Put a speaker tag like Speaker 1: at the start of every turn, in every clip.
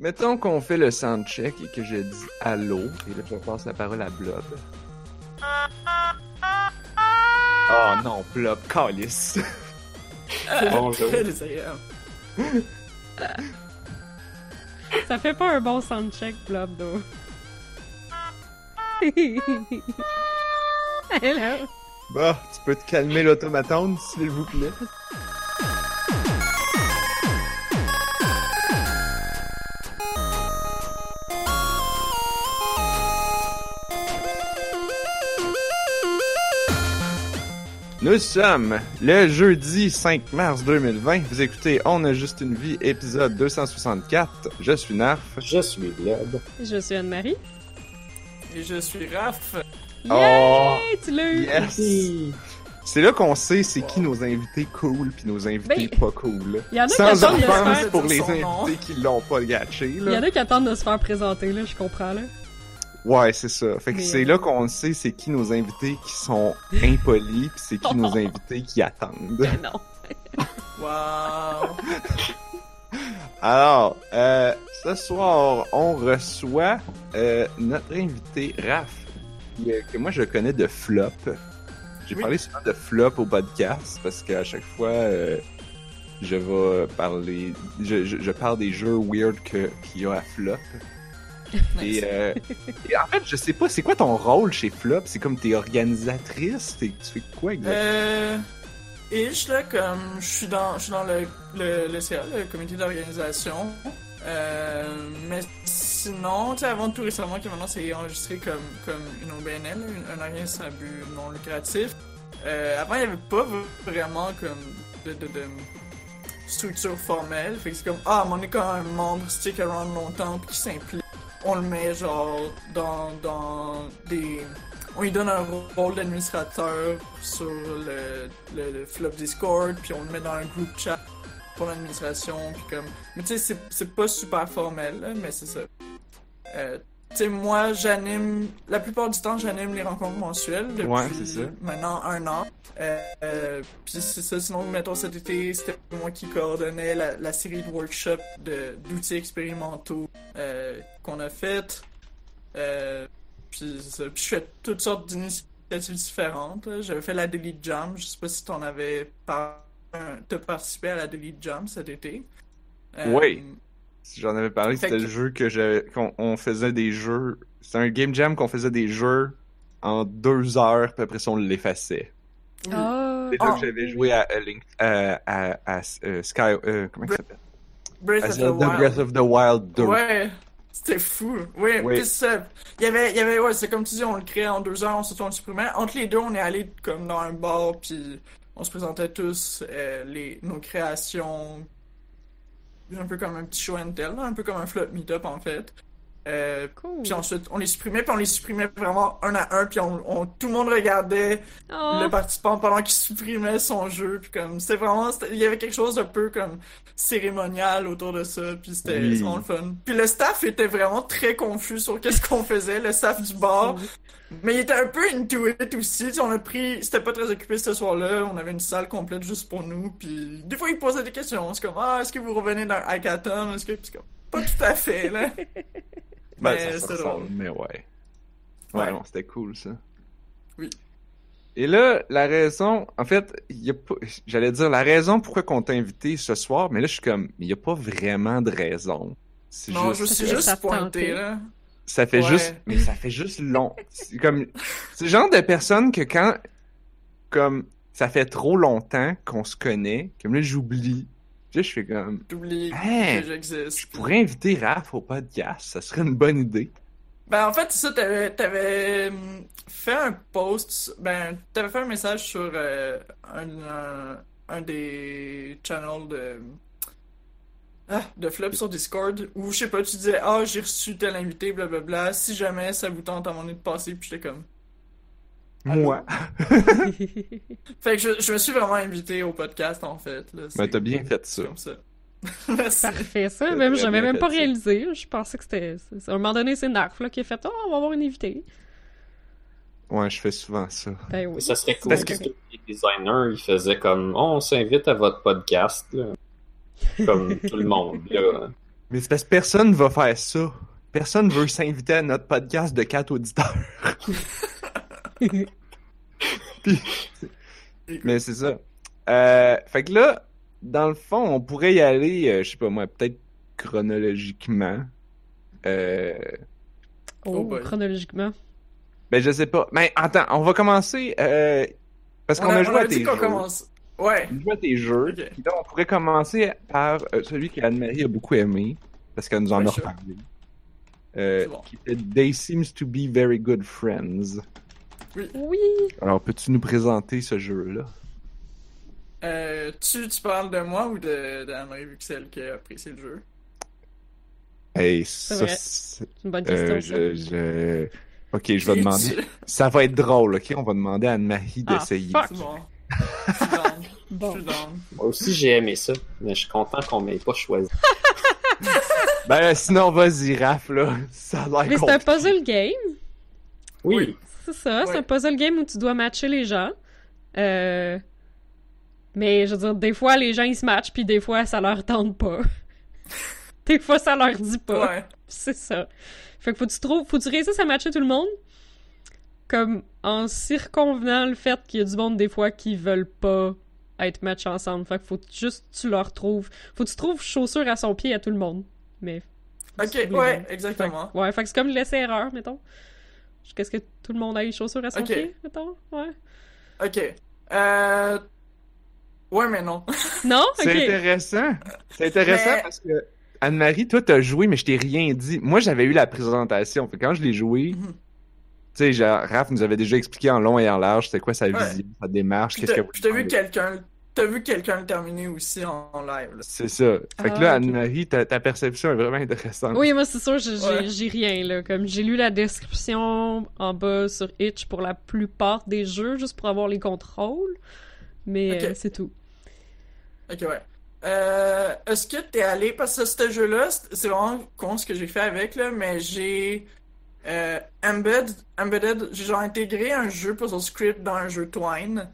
Speaker 1: Mettons qu'on fait le soundcheck et que je dis allô, et là je passe la parole à Blob. Oh non, Blob, calice.
Speaker 2: Bonjour.
Speaker 3: Très désagréable.
Speaker 4: Ça fait pas un bon soundcheck, Blob, though. Hello.
Speaker 1: Bah, tu peux te calmer l'automatone, s'il vous plaît. Nous sommes le jeudi 5 mars 2020. Vous écoutez On a juste une vie, épisode 264. Je suis Narf.
Speaker 2: Je suis Blob.
Speaker 4: Je suis Anne-Marie.
Speaker 3: Et je suis Raph.
Speaker 4: Yay!
Speaker 1: Oh,
Speaker 4: tu l'as eu!
Speaker 1: yes! C'est là qu'on sait c'est qui nos invités cool puis nos invités
Speaker 4: Ben,
Speaker 1: pas cool.
Speaker 4: Il y en a qui
Speaker 1: Sans
Speaker 4: attendent de se
Speaker 1: offense
Speaker 4: faire...
Speaker 1: pour les
Speaker 3: nom.
Speaker 1: invités qui l'ont pas gâché,
Speaker 4: Il y
Speaker 1: là.
Speaker 4: en a qui attendent de se faire présenter, là, je comprends, là.
Speaker 1: Ouais, c'est ça. Fait que
Speaker 4: Mais,
Speaker 1: c'est là qu'on sait c'est qui nos invités qui sont impolis puis c'est qui nos invités qui attendent.
Speaker 4: Ben non.
Speaker 3: Wow.
Speaker 1: Alors, euh, ce soir, on reçoit euh, notre invité Raph, qui, euh, que moi je connais de Flop. J'ai
Speaker 3: Oui.
Speaker 1: parlé souvent de Flop au podcast parce qu'à chaque fois, euh, je vais parler, je, je, je parle des jeux weird qu'il y a à Flop. Et, euh, et en fait, je sais pas, c'est quoi ton rôle chez Flop? C'est comme t'es organisatrice? T'es- tu fais quoi exactement?
Speaker 3: Euh. Ish, là, comme je suis dans, je suis dans le, le, le CA, le comité d'organisation. Euh, mais sinon, tu sais, avant tout récemment, que maintenant c'est enregistré comme, comme une OBNL, une- un organisme à but non lucratif. Euh, avant, il n'y avait pas vraiment comme de, de, de structure formelle. Fait que c'est comme, ah, mais on est quand un membre stick around longtemps puis qui s'implique. On le met genre dans, dans des on lui donne un rôle d'administrateur sur le, le, le flop Discord, puis on le met dans un groupe chat pour l'administration, puis comme... Mais tu sais, c'est- pas super formel, là, mais c'est ça. Euh, sais, moi, j'anime... La plupart du temps, j'anime les rencontres mensuelles depuis
Speaker 1: Ouais, c'est ça.
Speaker 3: maintenant un an. Euh, euh, puis c'est ça, sinon, mettons, cet été, c'était moi qui coordonnais la, la série de workshops de- d'outils expérimentaux euh, qu'on a faites. Euh, puis, je fais toutes sortes d'initiatives différentes. J'avais fait la Delete Jam. Je sais pas si t'en avais par... t'as participé à la Delete Jam cet été. Euh,
Speaker 1: Oui. Si J'en avais parlé, c'était
Speaker 3: que-
Speaker 1: le jeu que j'avais, qu'on on faisait des jeux. C'était un game jam qu'on faisait des jeux en deux heures, puis après ça on l'effaçait.
Speaker 3: oui.
Speaker 4: Ah,
Speaker 1: C'est là
Speaker 3: Ah.
Speaker 1: que j'avais joué à, à Link, à, à, à, euh, Sky, euh, comment il s'appelle?
Speaker 3: Breath
Speaker 1: À
Speaker 3: of the Wild.
Speaker 1: Breath of the Wild 2.
Speaker 3: Ouais, c'était fou. Oui,
Speaker 1: Oui.
Speaker 3: puis ça. Il y avait, il y avait, ouais, c'est comme tu dis, on le créait en deux heures, on le supprimait. Entre les deux, on est allé comme dans un bar, puis on se présentait tous euh, les, nos créations. Un peu comme un petit show and tell, un peu comme un flop meetup en fait. Euh,
Speaker 4: cool.
Speaker 3: puis ensuite, on les supprimait, puis on les supprimait vraiment un à un, puis on, on- tout le monde regardait
Speaker 4: Oh,
Speaker 3: le participant pendant qu'il supprimait son jeu puis comme c'était vraiment c'était- il y avait quelque chose d'un peu comme cérémonial autour de ça puis c'était
Speaker 1: Oui.
Speaker 3: vraiment le fun. Puis le staff était vraiment très confus sur qu'est-ce qu'on faisait le staff du bar. Mais il était un peu into it aussi on a pris c'était pas très occupé ce soir-là on avait une salle complète juste pour nous puis des fois ils posaient des questions c'est comme ah est-ce que vous revenez d'un hackathon est-ce que puis c'est comme pas tout à fait là
Speaker 1: Ben,
Speaker 3: mais
Speaker 1: ça
Speaker 3: drôle
Speaker 1: mais ouais. Ouais, c'était cool ça.
Speaker 3: Oui.
Speaker 1: Et là, la raison, en fait, il y a pas, j'allais dire la raison pourquoi qu'on t'a invité ce soir, mais là je suis comme, il y a pas vraiment de raison. C'est
Speaker 3: non
Speaker 1: juste-
Speaker 3: je suis
Speaker 4: Ça
Speaker 3: juste
Speaker 4: te
Speaker 3: pointé là
Speaker 1: Ça fait
Speaker 3: Ouais.
Speaker 1: juste, mais ça fait juste long. C'est comme, c'est le genre de personne que quand, comme, ça fait trop longtemps qu'on se connaît, comme là j'oublie. Je fais comme,
Speaker 3: t'oublies
Speaker 1: Hey,
Speaker 3: que j'existe
Speaker 1: je pourrais inviter Raph au podcast, ça serait une bonne idée.
Speaker 3: Ben, en fait, c'est ça, t'avais, t'avais hum, fait un post, ben, t'avais fait un message sur euh, un, un, un des channels de, ah, de Flop sur Discord, où, je sais pas, tu disais, ah, j'ai reçu tel invité, blablabla, si jamais ça vous tente à mon nez de passer, puis j'étais comme...
Speaker 1: Moi.
Speaker 3: Fait que je, je me suis vraiment invité au podcast, en fait, là.
Speaker 1: Ben,
Speaker 3: c'est-
Speaker 1: t'as bien fait ça.
Speaker 3: comme ça.
Speaker 4: Parfait, ça. Même, j'avais
Speaker 1: bien
Speaker 4: même pas
Speaker 1: ça.
Speaker 4: réalisé. Je pensais que c'était. À un moment donné, c'est Narf là, qui a fait Oh, on va avoir une invitée.
Speaker 1: Ouais, je fais souvent ça.
Speaker 4: Ben oui.
Speaker 2: Ça serait cool
Speaker 1: Parce
Speaker 2: que les designers, ils faisaient comme, oh, on s'invite à votre podcast, là. Comme tout le monde, là.
Speaker 1: Mais c'est parce que personne va faire ça. Personne veut s'inviter à notre podcast de quatre auditeurs. Puis- Mais c'est ça. Euh, fait que là, dans le fond, on pourrait y aller, euh, je sais pas moi, peut-être chronologiquement. Euh,
Speaker 4: Oh,
Speaker 3: Oh
Speaker 4: chronologiquement.
Speaker 1: ben je sais pas. Mais attends, on va commencer euh, parce
Speaker 3: On
Speaker 1: qu'on a,
Speaker 3: a, on
Speaker 1: joué à
Speaker 3: a dit
Speaker 1: tes
Speaker 3: qu'on
Speaker 1: jeux.
Speaker 3: commence. Ouais.
Speaker 1: On a joué à tes jeux.
Speaker 3: Ok.
Speaker 1: Puis là, on pourrait commencer par euh, celui qu'Anne-Marie a beaucoup aimé parce qu'elle nous en
Speaker 3: Ouais,
Speaker 1: a reparlé. Euh,
Speaker 3: C'est bon.
Speaker 1: Qui était They Seems to be very good friends.
Speaker 4: Oui.
Speaker 1: Alors, peux-tu nous présenter ce jeu-là?
Speaker 3: Euh, tu, tu parles de moi ou de, de Anne-Marie vu que c'est elle qui a apprécié le jeu?
Speaker 1: Hey, ça,
Speaker 4: vrai.
Speaker 1: c'est-
Speaker 4: une bonne question,
Speaker 1: euh,
Speaker 4: ça.
Speaker 1: je, je- Ok, je vais demander.
Speaker 3: tu-
Speaker 1: Ça va être drôle, ok? On va demander à Anne-Marie
Speaker 4: Ah,
Speaker 1: d'essayer.
Speaker 4: fuck.
Speaker 3: C'est bon. Je suis down. Je
Speaker 4: Bon.
Speaker 3: suis down.
Speaker 2: Moi aussi, j'ai aimé ça, mais je suis content qu'on m'ait pas choisi.
Speaker 1: Ben, sinon, vas-y, Raph, là. Ça a l'air
Speaker 4: Mais c'est un puzzle game.
Speaker 2: Oui,
Speaker 3: Oui.
Speaker 4: C'est ça, c'est
Speaker 3: Ouais.
Speaker 4: un puzzle game où tu dois matcher les gens. Euh... Mais je veux dire, des fois les gens ils se matchent, puis des fois ça leur tente pas. des fois ça leur dit pas.
Speaker 3: Ouais.
Speaker 4: C'est ça. Fait que faut que tu trouves, faut que tu réussisses à matcher tout le monde. Comme en circonvenant le fait qu'il y a du monde des fois qui veulent pas être matchés ensemble. Fait que faut juste que tu leur trouves. Faut que tu trouves chaussure à son pied à tout le monde. Mais.
Speaker 3: Ok, ouais, exactement.
Speaker 4: Ouais, fait que c'est comme laisser erreur, mettons. Jusqu'à ce que tout le monde ait les chaussures à son
Speaker 3: Ok.
Speaker 4: pied, mettons? Ouais.
Speaker 3: Ok. Euh... Ouais, mais non.
Speaker 4: Non?
Speaker 1: C'est intéressant. C'est intéressant
Speaker 3: Mais-
Speaker 1: parce que Anne-Marie, toi, t'as joué, mais je t'ai rien dit. Moi, j'avais eu la présentation. Fait que quand je l'ai joué,
Speaker 3: Mhm.
Speaker 1: tu sais, genre, Raph nous avait déjà expliqué en long et en large c'était quoi sa
Speaker 3: Ouais.
Speaker 1: vision, sa démarche, qu'est-ce que
Speaker 3: puis t'as vu quelqu'un... T'as vu quelqu'un le terminer aussi en, en live, là.
Speaker 1: C'est ça. Fait que
Speaker 4: Ah,
Speaker 1: là,
Speaker 4: ok.
Speaker 1: Anne-Marie, ta, ta perception est vraiment intéressante.
Speaker 4: Oui, moi, c'est sûr, j'ai j'ai-
Speaker 3: Ouais.
Speaker 4: j'ai rien, là. Comme, j'ai lu la description en bas sur Itch pour la plupart des jeux, juste pour avoir les contrôles. Mais
Speaker 3: Ok.
Speaker 4: euh, c'est tout.
Speaker 3: Ok, ouais. Euh, est-ce que t'es allé, parce que ce jeu-là, c'est c'est vraiment con ce que j'ai fait avec, là, mais j'ai euh, embed, embedded, j'ai genre intégré un jeu puzzle script dans un jeu Twine.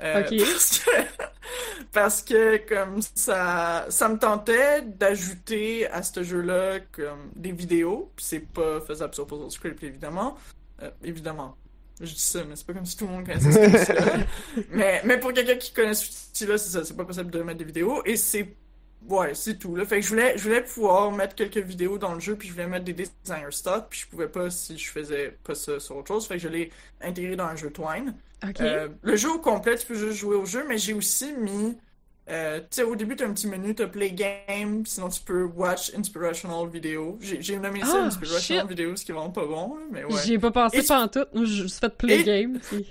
Speaker 3: Euh. Parce que, parce que comme ça, ça me tentait d'ajouter à ce jeu-là comme des vidéos, puis c'est pas faisable sur puzzle script évidemment, Euh, évidemment. Je dis ça, mais c'est pas comme si tout le monde connaissait ce outil-là. mais, mais pour quelqu'un qui connaît cet outil-là, c'est ça, c'est pas possible de mettre des vidéos, et c'est Ouais, c'est tout. Là. Fait que je voulais, je voulais pouvoir mettre quelques vidéos dans le jeu, puis je voulais mettre des designer stock, puis je pouvais pas si je faisais pas ça sur autre chose. Fait que je l'ai intégré dans un jeu Twine.
Speaker 4: Ok.
Speaker 3: Euh, le jeu au complet, tu peux juste jouer au jeu, mais j'ai aussi mis. euh, tu sais, au début, t'as un petit menu, t'as play game, sinon tu peux watch inspirational video. J'ai nommé ça
Speaker 4: Ah,
Speaker 3: inspirational
Speaker 4: shit.
Speaker 3: video, ce qui est vraiment pas bon, mais ouais.
Speaker 4: J'y ai pas pensé
Speaker 3: tu-
Speaker 4: pendant tout. Moi, j'ai juste fait play
Speaker 3: Et-
Speaker 4: game. puis-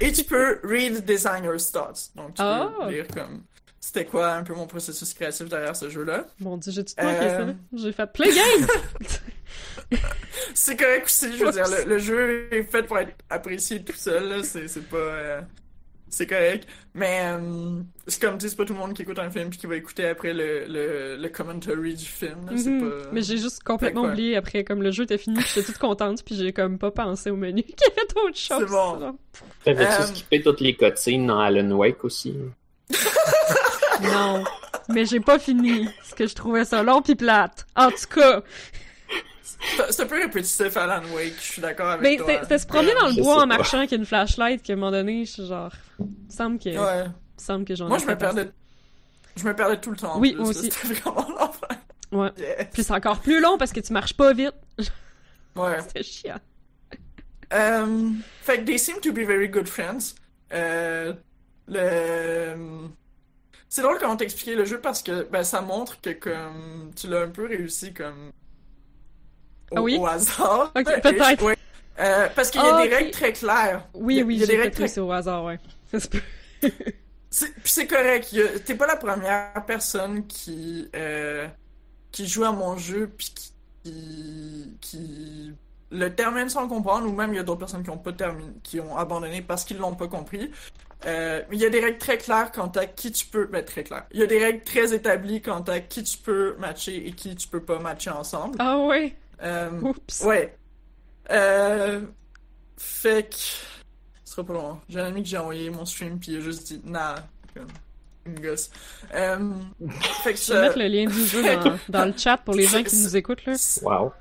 Speaker 3: Et tu peux read designer's thoughts. Donc tu
Speaker 4: Ah.
Speaker 3: peux lire comme. C'était quoi un peu mon processus créatif derrière ce jeu-là?
Speaker 4: Mon dieu, j'ai tout manqué
Speaker 3: Euh,
Speaker 4: ça. J'ai fait play game!
Speaker 3: C'est correct aussi, je veux dire, le, le jeu est fait pour être apprécié tout seul, c'est c'est pas... euh, c'est correct, mais euh, c'est comme, tu sais, c'est pas tout le monde qui écoute un film puis qui va écouter après le, le, le commentary du film, là,
Speaker 4: Mhm.
Speaker 3: pas...
Speaker 4: Mais j'ai juste complètement oublié après, comme le jeu était fini, puis j'étais toute contente, puis j'ai comme pas pensé au menu qu'il y avait d'autres choses.
Speaker 3: C'est bon.
Speaker 2: T'avais-tu
Speaker 3: Euh,
Speaker 2: skippé toutes les cotines dans Alan Wake aussi?
Speaker 4: Non. Mais j'ai pas fini, parce que je trouvais ça long pis plate. En tout cas,
Speaker 3: C'est un peu répétitif Alan Wake, je suis d'accord avec
Speaker 4: mais
Speaker 3: toi.
Speaker 4: c'était c'était se promener dans le
Speaker 2: Je
Speaker 4: bois en marchant avec une flashlight qu'à un moment donné, je suis genre... Il me semble que, il
Speaker 3: Ouais.
Speaker 4: me semble que j'en
Speaker 3: Moi,
Speaker 4: ai
Speaker 3: je me perdais... Je me perdais tout le temps.
Speaker 4: Oui,
Speaker 3: plus,
Speaker 4: moi aussi.
Speaker 3: C'était vraiment l'enfer.
Speaker 4: Ouais.
Speaker 3: Yes.
Speaker 4: Puis c'est encore plus long parce que tu marches pas vite.
Speaker 3: Ouais.
Speaker 4: C'était chiant.
Speaker 3: Euh, fait que they seem to be very good friends. Euh, le... C'est drôle comment t'expliquer le jeu parce que ben, ça montre que comme tu l'as un peu réussi comme au,
Speaker 4: Ah oui?
Speaker 3: au hasard.
Speaker 4: Ok,
Speaker 3: Ish,
Speaker 4: peut-être.
Speaker 3: ouais. Euh, parce qu'il y a
Speaker 4: Ah,
Speaker 3: des règles très claires.
Speaker 4: Oui, oui,
Speaker 3: il y a
Speaker 4: j'ai
Speaker 3: des
Speaker 4: fait
Speaker 3: règles très
Speaker 4: ça au hasard, ouais. Ça se peut.
Speaker 3: C'est- Puis c'est correct. a- T'es pas la première personne qui euh, qui joue à mon jeu puis qui, qui le termine sans comprendre ou même il y a d'autres personnes qui ont pas terminé, qui ont abandonné parce qu'ils l'ont pas compris. Euh, il y a des règles très claires quant à qui tu peux, ben très claires. Il y a des règles très établies quant à qui tu peux matcher et qui tu peux pas matcher ensemble.
Speaker 4: Ah ouais?
Speaker 3: Euh,
Speaker 4: Oups.
Speaker 3: Ouais. Euh... Fait que... Ce sera pas long. J'ai un ami que j'ai envoyé mon stream puis il a juste dit nah. Comme, me gosse. Euh, fait que
Speaker 4: Je vais mettre le lien du jeu dans, dans le chat pour les gens qui nous écoutent, là.
Speaker 2: Wow.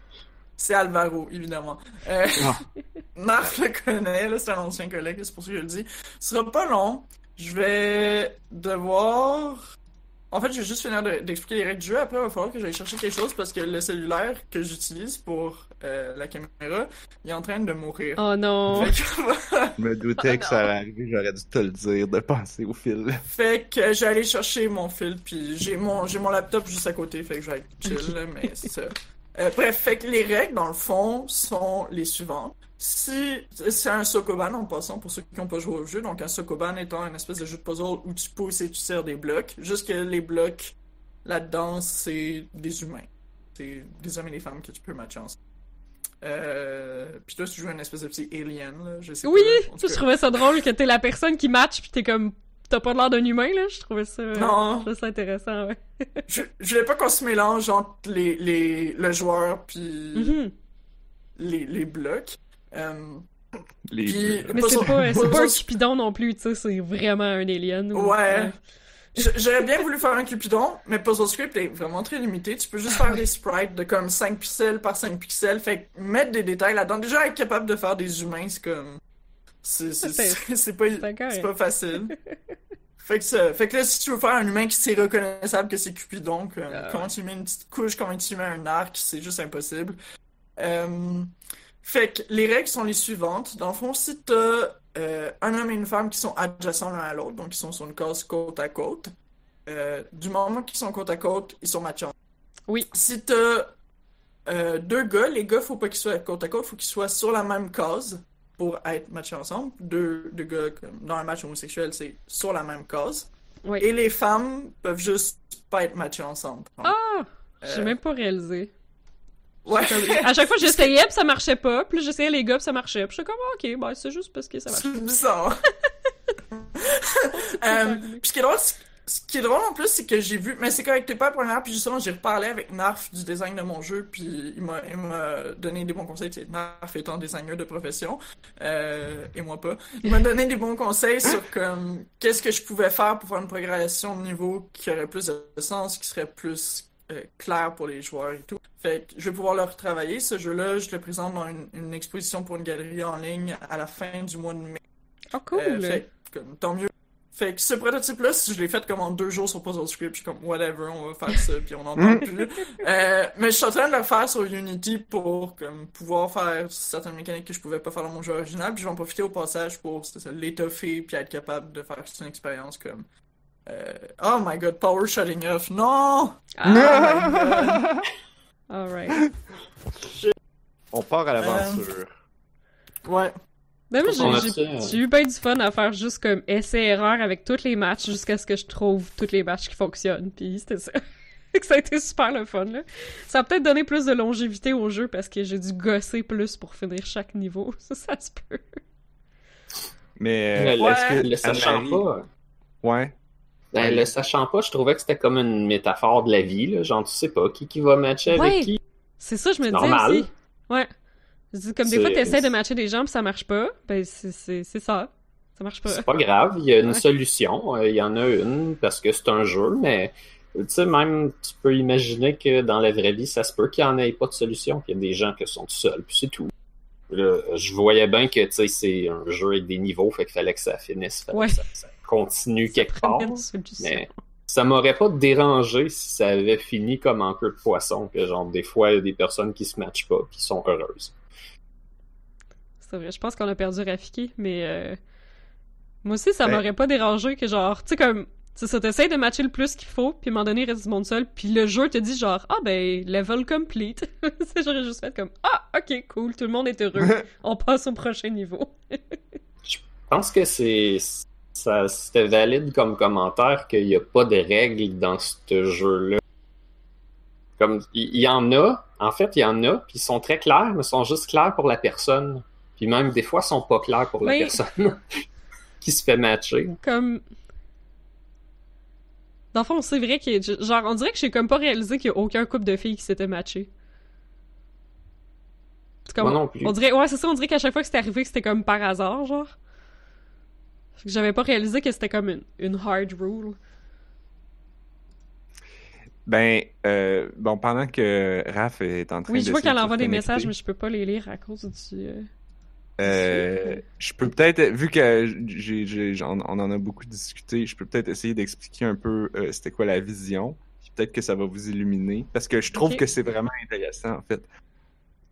Speaker 3: C'est Alvaro, évidemment. Euh,
Speaker 1: Ah.
Speaker 3: Marc le connaît, là, c'est un ancien collègue, c'est pour ça que je le dis. Ce sera pas long. Je vais devoir... En fait, je vais juste finir de- d'expliquer les règles du jeu. Après, il va falloir que j'aille chercher quelque chose parce que le cellulaire que j'utilise pour euh, la caméra, il est en train de mourir.
Speaker 4: Oh non.
Speaker 1: Je me doutais que ça allait arriver, j'aurais dû te le dire, de passer au fil.
Speaker 3: fait que j'ai allé chercher mon fil, puis j'ai mon, j'ai mon laptop juste à côté, fait que je vais être chill, là, mais c'est ça. Euh, bref, fait que les règles, dans le fond, sont les suivantes. Si c'est un Sokoban en passant pour ceux qui n'ont pas joué au jeu, donc un Sokoban étant un espèce de jeu de puzzle où tu pousses et tu tires des blocs, juste que les blocs là-dedans, c'est des humains. C'est des hommes et des femmes que tu peux matcher ensemble. Euh... Puis toi, tu joues un espèce de petit alien, là, je sais
Speaker 4: Oui,
Speaker 3: pas.
Speaker 4: Je trouvais ça drôle que t'es la personne qui match pis t'es comme t'as pas l'air d'un humain là. Je trouvais ça,
Speaker 3: Non.
Speaker 4: je trouvais ça intéressant. Ouais.
Speaker 3: Je, je voulais pas qu'on se mélange entre les, les, le joueur puis
Speaker 4: Mhm.
Speaker 3: les, les blocs. Euh,
Speaker 1: Les
Speaker 3: Puis-
Speaker 4: Mais c'est pas, c'est
Speaker 3: pas
Speaker 4: pas un cupidon non plus, tu sais, c'est vraiment un alien. ou-
Speaker 3: Ouais. J'aurais bien voulu faire un Cupidon, mais Puzzle Script est vraiment très limité. Tu peux juste faire des sprites de comme 5 pixels par 5 pixels. Fait que mettre des détails là-dedans. Déjà, être capable de faire des humains, c'est comme. C'est pas,
Speaker 4: c'est
Speaker 3: pas facile. Fait que, ça, fait que là, si tu veux faire un humain qui c'est reconnaissable que c'est Cupidon, que-
Speaker 4: Ah.
Speaker 3: comment tu mets une petite couche, comment tu mets un arc, c'est juste impossible. Euh, fait que les règles sont les suivantes. Dans le fond, si t'as euh, un homme et une femme qui sont adjacents l'un à l'autre, donc ils sont sur une case côte à côte, euh, du moment qu'ils sont côte à côte, ils sont matchés.
Speaker 4: Oui.
Speaker 3: Si t'as euh, deux gars, les gars, faut pas qu'ils soient côte à côte, faut qu'ils soient sur la même case pour être matchés ensemble. Deux, deux gars, dans un match homosexuel, c'est sur la même.
Speaker 4: Oui.
Speaker 3: Et les femmes peuvent juste pas être matchées ensemble.
Speaker 4: Ah! J'ai
Speaker 3: Euh,
Speaker 4: même pas réalisé.
Speaker 3: Ouais.
Speaker 4: À chaque fois, j'essayais pis ça marchait pas. Puis j'essayais les gars pis ça marchait. Pis j'étais comme, ah, ok, ben c'est juste parce que ça marche.
Speaker 3: C'est bizarre. Euh, puis ce qui est drôle, c'est- ce qui est drôle en plus, c'est que j'ai vu, mais c'est correct, t'es pas la première, puis justement, j'ai reparlé avec Narf du design de mon jeu, puis il m'a, donné des bons conseils, sais, Narf étant designer de profession, euh, et moi pas. Il m'a donné des bons conseils sur comme, qu'est-ce que je pouvais faire pour faire une progression de niveau qui aurait plus de sens, qui serait plus euh, clair pour les joueurs et tout. Fait que je vais pouvoir le retravailler, ce jeu-là, je le présente dans une, une exposition pour une galerie en ligne à la fin du mois de mai.
Speaker 4: Oh, cool!
Speaker 3: Euh, fait comme, tant mieux. Fait que ce prototype-là, si je l'ai fait comme en deux jours sur Puzzle Script, je suis comme whatever, on va faire ça, puis on n'en parle plus. Euh, mais je suis en train de le faire sur Unity pour comme, pouvoir faire certaines mécaniques que je pouvais pas faire dans mon jeu original, puis je vais en profiter au passage pour l'étoffer, puis être capable de faire toute une expérience comme. euh, Oh my god, power shutting off, non!
Speaker 4: Ah,
Speaker 3: Oh
Speaker 4: alright.
Speaker 1: On part à l'aventure.
Speaker 3: Ouais.
Speaker 4: Ben, j'ai-
Speaker 2: euh,
Speaker 4: j'ai eu bien du fun à faire juste comme essai-erreur avec tous les matchs jusqu'à ce que je trouve tous les matchs qui fonctionnent. Puis c'était ça. Ça a été super le fun, là. Ça a peut-être donné plus de longévité au jeu parce que j'ai dû gosser plus pour finir chaque niveau. Ça, ça se peut.
Speaker 1: Mais
Speaker 2: Le,
Speaker 1: euh,
Speaker 2: le-
Speaker 1: est-ce que
Speaker 2: le sachant pas,
Speaker 1: Ouais.
Speaker 2: ben, le sachant pas, je trouvais que c'était comme une métaphore de la vie, là. Genre, tu sais pas qui, qui va matcher
Speaker 4: Ouais.
Speaker 2: avec qui.
Speaker 4: C'est ça, je me disais
Speaker 2: Normal.
Speaker 4: aussi. Ouais. Comme des fois, t'essaies de matcher des gens pis ça marche pas. Ben, c'est- ça. Ça marche pas.
Speaker 2: C'est pas grave, il y a une
Speaker 4: Ouais.
Speaker 2: solution. euh, Il y en a une parce que c'est un jeu, mais tu sais, même tu peux imaginer que dans la vraie vie, ça se peut qu'il n'y en ait pas de solution, qu'il y a des gens qui sont tout seuls, puis c'est tout. Là, je voyais bien que tu sais, c'est un jeu avec des niveaux, fait qu'il fallait que ça finisse, fallait
Speaker 4: Ouais.
Speaker 2: que ça, ça continue quelque part. Mais ça m'aurait pas dérangé si ça avait fini comme en queue de poisson, que genre des fois il y a des personnes qui se matchent pas, qui sont heureuses.
Speaker 4: C'est vrai, je pense qu'on a perdu Rafiki, mais euh, moi aussi, ça
Speaker 1: Ben-
Speaker 4: m'aurait pas dérangé que genre, tu sais, comme, c'est ça, t'essayes de matcher le plus qu'il faut, puis à un moment donné, il reste du monde seul, puis le jeu te dit genre, ah ben, level complete. J'aurais juste fait comme, ah, ok, cool, tout le monde est heureux, on passe au prochain niveau.
Speaker 2: Je pense que c'est c'était valide comme commentaire qu'il n'y a pas de règles dans ce jeu-là. Comme il il y, en a, en fait, il y en a, puis ils sont très clairs, mais ils sont juste clairs pour la personne. Puis même des fois, ils sont pas clairs pour la
Speaker 4: Oui.
Speaker 2: personne qui se fait matcher.
Speaker 4: Comme. Dans le fond, c'est vrai que, genre, on dirait que j'ai comme pas réalisé qu'il y a aucun couple de filles qui s'était matché. C'est comme-
Speaker 2: Moi non plus.
Speaker 4: On dirait, ouais, c'est ça, on dirait qu'à chaque fois que c'était arrivé, c'était comme par hasard, genre. Que j'avais pas réalisé que c'était comme une, une hard rule.
Speaker 1: Ben, euh, bon, pendant que Raph est en train de.
Speaker 4: Oui, je vois qu'elle envoie des messages, mais je peux pas les lire à cause du. Euh,
Speaker 1: je peux peut-être, vu que j'ai, on en a beaucoup discuté, je peux peut-être essayer d'expliquer un peu euh, c'était quoi la vision. Peut-être que ça va vous illuminer, parce que je trouve que c'est vraiment intéressant en fait.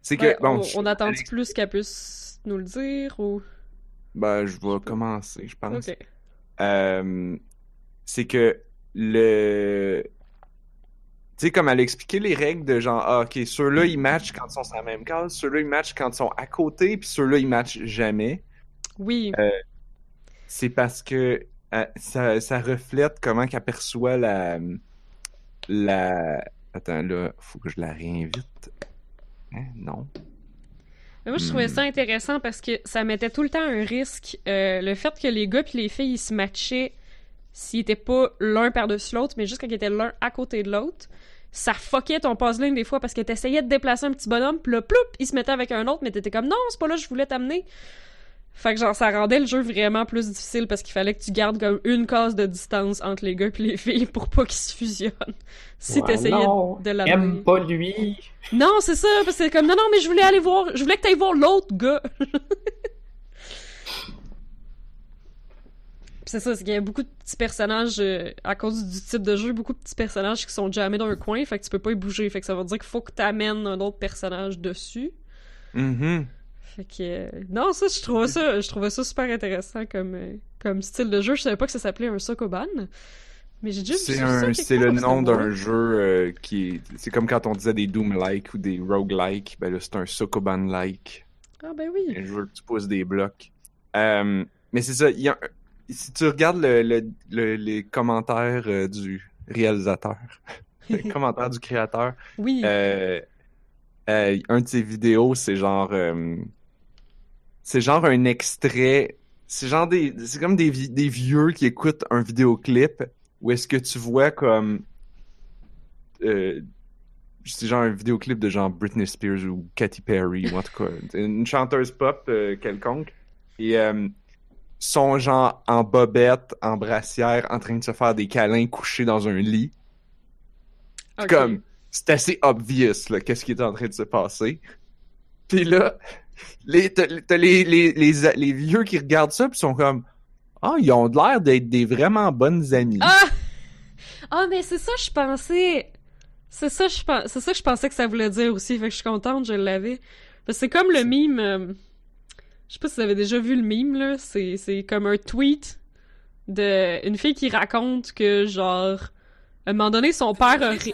Speaker 1: C'est que
Speaker 4: Ouais,
Speaker 1: bon,
Speaker 4: on,
Speaker 1: je-
Speaker 4: on attend
Speaker 1: Alex-
Speaker 4: plus qu'elle puisse nous le dire ou?
Speaker 1: ben, je vais commencer, je pense.
Speaker 4: Ok.
Speaker 1: Euh, c'est que le. Tu sais, comme elle expliquait les règles de genre, ah, ok, ceux-là ils matchent quand ils sont sur la même case, ceux-là ils matchent quand ils sont à côté, puis ceux-là ils matchent jamais.
Speaker 4: Oui.
Speaker 1: Euh, C'est parce que euh, ça, ça reflète comment qu'elle perçoit la. La. Attends, là, faut que je la réinvite. Hein? Non.
Speaker 4: Mais moi, je trouvais
Speaker 1: Hmm.
Speaker 4: ça intéressant parce que ça mettait tout le temps un risque. Euh, le fait que les gars puis les filles, ils se matchaient s'ils étaient pas l'un par-dessus l'autre, mais juste quand ils étaient l'un à côté de l'autre, ça fuckait ton puzzling des fois parce que t'essayais de déplacer un petit bonhomme, puis là, ploup, il se mettait avec un autre, mais t'étais comme non, c'est pas là, je voulais t'amener. Fait que genre, ça rendait le jeu vraiment plus difficile parce qu'il fallait que tu gardes comme une case de distance entre les gars puis les filles pour pas qu'ils se fusionnent. Si
Speaker 2: Ouais,
Speaker 4: t'essayais
Speaker 2: non,
Speaker 4: de l'amener.
Speaker 2: Aime pas lui.
Speaker 4: Non, c'est ça, parce que c'est comme non, non, mais je voulais aller voir, je voulais que t'ailles voir l'autre gars. c'est ça, c'est qu'il y a beaucoup de petits personnages, euh, à cause du type de jeu, beaucoup de petits personnages qui sont jamais dans un coin, fait que tu peux pas y bouger, fait que ça veut dire qu'il faut que t'amènes un autre personnage dessus.
Speaker 1: Mhm.
Speaker 4: Fait que euh, non, ça je trouvais ça, je trouvais ça super intéressant comme euh, comme style de jeu. Je savais pas que ça s'appelait un Sokoban, mais j'ai vu
Speaker 1: C'est le nom d'un jeu qui est, c'est comme quand on disait des Doom-like ou des roguelike, ben là c'est un Sokoban-like,
Speaker 4: Ah ben oui.
Speaker 1: un jeu que tu poses des blocs. Mais c'est ça, il y a, si tu regardes le, le- le- les commentaires euh, du réalisateur, les commentaires du créateur,
Speaker 4: Oui.
Speaker 1: euh, euh, un de ses vidéos, c'est genre, c'est genre un extrait, c'est genre des, c'est comme des, vi- des vieux qui écoutent un vidéoclip où est-ce que tu vois comme, c'est genre un vidéoclip de genre Britney Spears ou Katy Perry ou en tout cas une chanteuse pop quelconque et sont genre en bobette, en brassière, en train de se faire des câlins couchés dans un lit. Comme, c'est assez obvious, là, qu'est-ce qui est en train de se passer. Puis là, les, t'as, t'as les, les, les, les vieux qui regardent ça, puis sont comme, ah, ils ont l'air d'être des vraiment bonnes amies.
Speaker 4: Ah! Ah, mais c'est ça, je pensais. C'est ça, je pense... c'est ça que je pensais que ça voulait dire aussi. Fait que je suis contente, je l'avais. Parce que c'est comme le mime. Je sais pas si vous avez déjà vu le mime, là. C'est, c'est comme un tweet de une fille qui raconte que, genre, à un moment donné, son père a. ri-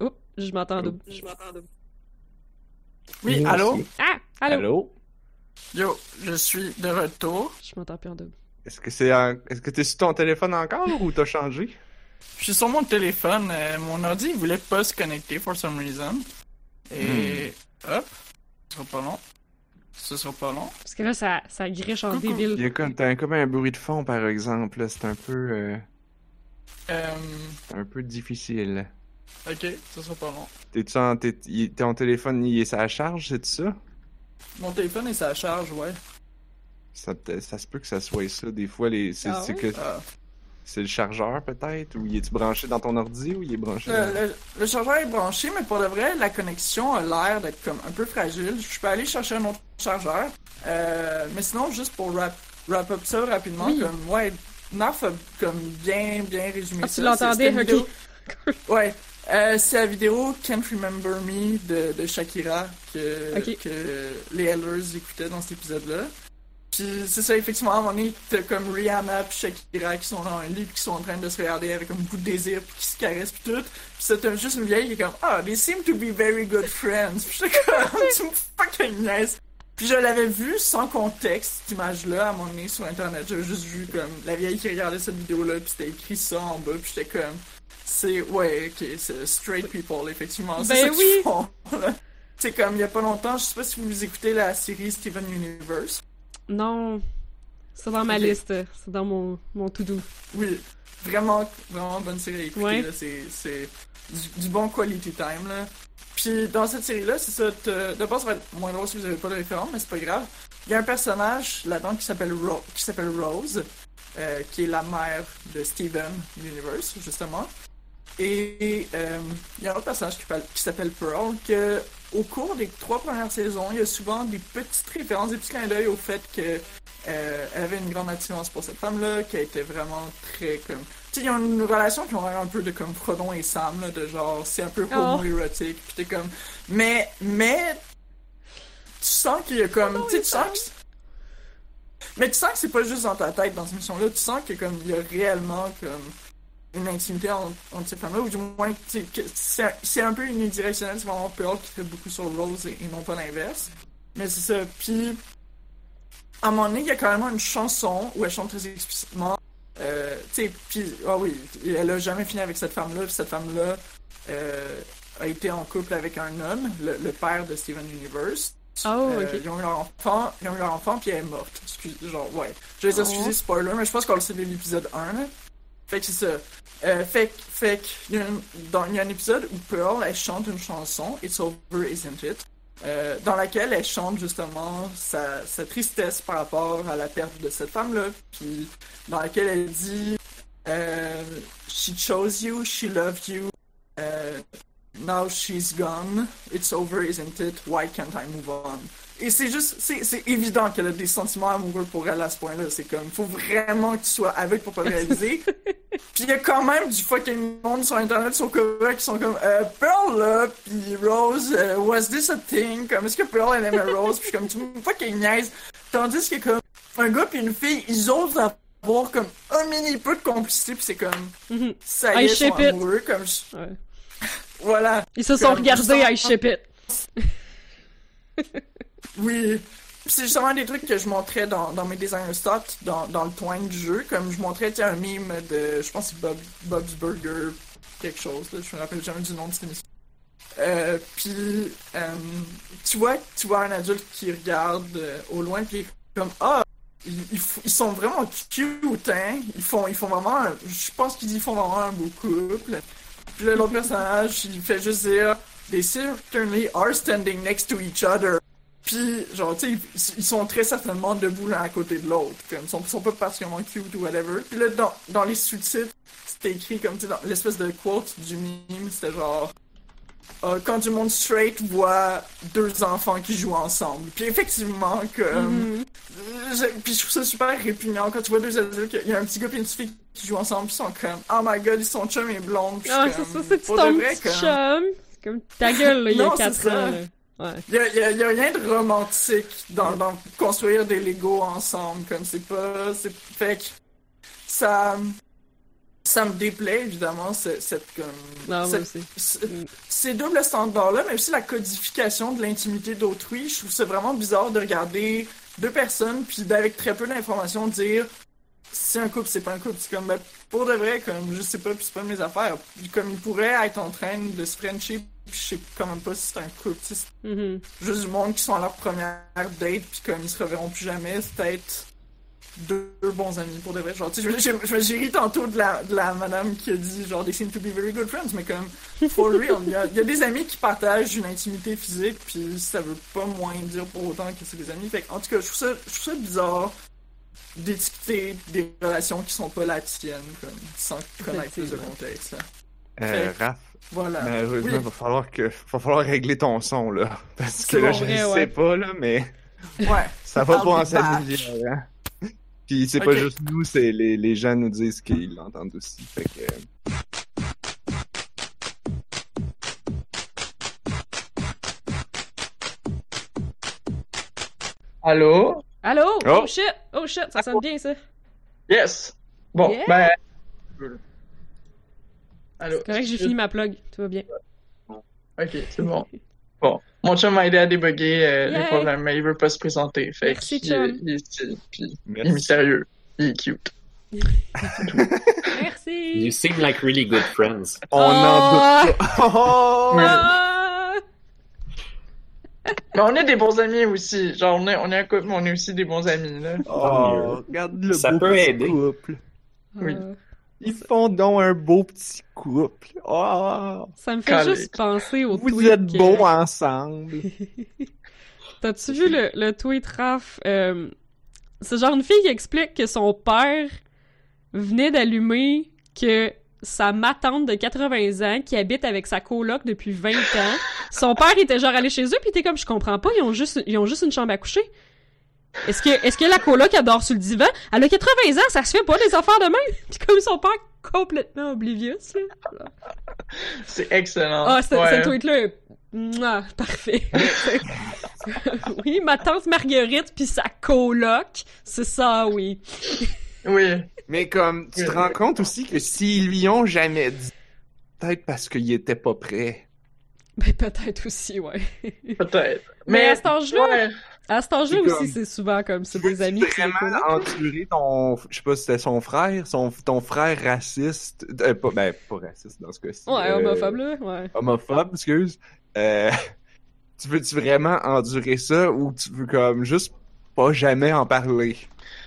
Speaker 4: Oups, je m'entends double.
Speaker 3: Oui, allô?
Speaker 4: Ah! Allô?
Speaker 1: Allô?
Speaker 3: Yo, je suis de retour.
Speaker 4: Je m'entends plus en double.
Speaker 1: Est-ce que c'est, en- est-ce que t'es sur ton téléphone encore ou t'as changé?
Speaker 3: Je suis sur mon téléphone. euh, mon ordi, il voulait pas se connecter for some reason. Et hop, ce sera pas long. Ce sera pas long.
Speaker 4: Parce que là, ça, ça griche en
Speaker 3: Coucou.
Speaker 1: Il y
Speaker 4: débile.
Speaker 1: a comme, t'as comme un bruit de fond, par exemple, là, c'est un peu, euh,
Speaker 3: Euh,
Speaker 1: un peu difficile.
Speaker 3: ok, ce sera pas long.
Speaker 1: T'es-tu en, t'es, ton téléphone, il est à la charge, c'est ça?
Speaker 3: Mon téléphone est sa charge, ouais.
Speaker 1: Ça, peut- ça se peut que ça soit ça. Des fois, les, c'est,
Speaker 4: Ah
Speaker 1: c'est que
Speaker 3: Ah.
Speaker 1: C'est le chargeur, peut-être? Ou il est-tu branché dans ton ordi ou il est branché dans...
Speaker 3: Le, le- le chargeur est branché, mais pour de vrai, la connexion a l'air d'être comme un peu fragile. Je peux aller chercher un autre chargeur. Euh, mais sinon, juste pour wrap, wrap up ça rapidement,
Speaker 4: Oui.
Speaker 3: comme, ouais, Narf a comme bien, bien résumé
Speaker 4: Ah,
Speaker 3: ça.
Speaker 4: tu l'entendais, ok.
Speaker 3: vidéo- Ouais. Euh, c'est la vidéo Can't Remember Me de, de Shakira que, que les Elders écoutaient dans cet épisode-là. Puis c'est ça, effectivement, à un moment donné, t'as comme Rihanna puis Shakira qui sont dans un lit qui sont en train de se regarder avec un beaucoup de désir puis qui se caressent puis tout. Puis c'est juste une vieille qui est comme « Ah, they seem to be very good friends. » Puis j'étais comme « Tu me fucking nice. » Puis je l'avais vu sans contexte, cette image-là, à moment donné, sur Internet. J'avais juste vu comme la vieille qui regardait cette vidéo-là puis c'était écrit ça en bas puis j'étais comme... C'est... Ouais, ok, c'est straight people, effectivement. C'est
Speaker 4: Ben
Speaker 3: ça qu'ils
Speaker 4: oui.
Speaker 3: C'est comme, il y a pas longtemps, je sais pas si vous écoutez la série Steven Universe.
Speaker 4: Non. C'est dans ma liste. C'est dans mon, mon to-do.
Speaker 3: Oui, vraiment, vraiment bonne série à écouter.
Speaker 4: Ouais.
Speaker 3: C'est, c'est du, du bon quality time. Là. Puis dans cette série-là, c'est ça. De base, ça va être moins drôle si vous avez pas de référence, mais c'est pas grave. Il y a un personnage là-dedans qui s'appelle Ro- qui s'appelle Rose, euh, qui est la mère de Steven Universe, justement. Et euh, il y a un autre personnage qui, qui s'appelle Pearl, que au cours des trois premières saisons, il y a souvent des petites références, des petits clins d'œil au fait que euh, elle avait une grande attirance pour cette femme-là, qui été vraiment très comme. Tu sais, ils ont une relation qui ont un peu de comme Frodon et Sam, là, de genre, c'est un peu
Speaker 4: Oh.
Speaker 3: homo-érotique, pis t'es comme. Mais, mais. Tu sens qu'il y a comme. Tu sais, tu sens que. Mais tu sens que c'est pas juste dans ta tête dans cette mission-là, tu sens que comme il y a réellement comme une intimité entre, entre ces femmes-là, ou du moins c'est un- peu unidirectionnel, c'est vraiment Pearl qui fait beaucoup sur Rose et, et non pas l'inverse. Mais c'est ça. Puis à un moment donné, il y a carrément une chanson où elle chante très explicitement. Euh, tu sais, puis, ah oui, elle a jamais fini avec cette femme-là, puis cette femme-là euh, a été en couple avec un homme, le, le père de Steven Universe.
Speaker 4: Oh,
Speaker 3: Euh,
Speaker 4: ok.
Speaker 3: Ils ont eu leur enfant, ils ont eu leur enfant, puis elle est morte. Excuse, genre, ouais. Je vais les
Speaker 4: Oh.
Speaker 3: excuser, spoiler, mais je pense qu'on le sait dès l'épisode 1, là. Fait que c'est ça. Euh, fait fait il y, a un- épisode où Pearl, elle chante une chanson, It's Over, Isn't It? euh, dans laquelle elle chante justement sa, tristesse par rapport à la perte de cette femme-là, puis dans laquelle elle dit euh, She chose you, she loved you, now she's gone, it's over, isn't it? Why can't I move on? Et c'est juste, c'est, évident qu'elle a des sentiments amoureux pour elle à ce point-là. C'est comme, faut vraiment que tu sois aveugle pour pas le réaliser. Puis il y a quand même du fucking monde sur Internet, sur qui sont comme, euh, Pearl là, puis Rose, euh, was this a thing? Comme, est-ce que Pearl elle aimait Rose? Puis comme, tu me fucking niaise. Tandis que comme, un gars puis une fille, ils osent avoir comme un mini peu de complicité, puis c'est comme,
Speaker 4: Mhm.
Speaker 3: ça y est, ils sont
Speaker 4: it.
Speaker 3: amoureux, comme, je-
Speaker 4: Ouais.
Speaker 3: voilà.
Speaker 4: Ils se sont
Speaker 3: Comme,
Speaker 4: regardés, I ship it.
Speaker 3: Oui. C'est justement des trucs que je montrais dans, dans mes design stats, dans, dans le point du jeu. Comme je montrais, un meme de, je pense que c'est Bob, Bob's Burger, quelque chose, là, je me rappelle jamais du nom de cette émission. Euh, puis, euh, tu vois, tu vois un adulte qui regarde euh, au loin, puis comme, ah, ils, ils sont vraiment cute, hein. Ils font, ils font vraiment, je pense qu'ils font vraiment un beau couple. Puis l'autre personnage, il fait juste dire, they certainly are standing next to each other. Puis, genre, tu sais, ils- sont très certainement debout l'un à côté de l'autre. Comme, ils sont, pas particulièrement cute ou whatever. Puis là, dans, dans les sous-titres, c'était écrit comme, tu sais, dans l'espèce de quote du meme, c'était genre... euh, quand du monde straight voit deux enfants qui jouent ensemble. Puis effectivement, comme... Euh, je- Puis je trouve ça super répugnant quand tu vois deux adultes, il y a un petit gars et une petite fille qui jouent ensemble, puis ils sont comme, oh my god, ils sont chum et blondes.
Speaker 4: Ah, c'est ça, c'est ton
Speaker 3: vrai,
Speaker 4: petit
Speaker 3: comme-
Speaker 4: chum. C'est comme ta gueule, là, il y a
Speaker 3: Non, c'est
Speaker 4: 4
Speaker 3: ça.
Speaker 4: ans. là. Ouais.
Speaker 3: Il y a, y a- y a rien de romantique dans, dans construire des Legos ensemble, comme c'est pas, c'est fait que ça, ça me déplaît évidemment ce- cette comme,
Speaker 4: Non,
Speaker 3: cette-
Speaker 4: aussi.
Speaker 3: ce- ces doubles standards-là, mais aussi la codification de l'intimité d'autrui, je trouve ça vraiment bizarre de regarder deux personnes puis d'avec très peu d'informations dire c'est un couple, c'est pas un couple. C'est comme ben, pour de vrai, comme je sais pas, puis c'est pas mes affaires. Comme ils pourraient être en train de se frencher, je sais quand même pas si c'est un couple.
Speaker 4: Mhm.
Speaker 3: juste du monde qui sont à leur première date puis comme ils se reverront plus jamais, c'est peut-être deux, bons amis pour de vrai. Genre, tu sais, je- j'ai- ri tantôt de la, de la madame qui a dit genre they seem to be very good friends, mais comme for real, il y y a des amis qui partagent une intimité physique puis ça veut pas moins dire pour autant que c'est des amis. Fait en tout cas, je trouve ça, je trouve ça bizarre d'étiqueter des relations qui sont pas la tienne, comme sans connaître plus de contexte. là.
Speaker 1: Euh, Raph,
Speaker 3: Voilà.
Speaker 1: malheureusement,
Speaker 3: Oui.
Speaker 1: va falloir que, va falloir régler ton son, là. Parce que là,
Speaker 3: bon,
Speaker 1: je sais
Speaker 4: ouais.
Speaker 1: pas, là, mais
Speaker 3: Ouais.
Speaker 1: ça va pas en s'amuser, hein. Puis c'est pas
Speaker 3: Ok.
Speaker 1: juste nous, c'est les, les gens nous disent qu'ils l'entendent aussi. Fait que...
Speaker 5: Allô?
Speaker 4: Allô?
Speaker 1: Oh.
Speaker 4: Oh shit! Oh shit, ça sonne bien ça.
Speaker 5: Yes! Bon,
Speaker 4: Yeah.
Speaker 5: ben.
Speaker 4: C'est correct, j'ai fini ma plug. Tout va bien.
Speaker 5: Ok, c'est bon. Bon, mon chum m'a aidé à débugger euh, les problèmes, mais il veut pas se présenter. Fait
Speaker 4: Merci, chum.
Speaker 5: il est ici, puis il est mystérieux. Il est cute.
Speaker 4: Merci!
Speaker 2: You seem like really good friends.
Speaker 1: On
Speaker 4: Ah.
Speaker 1: en doute pas. Oh!
Speaker 4: Ah!
Speaker 5: Mais on est des bons amis aussi. Genre, on est, on est un couple, mais on est aussi des bons amis, là.
Speaker 1: Oh, regarde le
Speaker 2: Ça
Speaker 1: beau
Speaker 2: peut
Speaker 1: petit
Speaker 2: aider.
Speaker 1: couple.
Speaker 5: Oui.
Speaker 4: Ah.
Speaker 1: Ils font donc un beau petit couple. Oh,
Speaker 4: Ça me fait juste penser au
Speaker 1: vous
Speaker 4: tweet
Speaker 1: êtes
Speaker 4: que-
Speaker 1: beaux ensemble.
Speaker 4: T'as-tu vu le, le tweet, Raph? Euh, c'est genre une fille qui explique que son père venait d'allumer que sa matante de 80 ans qui habite avec sa coloc depuis 20 ans. Son père était genre allé chez eux, puis t'es comme, je comprends pas, ils ont juste, ils ont juste une chambre à coucher. Est-ce que, est-ce que la coloc adore sur le divan? Elle a 80 ans, ça se fait pas des affaires de même! C'est comme son père complètement oblivious, là.
Speaker 3: C'est excellent.
Speaker 4: Ah, ce,
Speaker 3: Ouais.
Speaker 4: ce tweet-là, mouah, parfait. oui, ma tante Marguerite puis sa coloc, c'est ça, oui.
Speaker 3: Oui.
Speaker 1: Mais comme, tu te rends compte aussi que s'ils lui ont jamais dit, peut-être parce qu'il était pas prêt.
Speaker 4: Ben, peut-être aussi, ouais.
Speaker 3: Peut-être.
Speaker 4: Mais à cet âge-là,
Speaker 3: ouais.
Speaker 4: À cet âge-là aussi,
Speaker 1: comme-
Speaker 4: c'est souvent comme c'est des amis qui sont
Speaker 1: vraiment endurer ton, je sais pas si c'était son frère, son, ton frère raciste, euh, pas, ben, pas raciste dans ce cas-ci.
Speaker 4: Ouais,
Speaker 1: euh,
Speaker 4: homophobe, là, ouais.
Speaker 1: homophobe, excuse. Euh, tu veux-tu vraiment endurer ça ou tu veux comme juste pas jamais en parler?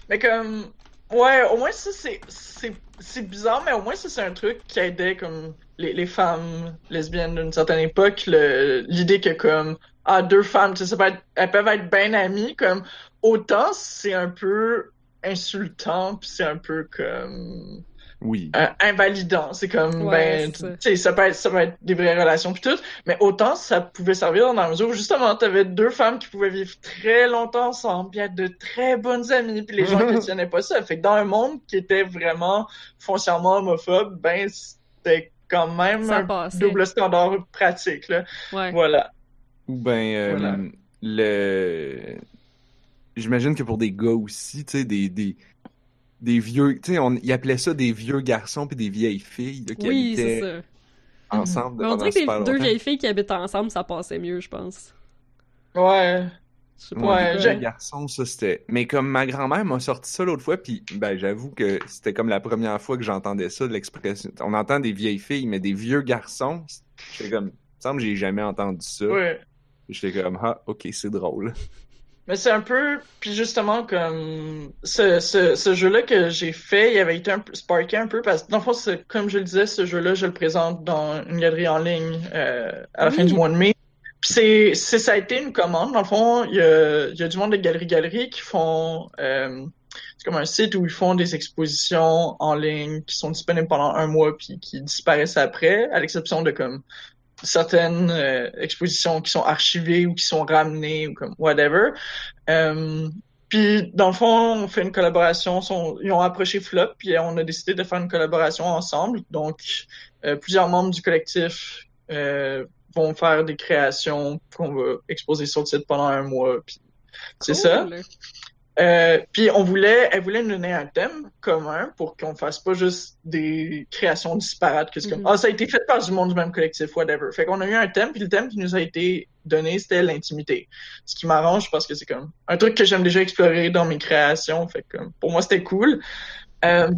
Speaker 3: Mais comme, ouais, au moins ça c'est, c'est, c'est bizarre, mais au moins ça c'est un truc qui aidait comme les, les femmes lesbiennes d'une certaine époque, le, l'idée que comme, ah, deux femmes, tu sais, ça peut être, elles peuvent être bien amies, comme, autant c'est un peu insultant, puis c'est un peu comme,
Speaker 1: Oui.
Speaker 3: euh, invalidant. C'est comme,
Speaker 4: Ouais,
Speaker 3: ben, tu sais, ça peut être, ça peut être des vraies relations puis tout, mais autant ça pouvait servir dans la mesure où justement t'avais deux femmes qui pouvaient vivre très longtemps ensemble, puis être de très bonnes amies, puis les gens questionnaient pas ça. Fait que dans un monde qui était vraiment foncièrement homophobe, ben c'était quand même
Speaker 4: Ça
Speaker 3: un
Speaker 4: passait.
Speaker 3: double standard pratique là.
Speaker 4: Ouais.
Speaker 3: Voilà.
Speaker 1: Ou ben, euh,
Speaker 3: Voilà.
Speaker 1: le. J'imagine que pour des gars aussi, tu sais, des, des, des vieux. Tu sais, on- ils appelaient ça des vieux garçons puis des vieilles filles là, qui
Speaker 4: Oui, c'est
Speaker 1: habitaient
Speaker 4: ça.
Speaker 1: ensemble
Speaker 4: Mais on
Speaker 1: pendant
Speaker 4: dirait que les deux vieilles filles qui habitent ensemble, ça passait mieux, je pense.
Speaker 3: Ouais.
Speaker 4: Je sais
Speaker 1: Ouais,
Speaker 4: pas.
Speaker 3: Ouais,
Speaker 1: les
Speaker 3: j'ai-
Speaker 1: vieux garçons, ça c'était. Mais comme ma grand-mère m'a sorti ça l'autre fois, puis ben j'avoue que c'était comme la première fois que j'entendais ça, de l'expression. On entend des vieilles filles, mais des vieux garçons, j'étais comme. Il me semble que j'ai jamais entendu ça.
Speaker 3: Ouais.
Speaker 1: J'étais comme ah ok c'est drôle.
Speaker 3: Mais c'est un peu, puis justement comme ce, ce, ce jeu-là que j'ai fait, il avait été un peu sparké un peu parce que dans le fond, c'est- comme je le disais, ce jeu-là, je le présente dans une galerie en ligne euh, à la
Speaker 4: Oui.
Speaker 3: fin du mois de mai. Puis c'est, c'est ça a été une commande. Dans le fond, il y a, il y a du monde de galerie galerie qui font euh, c'est comme un site où ils font des expositions en ligne qui sont disponibles pendant un mois puis qui disparaissent après, à l'exception de comme certaines euh, expositions qui sont archivées ou qui sont ramenées ou comme whatever. Euh, puis dans le fond, on fait une collaboration. sont- ils ont approché Flop, puis on a décidé de faire une collaboration ensemble. Donc euh, plusieurs membres du collectif euh, vont faire des créations qu'on va exposer sur le site pendant un mois. Puis c'est ça. Euh, puis on voulait, elle voulait nous donner un thème commun pour qu'on fasse pas juste des créations disparates que c'est comme
Speaker 4: Mhm.
Speaker 3: ah ça a été fait par du monde du même collectif whatever. Fait qu'on a eu un thème puis le thème qui nous a été donné c'était l'intimité. Ce qui m'arrange parce que c'est comme un truc que j'aime déjà explorer dans mes créations. Fait que pour moi c'était cool. Euh,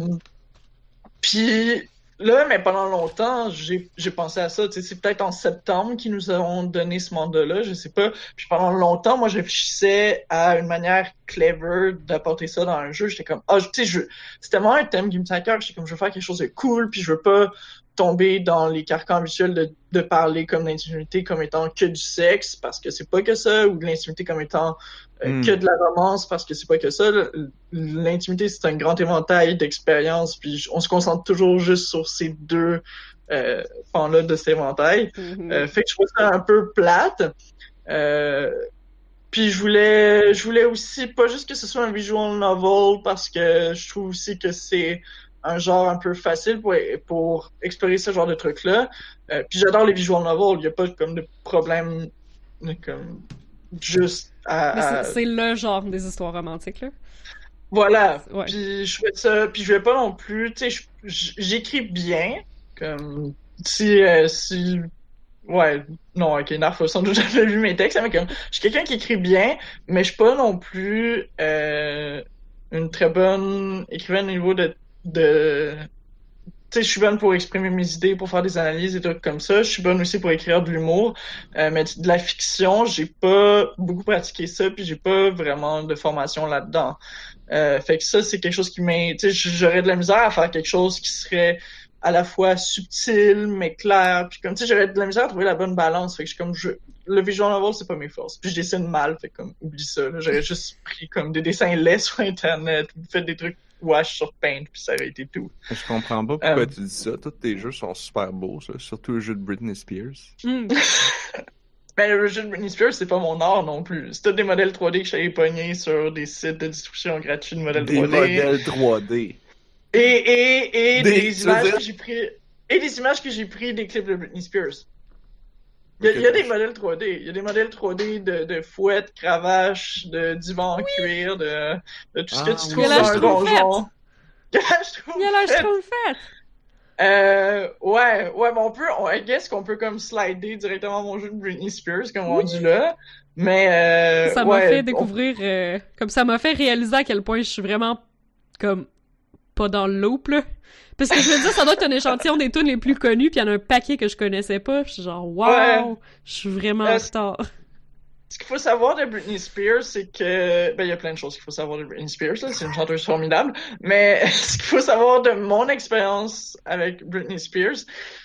Speaker 3: puis là, mais pendant longtemps, j'ai pensé à ça. C'est peut-être en septembre qu'ils nous ont donné ce mandat-là, je sais pas. Puis pendant longtemps, moi, je réfléchissais à une manière clever d'apporter ça dans un jeu. J'étais comme, ah, tu sais, c'est tellement un thème qui me tient à cœur. J'étais comme, je veux faire quelque chose de cool, puis je veux pas tomber dans les carcans habituels de, de parler comme d'intimité comme étant que du sexe, parce que c'est pas que ça, ou de l'intimité comme étant euh,
Speaker 1: Hmm.
Speaker 3: que de la romance, parce que c'est pas que ça. L'intimité, c'est un grand éventail d'expériences, puis on se concentre toujours juste sur ces deux euh, pans-là de cet éventail.
Speaker 4: Mhm.
Speaker 3: Euh, fait que je trouve ça un peu plate. Euh, puis je voulais, je voulais aussi pas juste que ce soit un visual novel parce que je trouve aussi que c'est un genre un peu facile pour, pour explorer ce genre de trucs-là. Euh, puis j'adore les visual novels. Il n'y a pas comme de problème comme juste à,
Speaker 4: c'est- le genre des histoires romantiques, là.
Speaker 3: voilà.
Speaker 4: Ouais.
Speaker 3: Puis je fais ça. Puis je vais pas non plus. Tu sais, j'écris bien. Comme si euh, si ouais non ok Narf sans doute jamais vu mes textes mais comme je suis quelqu'un qui écrit bien mais je suis pas non plus euh, une très bonne écrivaine au niveau de je suis bonne pour exprimer mes idées pour faire des analyses et trucs comme ça je suis bonne aussi pour écrire de l'humour euh, mais de la fiction j'ai pas beaucoup pratiqué ça puis j'ai pas vraiment de formation là-dedans euh, fait que ça, c'est quelque chose qui m'est... J'aurais de la misère à faire quelque chose qui serait à la fois subtil, mais clair. Puis comme, tu sais, j'aurais de la misère à trouver la bonne balance. Fait que je comme, je... le visual novel, c'est pas mes forces. Puis je dessine mal, fait comme, oublie ça. J'aurais juste pris comme des dessins laids sur Internet, fait des trucs wash sur Paint, puis ça aurait été tout.
Speaker 1: Je comprends pas pourquoi
Speaker 3: Euh.
Speaker 1: tu dis ça. Tous tes jeux sont super beaux, ça. Surtout le jeu de Britney Spears.
Speaker 3: Mais le jeu de Britney Spears, c'est pas mon art non plus. C'est tous des modèles 3D que j'avais pognés sur des sites de distribution gratuits de modèles
Speaker 1: Des
Speaker 3: 3D.
Speaker 1: modèles 3D.
Speaker 3: Et, et, et
Speaker 1: Des-
Speaker 3: des, images que j'ai pris. Et des images que j'ai pris des clips de Britney Spears. Il y, a,
Speaker 1: Ok.
Speaker 3: il y a des modèles 3D. Il y a des modèles 3D de, de fouettes, cravaches, de divans en cuir, de, de tout ce
Speaker 1: Ah,
Speaker 3: que tu
Speaker 1: oui.
Speaker 3: trouves dans un donjon. Il.
Speaker 4: Il a l'air schtroumpfette.
Speaker 3: Euh, ouais, ouais, mais on peut, on, I guess qu'on peut comme slider directement mon jeu de Britney Spears comme rendu là. Mais, euh,
Speaker 4: Ça m'a
Speaker 3: ouais,
Speaker 4: fait
Speaker 3: on-
Speaker 4: découvrir, euh, comme ça m'a fait réaliser à quel point je suis vraiment comme pas dans le loop là. Parce que je me dis ça doit être un échantillon des tunes les plus connues, puis il y en a un paquet que je connaissais pas. Puis je suis genre wow,
Speaker 3: Ouais.
Speaker 4: je suis vraiment
Speaker 3: Euh,
Speaker 4: en retard.
Speaker 3: Ce qu'il faut savoir de Britney Spears, c'est que, ben, il y a plein de choses qu'il faut savoir de Britney Spears, là. C'est une chanteuse formidable. Mais ce qu'il faut savoir de mon expérience avec Britney Spears,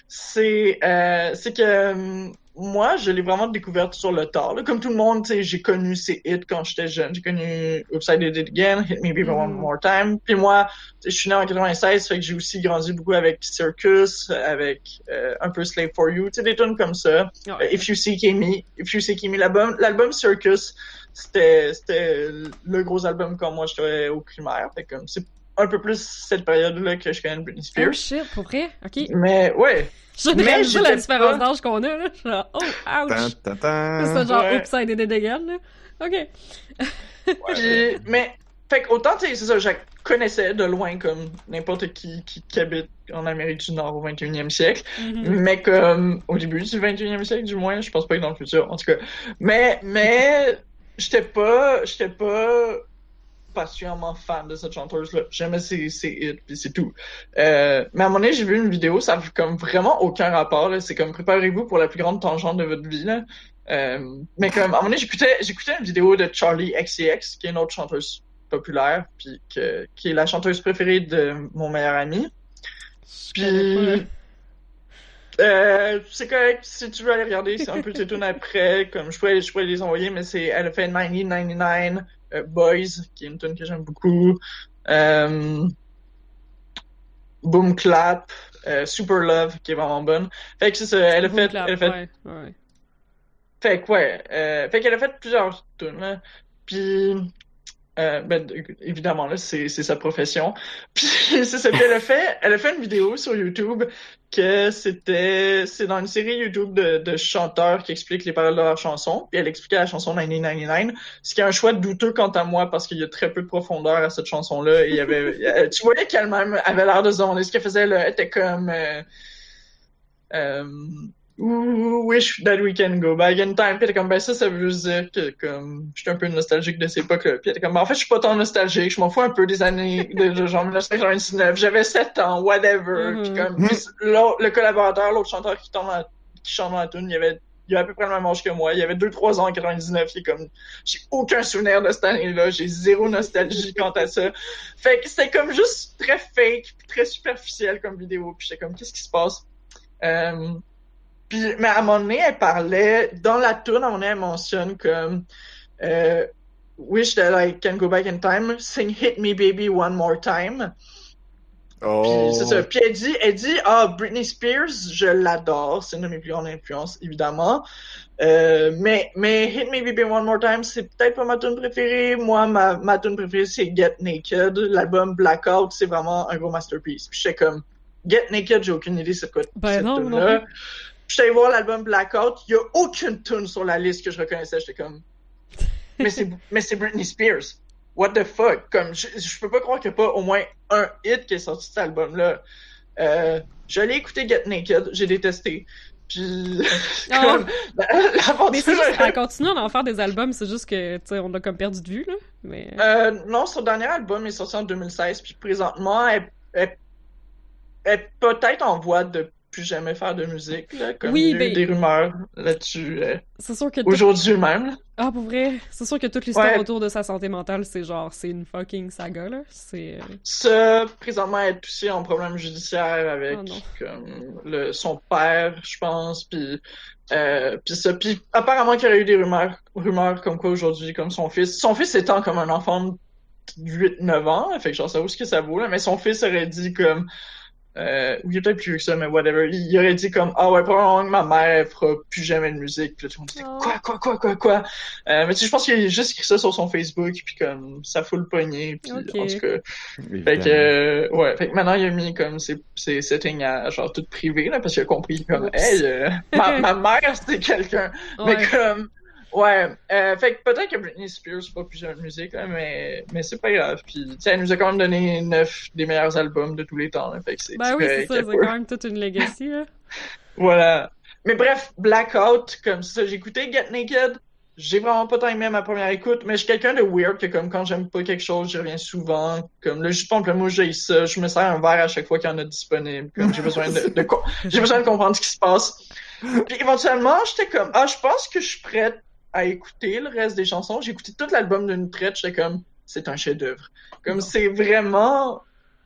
Speaker 3: c'est, euh, que, hum, moi, je l'ai vraiment découverte sur le tard, là. Comme tout le monde, tu sais, j'ai connu ses hits quand j'étais jeune. J'ai connu Did It Again, Hit Me Baby One
Speaker 4: Mhm.
Speaker 3: More Time. Puis moi, je suis né en 96, fait que j'ai aussi grandi beaucoup avec Circus, avec, euh, un peu Slave for You, tu sais, des tunes comme ça. Euh,
Speaker 4: Ouais.
Speaker 3: If You Seek Me, If You Seek Me, l'album, l'album Circus, c'était, c'était le gros album quand moi j'étais au primaire. Fait comme, c'est un peu plus cette période-là que je connais Britney
Speaker 4: Oh
Speaker 3: Spears.
Speaker 4: shit, pour vrai? Ok.
Speaker 3: Mais ouais,
Speaker 4: Je ne
Speaker 3: Mais
Speaker 4: pas la différence
Speaker 3: pas-
Speaker 4: d'âge qu'on a, là. Genre, oh, ouch! C'est ça, genre,
Speaker 3: Ouais.
Speaker 4: oups, I did it again, là. Ok.
Speaker 3: Mais, fait que autant, tu sais, c'est ça, je connaissais de loin comme n'importe qui, qui qui habite en Amérique du Nord au 21e siècle.
Speaker 4: Mhm.
Speaker 3: Mais comme au début du 21e siècle, du moins, je pense pas que dans le futur, en tout cas. Mais, mais, j'étais pas, j'étais pas particulièrement fan de cette chanteuse-là. J'aimais ses, ses hits, puis c'est tout. Euh, mais à un moment donné, j'ai vu une vidéo, ça fait comme vraiment aucun rapport. C'est comme, préparez-vous pour la plus grande tangente de votre vie, là. Euh, mais comme, à un moment donné, j'écoutais, j'écoutais une vidéo de Charlie XCX, qui est une autre chanteuse populaire, puis qui est la chanteuse préférée de mon meilleur ami. Puis, euh, c'est correct, si tu veux aller regarder, c'est un peu tes tunes après, comme je pourrais, je pourrais les envoyer, mais c'est, elle a fait 1999, euh, Boys, qui est une tune que j'aime beaucoup, euh, Boom Clap, euh, Super Love, qui est vraiment bonne. Fait que c'est ça, elle a
Speaker 4: pas.
Speaker 3: fait,
Speaker 4: Boom clap,
Speaker 3: elle a fait
Speaker 4: ouais, ouais.
Speaker 3: fait que ouais, euh, fait qu'elle a fait plusieurs tunes, là. Puis euh, ben évidemment là, c'est c'est sa profession. Puis c'est ça qu'elle a fait, elle a fait une vidéo sur YouTube que c'était c'est dans une série YouTube de, de chanteurs qui expliquent les paroles de leurs chansons. Puis elle expliquait la chanson 1999, ce qui est un choix douteux quant à moi parce qu'il y a très peu de profondeur à cette chanson là. Et il y avait, a- tu voyais qu'elle-même avait l'air de se demander ce qu'elle faisait là. Elle était comme euh, euh, wish that we can go back in time. Puis elle comme, ben ça, ça veut dire que comme, je suis un peu nostalgique de cette époque-là. Puis elle comme, ben, en fait, je suis pas tant nostalgique, je m'en fous un peu des années de, de genre 1999. J'avais 7 ans, whatever.
Speaker 4: Mhm.
Speaker 3: Puis comme, puis le collaborateur, l'autre chanteur qui, tombe qui chante dans la tune, il avait, il a à peu près le même âge que moi. Il avait 2-3 ans en 99. Il est comme, j'ai aucun souvenir de cette année-là. J'ai zéro nostalgie quant à ça. Fait que c'était comme juste très fake, puis très superficiel comme vidéo. Puis j'étais comme, qu'est-ce qui se passe? Euh, puis, mais à un moment donné, elle parlait, dans la tune, à un moment donné, elle mentionne comme, euh, wish that I can go back in time, sing Hit Me Baby One More Time.
Speaker 1: Oh.
Speaker 3: Puis c'est ça. Puis elle dit, elle dit, ah, Britney Spears, je l'adore, c'est une de mes plus grandes influences, évidemment. Euh, mais, mais Hit Me Baby One More Time, c'est peut-être pas ma tune préférée. Moi, ma, ma tune préférée, c'est Get Naked. L'album Blackout, c'est vraiment un gros masterpiece. Puis j'étais comme, Get Naked, j'ai aucune idée c'est quoi
Speaker 4: Ben
Speaker 3: cette
Speaker 4: non.
Speaker 3: Je suis allé voir l'album Blackout, il y a aucune tune sur la liste que je reconnaissais. J'étais comme, mais c'est, mais c'est Britney Spears. What the fuck? Comme, je, je peux pas croire qu'il n'y a pas au moins un hit qui est sorti de cet album-là. Euh, j'allais écouter Get Naked, j'ai détesté. Puis,
Speaker 4: Ah.
Speaker 3: comme, l'aventure...
Speaker 4: Mais c'est juste, elle continue d'en faire des albums, c'est juste que, tu sais, on l'a comme perdu de vue, là. Mais.
Speaker 3: Euh, non, son dernier album est sorti en 2016, puis présentement, elle, elle, elle est peut-être en voie de plus jamais faire de musique, là, comme
Speaker 4: Oui,
Speaker 3: il y a eu
Speaker 4: ben-
Speaker 3: des rumeurs là-dessus euh,
Speaker 4: C'est sûr que. tout-
Speaker 3: aujourd'hui même. là.
Speaker 4: Ah, pour vrai, c'est sûr que toute l'histoire
Speaker 3: Ouais.
Speaker 4: autour de sa santé mentale, c'est genre, c'est une fucking saga, là. C'est. euh,
Speaker 3: Ça, présentement, elle est aussi en problème judiciaire avec
Speaker 4: Oh non.
Speaker 3: comme, le, son père, je pense, puis euh, puis ça, puis apparemment qu'il y aurait eu des rumeurs, rumeurs comme quoi aujourd'hui, comme son fils, son fils étant comme un enfant 8-9 ans, fait que genre ça vaut ce que ça vaut, là, mais son fils aurait dit comme euh, ou il est peut-être plus vieux que ça, mais whatever. Il, aurait dit comme ah ouais, probablement que ma mère fera plus jamais de musique. Puis là, tout le monde dit
Speaker 4: Oh.
Speaker 3: quoi, quoi, quoi, quoi, quoi? Euh, mais tu sais, je pense qu'il a juste écrit ça sur son Facebook, puis comme ça fout le poignet, puis
Speaker 4: Ok.
Speaker 3: en tout cas.
Speaker 1: Évidemment.
Speaker 3: Fait que euh, ouais, fait que maintenant il a mis comme ses, ses settings à genre tout privé là, parce qu'il a compris comme
Speaker 4: Oups.
Speaker 3: hey, euh, ma, ma mère c'était quelqu'un.
Speaker 4: Ouais.
Speaker 3: Mais comme Ouais, euh, fait que peut-être que Britney Spears c'est pas plus de musique, là, mais, mais c'est pas grave. Puis, tu sais, elle nous a quand même donné neuf des meilleurs albums de tous les temps, là, fait que c'est
Speaker 4: Ben oui, c'est ça, c'est quand même toute une legacy, là.
Speaker 3: Voilà. Mais bref, Blackout, comme ça, j'ai écouté Get Naked. J'ai vraiment pas tant aimé à ma première écoute, mais je suis quelqu'un de weird que comme quand j'aime pas quelque chose, j'y reviens souvent. Comme le jus de pamplemousse, j'ai ça. Je me sers un verre à chaque fois qu'il y en a disponible. Comme j'ai besoin de, de j'ai besoin de comprendre ce qui se passe. Puis éventuellement, j'étais comme, ah, je pense que je suis prête à écouter le reste des chansons. J'ai écouté tout l'album d'une traite. J'étais comme, c'est un chef-d'œuvre. Comme c'est vraiment,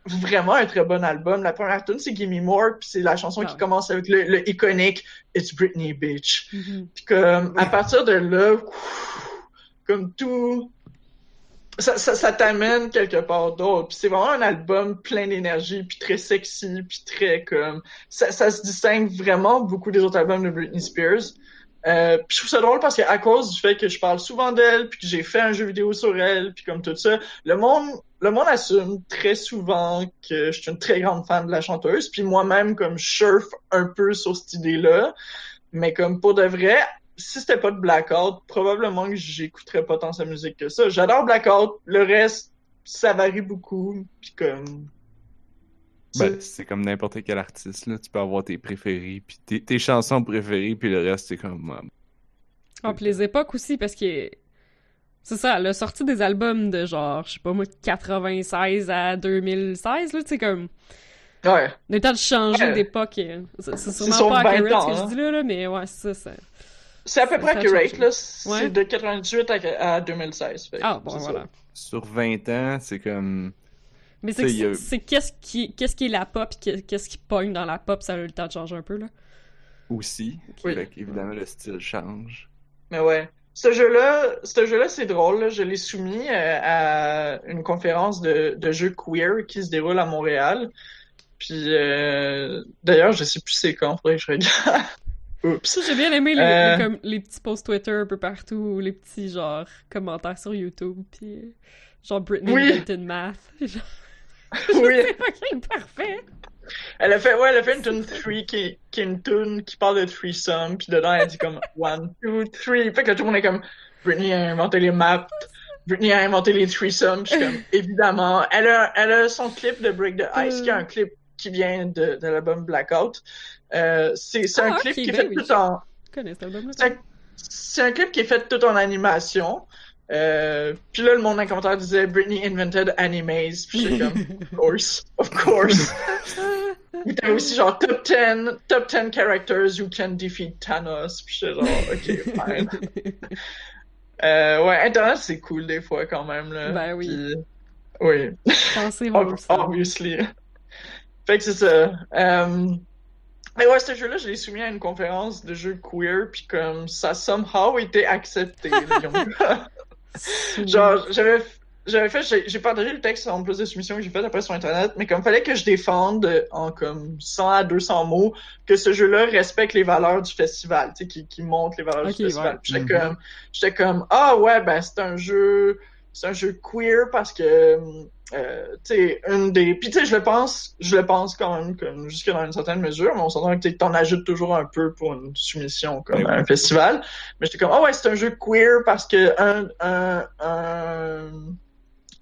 Speaker 3: vraiment un très bon album. La première tune c'est Gimme More, puis c'est la chanson
Speaker 4: Ah
Speaker 3: qui
Speaker 4: ouais.
Speaker 3: commence avec le, le iconique It's Britney Bitch.
Speaker 4: Mhm.
Speaker 3: Puis comme à partir de là, comme tout, ça, ça, ça t'amène quelque part d'autre. Puis c'est vraiment un album plein d'énergie, puis très sexy, puis très comme ça, ça se distingue vraiment beaucoup des autres albums de Britney Spears. Euh, je trouve ça drôle parce que à cause du fait que je parle souvent d'elle, puis que j'ai fait un jeu vidéo sur elle, puis comme tout ça, le monde, le monde assume très souvent que je suis une très grande fan de la chanteuse, puis moi-même comme je surfe un peu sur cette idée-là, mais comme pour de vrai, si c'était pas de Blackout, probablement que j'écouterais pas tant sa musique que ça. J'adore Blackout, le reste, ça varie beaucoup, puis comme...
Speaker 1: Ben, c'est comme n'importe quel artiste, là. Tu peux avoir tes préférés, puis tes, tes chansons préférées, puis le reste, c'est comme... euh,
Speaker 4: Ah, puis les époques aussi, parce que c'est ça, elle a sorti des albums de genre, je sais pas moi, 96 à 2016, là, tu sais, comme,
Speaker 3: Ouais.
Speaker 4: le temps de changer
Speaker 3: Ouais.
Speaker 4: d'époque. euh, C'est sûrement
Speaker 3: sur
Speaker 4: pas
Speaker 3: 20
Speaker 4: accurate ce
Speaker 3: ans,
Speaker 4: que
Speaker 3: hein.
Speaker 4: je dis là, là, mais ouais, c'est ça. ça.
Speaker 3: C'est à peu près accurate, là. C'est
Speaker 4: Ouais.
Speaker 3: de 98 à, à 2016. fait que
Speaker 4: Ah, bon,
Speaker 3: ça.
Speaker 4: voilà.
Speaker 1: Sur 20 ans, c'est comme...
Speaker 4: Mais c'est
Speaker 1: a-
Speaker 4: qu'est-ce qui, qu'est-ce qui est la pop, pis qu'est-ce qui pogne dans la pop, ça a eu le temps de changer un peu, là.
Speaker 1: Aussi.
Speaker 3: Oui.
Speaker 1: Fait qu'évidemment, le style change.
Speaker 3: Mais ouais. Ce jeu-là, ce jeu-là, c'est drôle. là. Je l'ai soumis euh, à une conférence de, de jeux queer qui se déroule à Montréal. Puis, euh, d'ailleurs, je sais plus c'est quand, faudrait que je regarde. Oups.
Speaker 4: J'ai bien aimé les,
Speaker 3: Euh.
Speaker 4: les, comme, les petits posts Twitter un peu partout, ou les petits, genre, commentaires sur YouTube, pis euh, genre Britney
Speaker 3: Oui.
Speaker 4: math. Genre,
Speaker 3: Oui.
Speaker 4: c'est fucking parfait!
Speaker 3: Elle a fait, ouais, elle a fait une tune 3 qui, qui est une tune qui parle de threesome, puis dedans elle dit comme one, two, three. Fait que là, tout le monde est comme Britney a inventé les maps, Britney a inventé les threesomes. Puis je suis comme évidemment, elle a, elle a son clip de Break the Ice, qui est un clip qui vient de, de l'album Blackout. Euh, c'est c'est un
Speaker 4: Ah,
Speaker 3: clip qui est
Speaker 4: ben
Speaker 3: fait
Speaker 4: oui.
Speaker 3: tout en, un, c'est un clip qui est fait tout en animation. Euh, puis là, le monde dans les commentaires disait Britney invented animes. Puis j'étais comme, of course, of course. Puis t'avais aussi genre top 10, top 10 characters who can defeat Thanos. Puis j'étais genre, ok, fine. Euh, ouais, Internet c'est cool des fois quand même, là.
Speaker 4: Ben oui.
Speaker 3: Puis, oui,
Speaker 4: Pensez
Speaker 3: ob-
Speaker 4: wholesome.
Speaker 3: obviously. Fait que c'est ça. Euh, Mais ouais, ce jeu-là, je l'ai soumis à une conférence de jeux queer, puis comme ça a somehow été accepté. là. Genre, j'avais, j'avais fait, j'ai, partagé le texte en plus de soumissions que j'ai fait après sur Internet, mais comme fallait que je défende en comme 100 à 200 mots que ce jeu-là respecte les valeurs du festival, tu sais, qui, qui montre les valeurs du festival.
Speaker 4: ouais.
Speaker 3: J'étais
Speaker 1: Mhm.
Speaker 3: comme, j'étais comme, ah ouais, ben c'est un jeu, c'est un jeu queer parce que, euh, une des, puis tu sais, je le pense, je le pense quand même, comme jusque dans une certaine mesure, mais on s'entend que tu t'en ajoutes toujours un peu pour une soumission comme à un festival. Mais j'étais comme, ah ouais, c'est un jeu queer parce que un, un, un,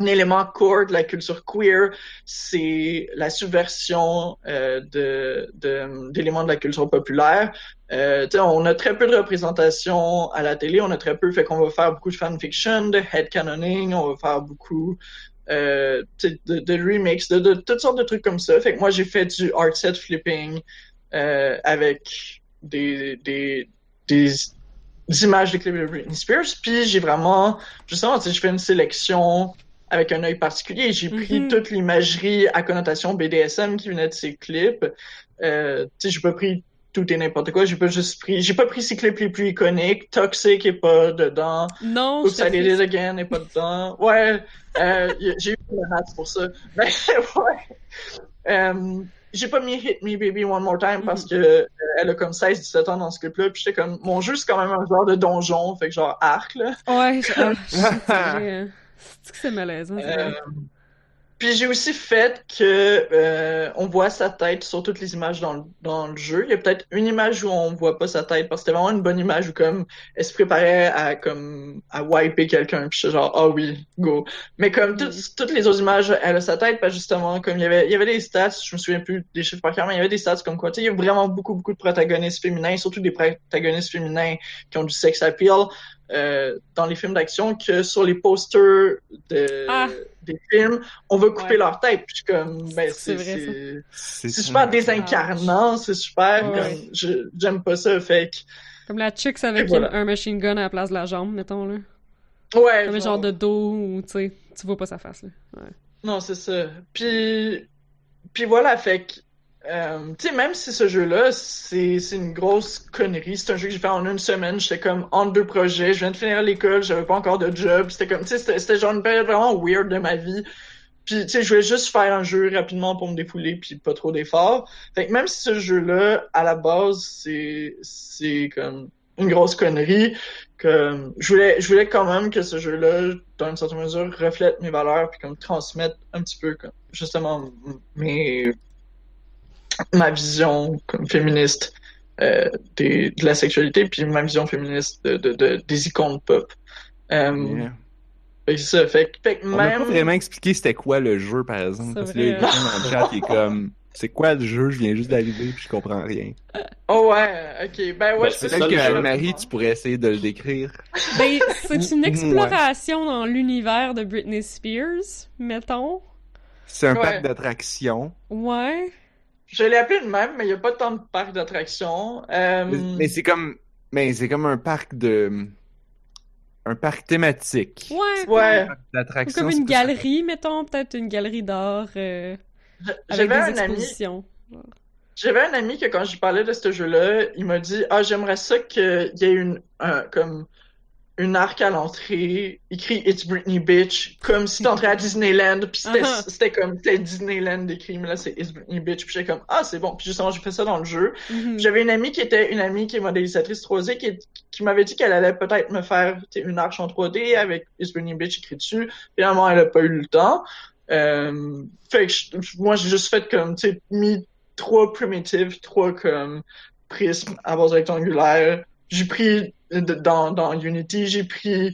Speaker 3: un élément core de la culture queer, c'est la subversion euh, de de- d'éléments de, la culture populaire. Euh, on a très peu de représentation à la télé, on a très peu, fait qu'on va faire beaucoup de fanfiction, de headcanoning, on va faire beaucoup euh, de, de remix, de, de toutes sortes de trucs comme ça. Fait que moi, j'ai fait du art set flipping euh, avec des, des, des, images de clips de Britney Spears. Puis j'ai vraiment, justement, tu sais, je fais une sélection avec un œil particulier. J'ai pris
Speaker 4: Mhm.
Speaker 3: toute l'imagerie à connotation BDSM qui venait de ces clips. Euh, tu sais, j'ai pas pris tout et n'importe quoi. J'ai pas juste pris, j'ai pas pris ces clips les plus iconiques. Toxic est pas dedans.
Speaker 4: Non,
Speaker 3: Oops, I Did It Again est pas dedans. Ouais, euh, j'ai eu le match pour ça. Mais ouais. Euh, j'ai pas mis Hit Me Baby One More Time parce que euh, elle a comme 16-17 ans dans ce clip-là. Puis j'étais comme, mon jeu c'est quand même un genre de donjon, fait que genre arc là.
Speaker 4: Ouais, c'est- que c'est malaisant. vrai?
Speaker 3: Puis j'ai aussi fait que euh, on voit sa tête sur toutes les images dans le, dans le jeu. Il y a peut-être une image où on voit pas sa tête parce que c'était vraiment une bonne image où comme elle se préparait à comme à wiper quelqu'un. Puis j'étais genre ah oui go. Mais comme toutes, toutes les autres images, elle a sa tête parce justement comme il y avait il y avait des stats, je me souviens plus des chiffres par cœur, mais il y avait des stats comme quoi tu sais il y a vraiment beaucoup beaucoup de protagonistes féminins, surtout des protagonistes féminins qui ont du sex appeal. Euh, dans les films d'action que sur les posters de,
Speaker 4: Ah.
Speaker 3: des films, on va couper
Speaker 4: Ouais.
Speaker 3: leur tête. Puis je suis comme, ben,
Speaker 4: C'est
Speaker 3: super désincarnant, c'est super,
Speaker 4: Ouais.
Speaker 3: comme, je- j'aime pas ça, fait que,
Speaker 4: Comme la chicks avec un machine gun à la place de la jambe, mettons, là.
Speaker 3: ouais.
Speaker 4: Comme un genre de dos où, tu sais, tu vois pas sa face, là. Ouais.
Speaker 3: Non, c'est ça. Puis, puis voilà, fait que, euh, tu sais, même si ce jeu-là, c'est, une grosse connerie, c'est un jeu que j'ai fait en une semaine, j'étais comme entre deux projets, je viens de finir l'école, j'avais pas encore de job, c'était comme, tu sais, c'était, genre une période vraiment weird de ma vie. Puis, tu sais, je voulais juste faire un jeu rapidement pour me défouler, puis pas trop d'efforts. Fait que même si ce jeu-là, à la base, c'est, c'est comme une grosse connerie, que je voulais, je voulais quand même que ce jeu-là, dans une certaine mesure, reflète mes valeurs, puis comme transmette un petit peu, comme, justement, mes, ma vision comme féministe euh, des, de la sexualité, puis ma vision féministe de, de, de- des icônes pop.
Speaker 1: Yeah.
Speaker 3: fait que c'est ça, fait, que- fait que
Speaker 1: On n'a
Speaker 3: même...
Speaker 1: pas vraiment expliqué c'était quoi le jeu, par exemple.
Speaker 4: C'est
Speaker 1: Parce que là, il y a dans le chat qui est comme c'est quoi le jeu, je viens juste d'arriver puis je comprends rien.
Speaker 3: Oh ouais, ok, ben ouais,
Speaker 2: Ben, c'est
Speaker 1: Peut-être que
Speaker 2: jeu.
Speaker 1: Anne-Marie, tu pourrais essayer de le décrire.
Speaker 4: Ben, c'est une exploration dans l'univers de Britney Spears, mettons.
Speaker 1: C'est un
Speaker 3: Ouais.
Speaker 1: parc d'attractions.
Speaker 4: Ouais.
Speaker 3: Je l'ai appelé de même, mais il n'y a pas tant de parcs d'attractions. Euh,
Speaker 1: Mais, mais c'est comme mais c'est comme un parc de un parc thématique.
Speaker 4: Ouais.
Speaker 3: Ouais.
Speaker 1: Un parc d'attractions.
Speaker 4: Comme une galerie, mettons, peut-être une galerie d'art euh, avec
Speaker 3: J'avais
Speaker 4: des
Speaker 3: un ami,
Speaker 4: expositions.
Speaker 3: j'avais un ami que quand je parlais de ce jeu-là, il m'a dit ah j'aimerais ça qu'il y ait une un- comme une arc à l'entrée écrit It's Britney Bitch comme si t'entrais à Disneyland puis c'était
Speaker 4: Uh-huh.
Speaker 3: c'était comme c'était Disneyland écrit mais là c'est It's Britney Bitch puis j'étais comme ah c'est bon puis justement j'ai fait ça dans le jeu
Speaker 4: Mhm.
Speaker 3: J'avais une amie qui était une amie qui est modélisatrice 3D qui, qui m'avait dit qu'elle allait peut-être me faire une arche en 3D avec Is Britney Bitch écrit dessus. Finalement, elle a pas eu le temps. Euh, fait que je- moi, j'ai juste fait comme, tu sais, mis trois primitives, trois comme prismes à base rectangulaire. J'ai pris dans, dans Unity, j'ai pris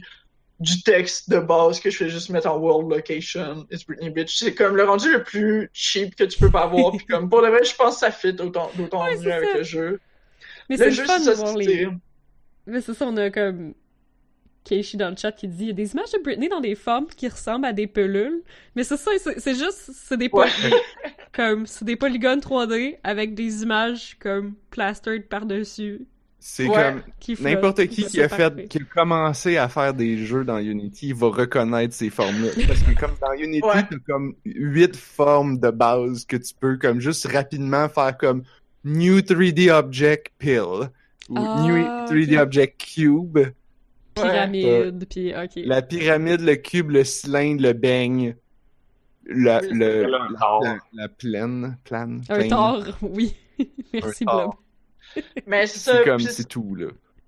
Speaker 3: du texte de base que je fais juste mettre en world location. It's Britney Bitch. C'est comme le rendu le plus cheap que tu peux pas avoir. Puis comme pour le vrai, je pense que ça fit d'autant, d'autant
Speaker 4: Ouais,
Speaker 3: mieux avec
Speaker 4: ça.
Speaker 3: le jeu.
Speaker 4: Mais c'est fun de
Speaker 3: ça,
Speaker 4: voir
Speaker 3: c'est-
Speaker 4: les... Mais c'est ça, on a comme Keishi dans le chat qui dit il y a des images de Britney dans des formes qui ressemblent à des pelules. Mais c'est ça, c'est c'est juste, c'est des,
Speaker 3: Ouais.
Speaker 4: comme, c'est des polygones 3D avec des images comme plastered par-dessus
Speaker 1: C'est
Speaker 3: Ouais.
Speaker 1: comme
Speaker 4: qui
Speaker 1: n'importe qui qui a
Speaker 4: parfait.
Speaker 1: fait qui a commencé à faire des jeux dans Unity va reconnaître ces formes-là parce que comme dans Unity
Speaker 3: Ouais.
Speaker 1: t'as comme huit formes de base que tu peux comme juste rapidement faire comme new 3D object pill ou
Speaker 4: Ah,
Speaker 1: new 3D
Speaker 4: ok.
Speaker 1: object cube
Speaker 4: Pyramide, puis ok.
Speaker 1: la pyramide le cube le cylindre le beigne la, le, la, la, la plaine plane
Speaker 4: Un tort, oui. Merci, Blob.
Speaker 3: Mais c'est ça.
Speaker 1: c'est comme
Speaker 3: puis
Speaker 1: c'est tout là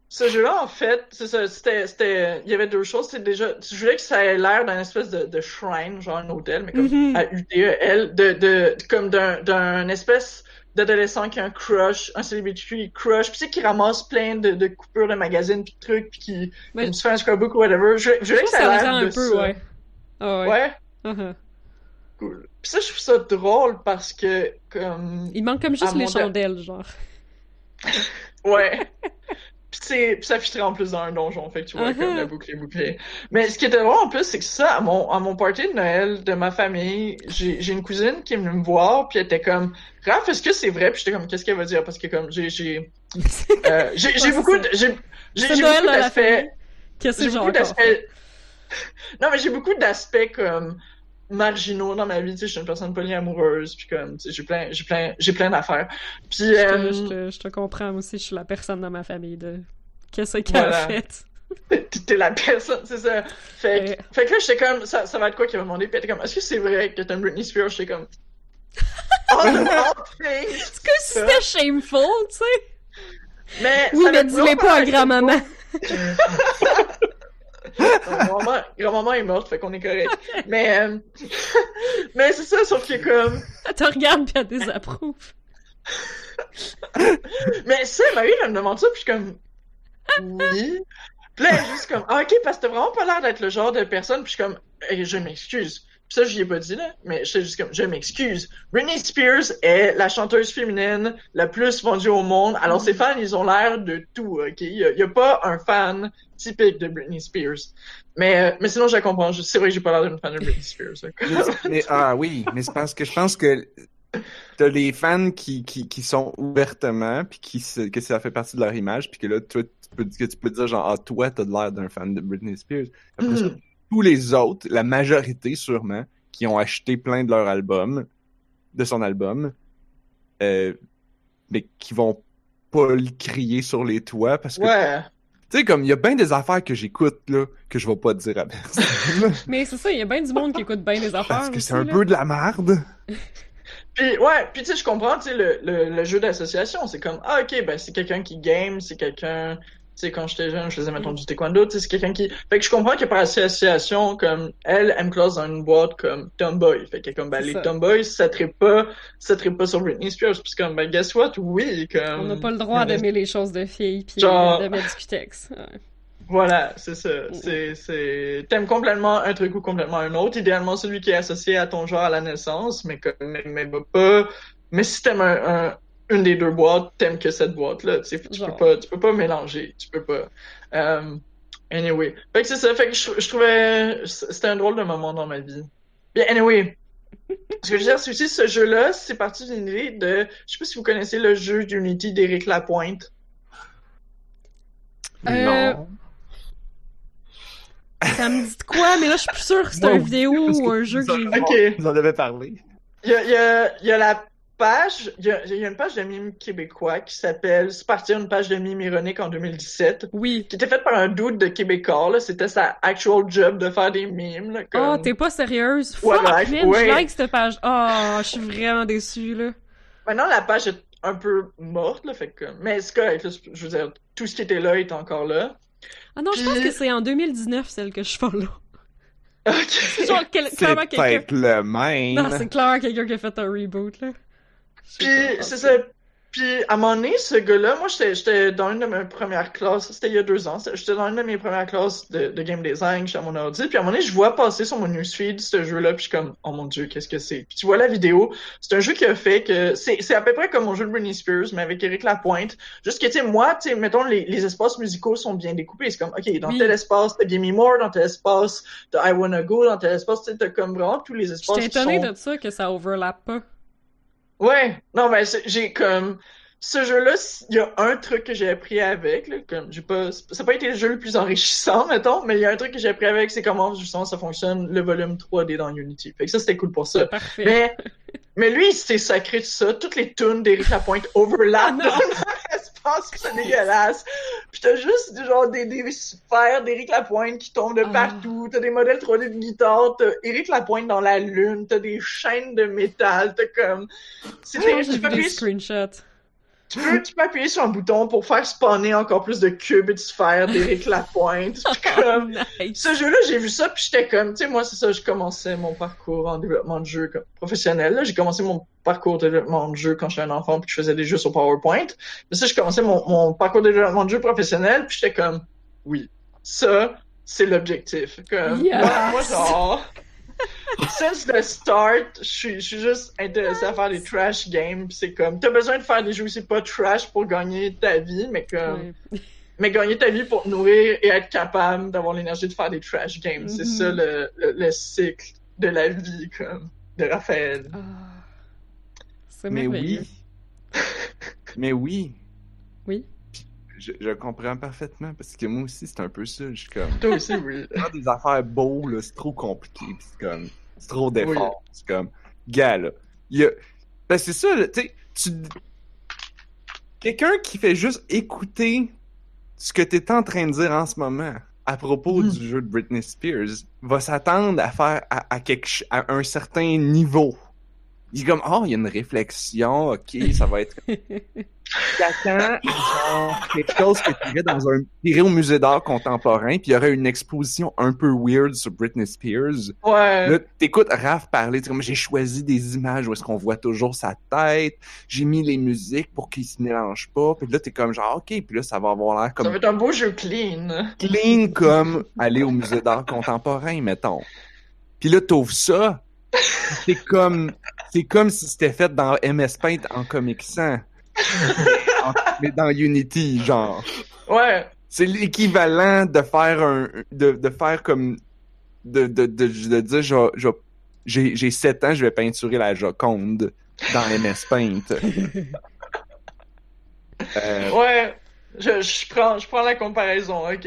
Speaker 3: Ce jeu-là, en fait, c'est ça, c'était, c'était, il y avait deux choses. C'était déjà, je voulais que ça ait l'air d'un espèce de, de shrine, genre un hôtel, mais comme
Speaker 4: Mhm.
Speaker 3: à UTEL, de, de, comme d'un, d'un espèce d'adolescent qui a un crush, un celebrity crush, puis tu sais, qui ramasse plein de, de coupures de magazines pis de trucs, puis qui,
Speaker 4: Mais-
Speaker 3: comme tu fais un scrapbook ou whatever. Je, je voulais que ça
Speaker 4: ça
Speaker 3: l'air de
Speaker 4: un peu,
Speaker 3: ça.
Speaker 4: ouais. Ah ouais.
Speaker 3: Ouais,
Speaker 4: Uh-huh.
Speaker 3: cool. Puis ça, je trouve ça drôle parce que, comme,
Speaker 4: Il manque comme juste les chandelles, genre.
Speaker 3: Ouais. Puis puis ça fitterait en plus dans un donjon, fait que tu vois
Speaker 4: Uh-huh.
Speaker 3: comme la boucle est bouclée. Mais ce qui était drôle en plus, c'est que ça, à mon, à mon party de Noël de ma famille, j'ai une cousine qui est venue me voir, puis elle était comme Raph, est-ce que c'est vrai? Puis j'étais comme qu'est-ce qu'elle va dire? Parce que comme j'ai j'ai euh, j'ai beaucoup j'ai j'ai beaucoup d'aspects.
Speaker 4: Qu'est-ce que
Speaker 3: j'ai non mais j'ai beaucoup d'aspects comme marginaux dans ma vie. Tu sais, je suis une personne polyamoureuse, puis comme, tu sais, j'ai plein, j'ai plein, j'ai plein d'affaires. Puis,
Speaker 4: Je te,
Speaker 3: euh,
Speaker 4: je te- je te comprends moi aussi, je suis la personne dans ma famille de. Qu'est-ce qu'elle
Speaker 3: Voilà.
Speaker 4: a fait?
Speaker 3: t'es la personne, c'est ça. Fait, que-
Speaker 4: Ouais.
Speaker 3: fait que là, j'étais comme, ça, ça va être quoi qu'il va demander? Puis comme, est-ce que c'est vrai que t'aimes Britney Spears? J'étais comme, oh!
Speaker 4: Est-ce que c'était shameful, tu sais?
Speaker 3: Mais,
Speaker 4: Oui,
Speaker 3: ça
Speaker 4: mais
Speaker 3: avait
Speaker 4: dis-le pas à grand-maman.
Speaker 3: Grand-maman, grand-maman est morte, fait qu'on est correct. Mais, euh, mais c'est ça, sauf que comme,
Speaker 4: Elle te regarde elle désapprouve.
Speaker 3: mais ça, Marie, elle me demande ça, puis je suis comme, oui. Puis là, elle est juste comme, ah, ok, parce que t'as vraiment pas l'air d'être le genre de personne, puis je suis comme, Eh, je m'excuse. Ça, j'y ai pas dit, là, mais j'étais juste comme, je m'excuse. Britney Spears est la chanteuse féminine la plus vendue au monde, alors ses fans, ils ont l'air de tout, ok? Il y a, il y a pas un fan typique de Britney Spears. Mais, euh, mais sinon, je la comprends. C'est vrai que j'ai pas l'air d'une fan de Britney Spears.
Speaker 1: Mais- mais- ah oui, mais c'est parce que je pense que t'as les fans qui, qui, qui sont ouvertement, puis qui se- que ça fait partie de leur image, puis que là, toi, tu peux, que tu peux dire genre, ah, toi, t'as l'air d'un fan de Britney Spears. Après ça,
Speaker 3: Mhm.
Speaker 1: Tous les autres, la majorité sûrement, qui ont acheté plein de leur album, de son album, euh, mais qui vont pas le crier sur les toits parce que,
Speaker 3: Ouais.
Speaker 1: tu sais, comme, il y a bien des affaires que j'écoute, là, que je vais pas dire à personne.
Speaker 4: Mais c'est ça, il y a bien du monde qui écoute bien les affaires.
Speaker 1: parce que c'est un
Speaker 4: là.
Speaker 1: peu de la merde.
Speaker 3: Puis ouais, puis tu sais, je comprends, tu sais, le, le, le jeu d'association, c'est comme, ah ok, ben c'est quelqu'un qui game, c'est quelqu'un, sais, quand j'étais jeune, je faisais, mettons, du taekwondo, tu sais, c'est quelqu'un qui... Fait que je comprends que par association, comme, elle, elle me classe dans une boîte comme tomboy. Fait que comme, ben les tomboys, ça trippe pas, ça trippe pas sur Britney Spears, puis comme, ben guess what, oui, comme...
Speaker 4: On n'a pas le droit d'aimer les choses de filles pis
Speaker 3: Genre-
Speaker 4: de mettre du cutex. Ouais.
Speaker 3: Voilà, c'est ça. C'est, c'est, t'aimes complètement un truc ou complètement un autre. Idéalement, celui qui est associé à ton genre à la naissance, mais comme, mais, mais pas, mais si t'aimes un, un- une des deux boîtes, t'aimes que cette boîte-là. Tu tu peux pas, tu peux pas mélanger. Tu peux pas. Euh, anyway. Fait que c'est ça. Fait que je, je trouvais, c'était un drôle de moment dans ma vie. Bien, anyway. Ce que je veux dire, c'est aussi ce jeu-là, c'est parti d'une idée de, je sais pas si vous connaissez le jeu d'Unity d'Éric Lapointe.
Speaker 4: Euh,
Speaker 2: Non.
Speaker 4: Ça me dit de quoi, mais là, je suis plus sûre que c'est
Speaker 1: oui,
Speaker 4: vidéo ou un jeu que j'ai vu.
Speaker 3: Ok.
Speaker 1: Vous en avez parlé.
Speaker 3: Il y a, il y a, il y a la page, il y a, il y a une page de mime québécois qui s'appelle C'est parti une page de mime ironique en 2017,
Speaker 4: Oui.
Speaker 3: qui était faite par un dude de Québécois, là. C'était sa actual job de faire des mimes, là.
Speaker 4: Oh, t'es pas sérieuse?
Speaker 3: Ouais,
Speaker 4: Fuck, man,
Speaker 3: ouais.
Speaker 4: je like cette page. Oh, je suis vraiment déçue, là.
Speaker 3: Maintenant, la page est un peu morte, là. Fait que, mais c'est correct, là. Je veux dire, tout ce qui était là est encore là.
Speaker 4: Ah non, je pense que c'est en 2019, celle que je follow.
Speaker 3: Ok.
Speaker 4: C'est genre, quel-
Speaker 1: C'est
Speaker 4: clairement quelqu'un...
Speaker 1: peut-être le même.
Speaker 4: Non, c'est clairement quelqu'un qui a fait un reboot, là.
Speaker 3: Puis, c'est ça. Puis, à un moment donné, ce gars-là, moi, j'étais, dans une de mes premières classes, c'était il y a deux ans, j'étais dans une de mes premières classes de, de game design, j'étais à mon ordi, puis à un moment donné, je vois passer sur mon newsfeed ce jeu-là, puis je suis comme, oh mon dieu, qu'est-ce que c'est? Puis tu vois la vidéo, c'est un jeu qui a fait que, c'est, c'est à peu près comme mon jeu de Britney Spears, mais avec Eric Lapointe. Juste que, tu sais, moi, tu sais, mettons, les, les espaces musicaux sont bien découpés, c'est comme, ok, dans
Speaker 4: Oui.
Speaker 3: tel espace, t'as Gimme More, dans tel espace, t'as I Wanna Go, dans tel espace, tu sais, t'as comme vraiment tous les espaces
Speaker 4: J'étais
Speaker 3: sont...
Speaker 4: de ça, que ça overlap pas.
Speaker 3: Ouais, non, mais c'est- j'ai comme ce jeu-là, il y a un truc que j'ai appris avec, là, comme j'ai pas, ça n'a pas été le jeu le plus enrichissant, mettons, mais il y a un truc que j'ai appris avec, c'est comment justement ça fonctionne le volume 3D dans Unity. Fait que ça c'était cool pour ça.
Speaker 4: Parfait.
Speaker 3: Mais, mais lui, il s'est sacré de ça. Toutes les tunes d'Éric Lapointe overlap
Speaker 4: Ah
Speaker 3: dans l'espace, c'est dégueulasse. T'as juste genre des, des sphères d'Éric Lapointe qui tombent de
Speaker 4: Ah.
Speaker 3: partout. T'as des modèles 3D de guitare. T'as Éric Lapointe dans la lune. T'as des chaînes de métal. T'as comme... C'était...
Speaker 4: J'ai vu des screenshots.
Speaker 3: Tu peux, tu peux appuyer sur un bouton pour faire spawner encore plus de cubes et de sphères d'Éric Lapointe. Puis comme,
Speaker 4: nice.
Speaker 3: ce jeu-là, j'ai vu ça, puis j'étais comme, tu sais, moi, c'est ça, je commençais mon parcours en développement de jeu comme professionnel. J'ai commencé mon parcours de développement de jeu quand j'étais un enfant, puis je faisais des jeux sur PowerPoint. Mais ça, j'ai commencé mon, mon parcours de développement de jeu professionnel, puis j'étais comme, oui, ça, c'est l'objectif. Comme,
Speaker 4: Yes.
Speaker 3: moi, moi, genre, since the start, je suis, juste intéressé à faire des trash games, c'est comme, t'as besoin de faire des jeux aussi pas trash pour gagner ta vie, mais comme,
Speaker 4: Ouais.
Speaker 3: mais gagner ta vie pour te nourrir et être capable d'avoir l'énergie de faire des trash games. C'est
Speaker 4: Mhm.
Speaker 3: ça le, le, le cycle de la vie, comme, de Raphaël.
Speaker 4: Ah. C'est
Speaker 1: Mais oui. Mais oui.
Speaker 4: Oui.
Speaker 1: Je, je comprends parfaitement parce que moi aussi c'est un peu ça. Je suis comme
Speaker 3: Toi aussi, oui.
Speaker 1: faire des affaires beaux là, c'est trop compliqué. Puis c'est comme C'est trop d'efforts. C'est comme, gars, là. Il y a... Ben, c'est ça, là, tu sais, tu... Quelqu'un qui fait juste écouter ce que t'es en train de dire en ce moment à propos
Speaker 3: Mm.
Speaker 1: du jeu de Britney Spears va s'attendre à faire à, à quelque à un certain niveau. Il est comme oh il y a une réflexion, ok ça va être. T'attends genre quelque chose que tu irais dans un irais au musée d'art contemporain puis il y aurait une exposition un peu weird sur Britney Spears.
Speaker 3: Ouais.
Speaker 1: Là, t'écoutes Raph parler, comme j'ai choisi des images où est-ce qu'on voit toujours sa tête, j'ai mis les musiques pour qu'ils se mélangent pas, puis là t'es comme genre ok, puis là ça va avoir l'air
Speaker 3: Ça
Speaker 1: comme
Speaker 3: va être un beau jeu clean.
Speaker 1: clean comme aller au musée d'art contemporain, mettons. Puis là t'ouvres ça, c'est comme c'est comme si c'était fait dans MS Paint en Comic Sans. Mais dans Unity, genre.
Speaker 3: Ouais.
Speaker 1: C'est l'équivalent de faire un de, de faire comme de, de, de, de dire j'ai j'ai 7 ans, je vais peinturer la Joconde dans MS Paint. Euh,
Speaker 3: Ouais. Je, je prends, je prends la comparaison, ok.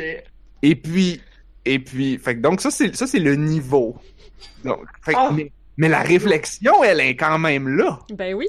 Speaker 1: et puis et puis fait que donc ça c'est ça c'est le niveau. Donc fait
Speaker 3: Ah.
Speaker 1: mais, mais la réflexion elle est quand même là.
Speaker 4: Ben oui,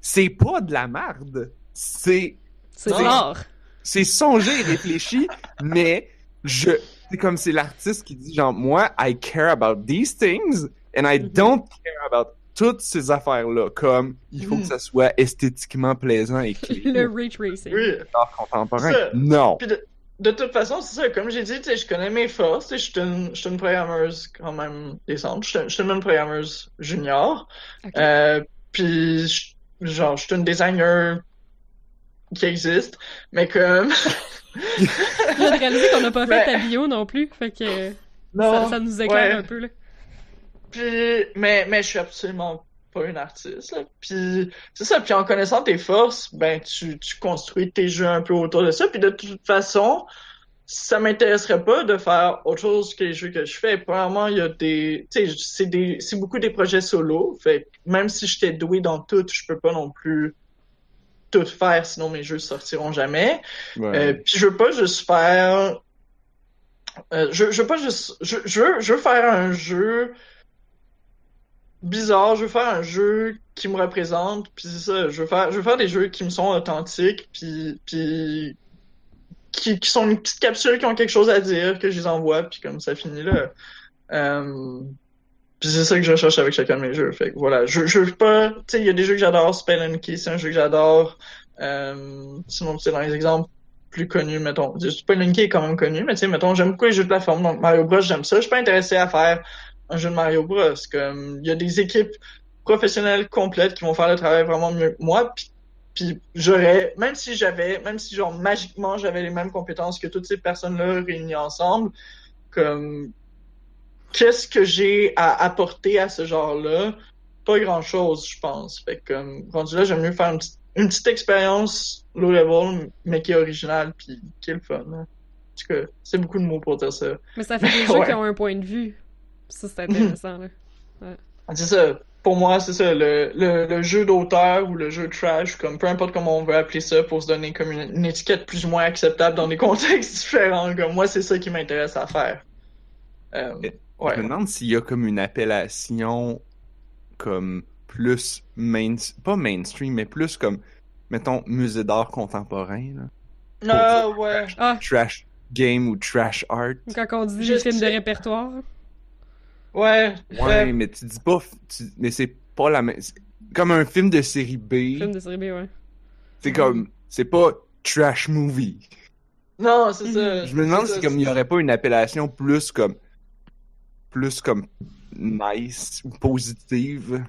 Speaker 1: C'est pas de la merde. C'est
Speaker 4: c'est rare.
Speaker 1: c'est songé et réfléchi, mais je c'est comme c'est l'artiste qui dit genre moi I care about these things and I
Speaker 4: Mhm.
Speaker 1: don't care about toutes ces affaires là comme il faut que ça soit esthétiquement plaisant et clean
Speaker 4: Le ray tracing.
Speaker 3: Oui.
Speaker 1: art contemporain. Non.
Speaker 3: Puis de, de toute façon, c'est ça. Comme j'ai dit, je connais mes forces. Je suis une, je suis une programmeuse quand même décente. Je suis- une programmeuse junior. Euh, puis, genre, je suis une designer qui existe. Mais comme...
Speaker 4: Je viens de réaliser qu'on n'a pas fait ta bio non plus, fait que
Speaker 3: non.
Speaker 4: ça, ça nous éclaire
Speaker 3: ouais.
Speaker 4: un peu là.
Speaker 3: Puis, mais, mais je suis absolument pas une artiste. Là. Puis, c'est ça. Puis en connaissant tes forces, ben, tu, tu construis tes jeux un peu autour de ça. Puis de toute façon, ça m'intéresserait pas de faire autre chose que les jeux que je fais. Premièrement, il y a des, tu sais, c'est des, c'est beaucoup des projets solo. Fait que même si j'étais doué dans tout, je peux pas non plus tout faire, sinon mes jeux sortiront jamais. Euh, puis je veux pas juste faire. Euh, je, je veux pas juste. Je, je, veux, je veux faire un jeu bizarre. Je veux faire un jeu qui me représente. Puis c'est ça. Je veux faire. Je veux faire des jeux qui me sont authentiques. Puis puis qui, qui sont une petite capsule qui ont quelque chose à dire que je les envoie. Puis comme ça finit là. Euh, puis c'est ça que je recherche avec chacun de mes jeux. Fait que voilà. Je, veux pas. Tu sais, il y a des jeux que j'adore. Spell and Key, c'est un jeu que j'adore. Euh, sinon, c'est dans les exemples plus connus, mettons. Qui est quand même connu, mais tu sais, mettons, j'aime beaucoup les jeux de plateforme, donc Mario Bros, j'aime ça. Je suis pas intéressé à faire un jeu de Mario Bros. Comme, il y a des équipes professionnelles complètes qui vont faire le travail vraiment mieux que moi, puis, puis j'aurais, même si j'avais, même si genre magiquement j'avais les mêmes compétences que toutes ces personnes-là réunies ensemble, comme, qu'est-ce que j'ai à apporter à ce genre-là? Pas grand-chose, je pense. Fait que, comme, rendu là, j'aime mieux faire une petite une petite expérience low level, mais qui est originale, puis qui est le fun. hein. En tout cas, c'est beaucoup de mots pour dire ça.
Speaker 4: Mais ça fait des jeux
Speaker 3: Ouais.
Speaker 4: qui ont un point de vue. Ça, c'est intéressant, là.
Speaker 3: C'est ça. Pour moi, c'est ça. Le, le, le jeu d'auteur ou le jeu trash, comme peu importe comment on veut appeler ça, pour se donner comme une, une étiquette plus ou moins acceptable dans des contextes différents. Comme moi, c'est ça qui m'intéresse à faire. Euh,
Speaker 1: Je me
Speaker 3: ouais.
Speaker 1: demande s'il y a comme une appellation comme plus main pas mainstream, mais plus comme mettons musée d'art contemporain là.
Speaker 3: Ah, ouais.
Speaker 4: Ah,
Speaker 1: Trash game ou trash art.
Speaker 4: quand on dit
Speaker 3: Je
Speaker 4: des films de répertoire.
Speaker 3: Ouais.
Speaker 1: Ouais, mais tu dis pas tu- mais c'est pas la même comme un film de série B.
Speaker 4: Film de série B, ouais.
Speaker 1: C'est comme c'est pas trash movie.
Speaker 3: Non, c'est ça.
Speaker 1: Je me demande si
Speaker 3: ça,
Speaker 1: comme il y aurait pas une appellation plus comme plus comme nice ou positive